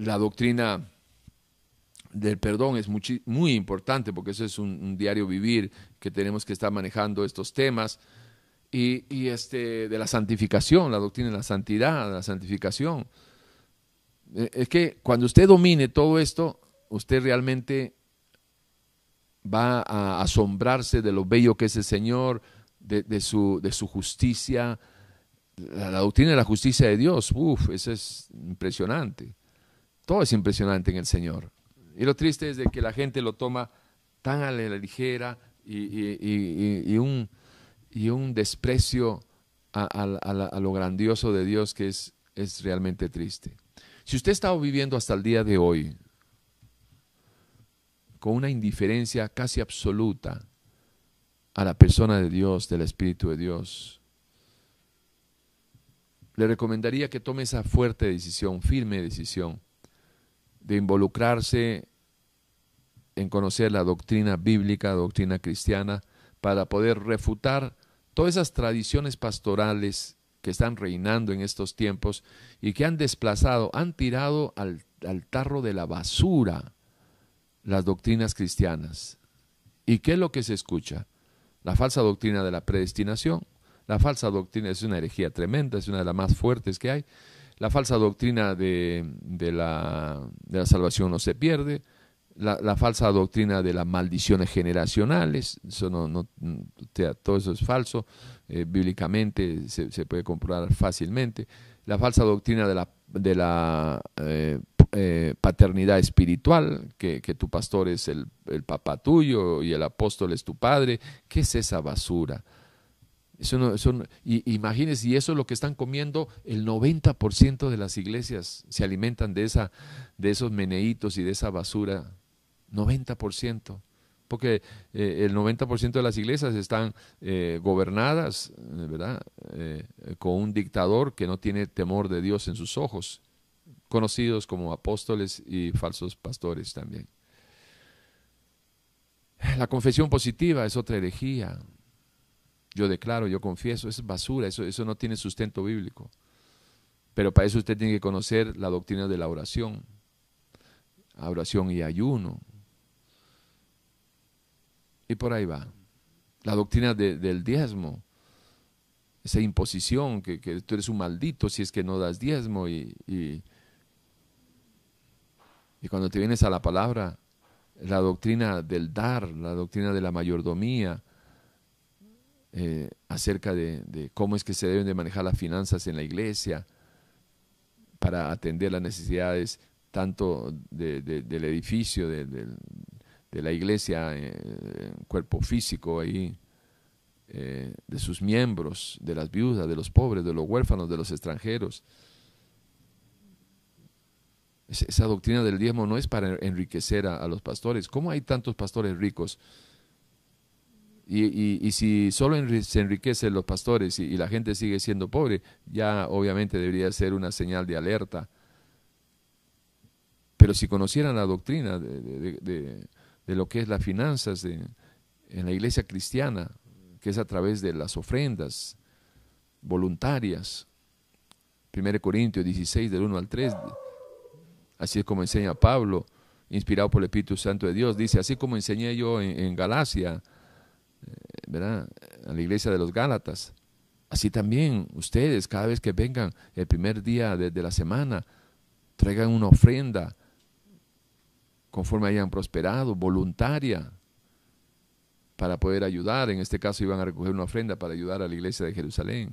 la doctrina del perdón es muy, importante porque eso es un, diario vivir que tenemos que estar manejando estos temas. Y, este, de la santificación, la doctrina de la santidad, la santificación. Eh, es que cuando usted domine todo esto, usted realmente va a asombrarse de lo bello que es el Señor, de, su, de su justicia. La, doctrina de la justicia de Dios, uff, eso es impresionante. Todo es impresionante en el Señor. Y lo triste es de que la gente lo toma tan a la ligera y, un, y un desprecio a, lo grandioso de Dios que es, es realmente triste. Si usted ha estado viviendo hasta el día de hoy con una indiferencia casi absoluta a la persona de Dios, del Espíritu de Dios. Le recomendaría que tome esa fuerte decisión, firme decisión, de involucrarse en conocer la doctrina bíblica, doctrina cristiana, para poder refutar todas esas tradiciones pastorales que están reinando en estos tiempos y que han desplazado, han tirado al, al tarro de la basura las doctrinas cristianas. ¿Y qué es lo que se escucha? La falsa doctrina de la predestinación. La falsa doctrina es una herejía tremenda, es una de las más fuertes que hay. La falsa doctrina de, la, salvación no se pierde. La, falsa doctrina de las maldiciones generacionales, eso no, no, todo eso es falso, eh, bíblicamente se, puede comprobar fácilmente. La falsa doctrina de la, de la eh, eh, paternidad espiritual, que, tu pastor es el, papá tuyo y el apóstol es tu padre. ¿Qué es esa basura? Y, imagínense, y eso es lo que están comiendo el 90% de las iglesias, se alimentan de, esa, de esos meneitos y de esa basura. 90%. Porque eh, el 90% de las iglesias están eh, gobernadas, ¿verdad? con un dictador que no tiene temor de Dios en sus ojos conocidos como apóstoles y falsos pastores también. La confesión positiva es otra herejía. Yo declaro, yo confieso, es basura, eso, eso no tiene sustento bíblico. Pero para eso usted tiene que conocer la doctrina de la oración, oración y ayuno. Y por ahí va. La doctrina del diezmo, esa imposición, que, tú eres un maldito si es que no das diezmo y y cuando te vienes a la palabra, la doctrina del dar, la doctrina de la mayordomía, eh, acerca de, cómo es que se deben de manejar las finanzas en la iglesia para atender las necesidades tanto del edificio, de, la iglesia, eh, cuerpo físico ahí, eh, de sus miembros, de las viudas, de los pobres, de los huérfanos, de los extranjeros. Esa doctrina del diezmo no es para enriquecer a, los pastores. ¿Cómo hay tantos pastores ricos? Y, si solo se enriquecen los pastores y, la gente sigue siendo pobre, ya obviamente debería ser una señal de alerta. Pero si conocieran la doctrina de, lo que es las finanzas en la iglesia cristiana, que es a través de las ofrendas voluntarias, 1 Corintios 16, del 1 al 3, Así es como enseña Pablo, inspirado por el Espíritu Santo de Dios. Dice, así como enseñé yo en, Galacia, eh, ¿verdad? A la iglesia de los Gálatas. Así también ustedes, cada vez que vengan el primer día de, la semana, traigan una ofrenda conforme hayan prosperado, voluntaria, para poder ayudar. En este caso iban a recoger una ofrenda para ayudar a la iglesia de Jerusalén.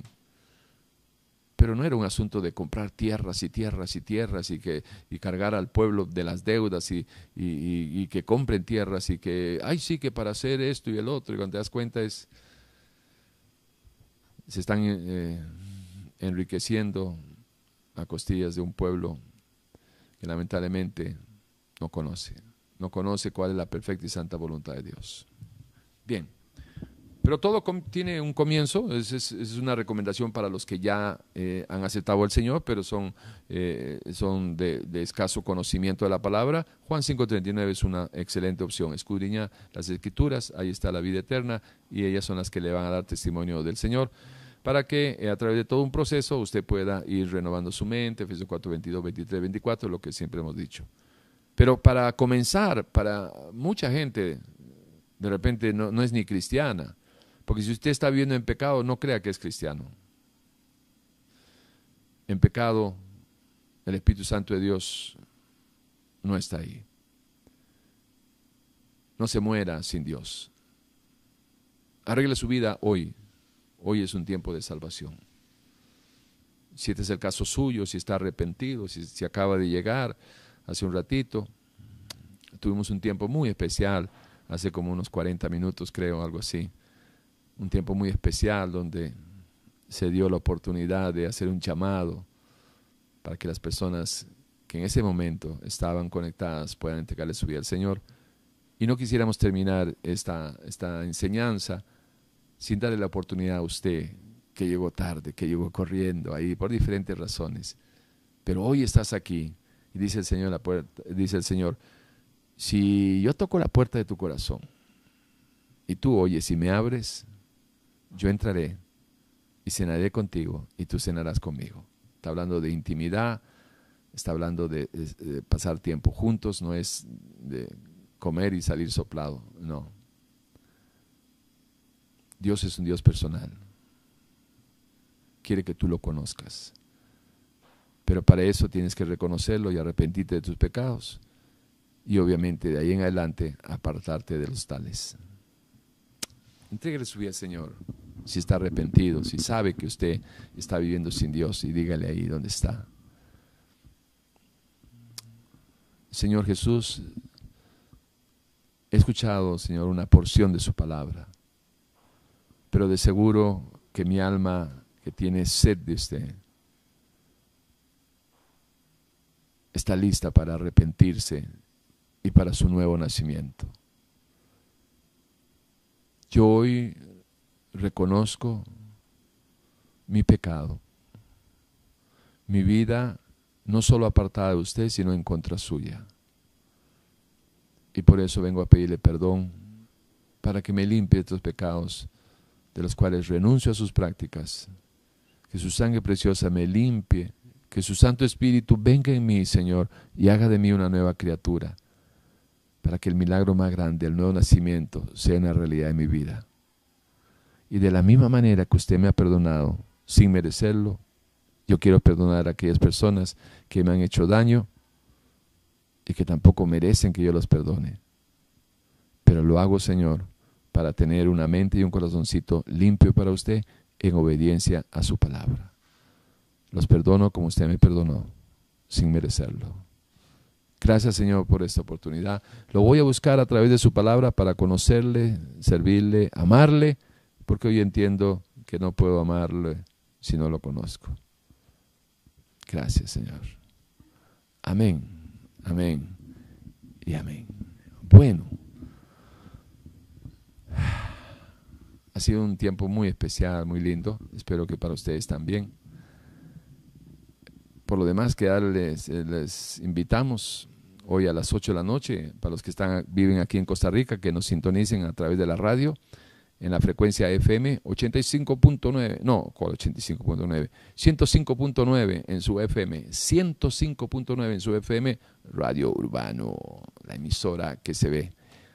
Pero no era un asunto de comprar tierras y tierras y tierras y que y cargar al pueblo de las deudas y, y, que compren tierras y que, ay sí, que para hacer esto y el otro, y cuando te das cuenta es, se están eh, enriqueciendo a costillas de un pueblo que lamentablemente no conoce, no conoce cuál es la perfecta y santa voluntad de Dios. Bien. Pero todo tiene un comienzo, es, una recomendación para los que ya eh, han aceptado al Señor, pero son, eh, son de, escaso conocimiento de la palabra. Juan 5.39 es una excelente opción. Escudriña las escrituras, ahí está la vida eterna y ellas son las que le van a dar testimonio del Señor para que eh, a través de todo un proceso usted pueda ir renovando su mente, Efesios 4, 22, 23, 24, lo que siempre hemos dicho. Pero para comenzar, para mucha gente, de repente no es ni cristiana, porque si usted está viviendo en pecado, no crea que es cristiano. En pecado, el Espíritu Santo de Dios no está ahí. No se muera sin Dios. Arregle su vida hoy. Hoy es un tiempo de salvación. Si este es el caso suyo, si está arrepentido, si, si acaba de llegar hace un ratito, tuvimos un tiempo muy especial, hace como unos 40 minutos creo, algo así un tiempo muy especial donde se dio la oportunidad de hacer un llamado para que las personas que en ese momento estaban conectadas puedan entregarle su vida al Señor. Y no quisiéramos terminar esta, esta enseñanza sin darle la oportunidad a usted que llegó tarde, que llegó corriendo ahí por diferentes razones. Pero hoy estás aquí y dice el Señor, la puerta, dice el Señor, si yo toco la puerta de tu corazón y tú oyes y me abres, yo entraré y cenaré contigo y tú cenarás conmigo. Está hablando de intimidad, está hablando de, pasar tiempo juntos, no es de comer y salir soplado, no. Dios es un Dios personal. Quiere que tú lo conozcas. Pero para eso tienes que reconocerlo y arrepentirte de tus pecados. Y obviamente de ahí en adelante apartarte de los tales. Entréguele su vida al Señor, si está arrepentido, si sabe que usted está viviendo sin Dios y dígale ahí dónde está. Señor Jesús, he escuchado, Señor, una porción de su palabra, pero de seguro que mi alma que tiene sed de usted está lista para arrepentirse y para su nuevo nacimiento. Yo hoy reconozco mi pecado, mi vida no solo apartada de usted, sino en contra suya. Y por eso vengo a pedirle perdón para que me limpie estos pecados de los cuales renuncio a sus prácticas. Que su sangre preciosa me limpie, que su Santo Espíritu venga en mí, Señor, y haga de mí una nueva criatura para que el milagro más grande, el nuevo nacimiento, sea una realidad en mi vida. Y de la misma manera que usted me ha perdonado sin merecerlo, yo quiero perdonar a aquellas personas que me han hecho daño y que tampoco merecen que yo los perdone. Pero lo hago, Señor, para tener una mente y un corazoncito limpio para usted en obediencia a su palabra. Los perdono como usted me perdonó, sin merecerlo. Gracias Señor por esta oportunidad. Lo voy a buscar a través de su palabra para conocerle, servirle, amarle, porque hoy entiendo que no puedo amarle si no lo conozco. Gracias Señor. Amén, amén y amén. Bueno, ha sido un tiempo muy especial, muy lindo. Espero que para ustedes también por lo demás, quedarles, eh, les invitamos hoy a las 8 de la noche, para los que están, viven aquí en Costa Rica, que nos sintonicen a través de la radio, en la frecuencia FM 85.9, no, ¿cuál 85.9? 105.9 en su FM, 105.9 en su FM, Radio Urbano, la emisora que se ve.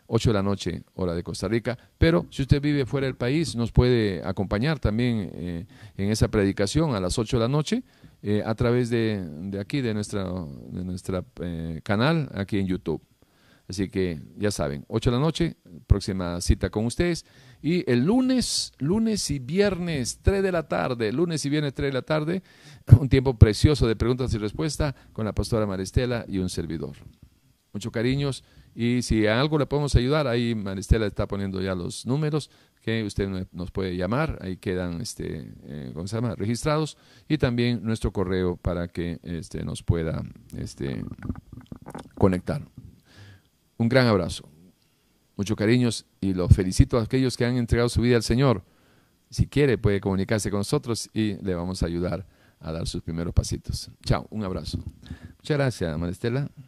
8 de la noche, hora de Costa Rica. Pero si usted vive fuera del país, nos puede acompañar también eh, en esa predicación a las 8 de la noche eh, a través de, de, aquí, de nuestra, de nuestra eh, canal, aquí en YouTube. Así que ya saben, 8 de la noche, próxima cita con ustedes. Y el lunes, lunes y viernes, 3 de la tarde, lunes y viernes, 3 de la tarde, un tiempo precioso de preguntas y respuestas con la pastora Maristela y un servidor. Muchos cariños y si a algo le podemos ayudar, ahí Maristela está poniendo ya los números que usted nos puede llamar, ahí quedan este, eh, ¿cómo se llama? registrados y también nuestro correo para que este, nos pueda este, conectar. Un gran abrazo, muchos cariños y los felicito a aquellos que han entregado su vida al Señor. Si quiere puede comunicarse con nosotros y le vamos a ayudar a dar sus primeros pasitos. Chao, un abrazo. Muchas gracias, Maristela.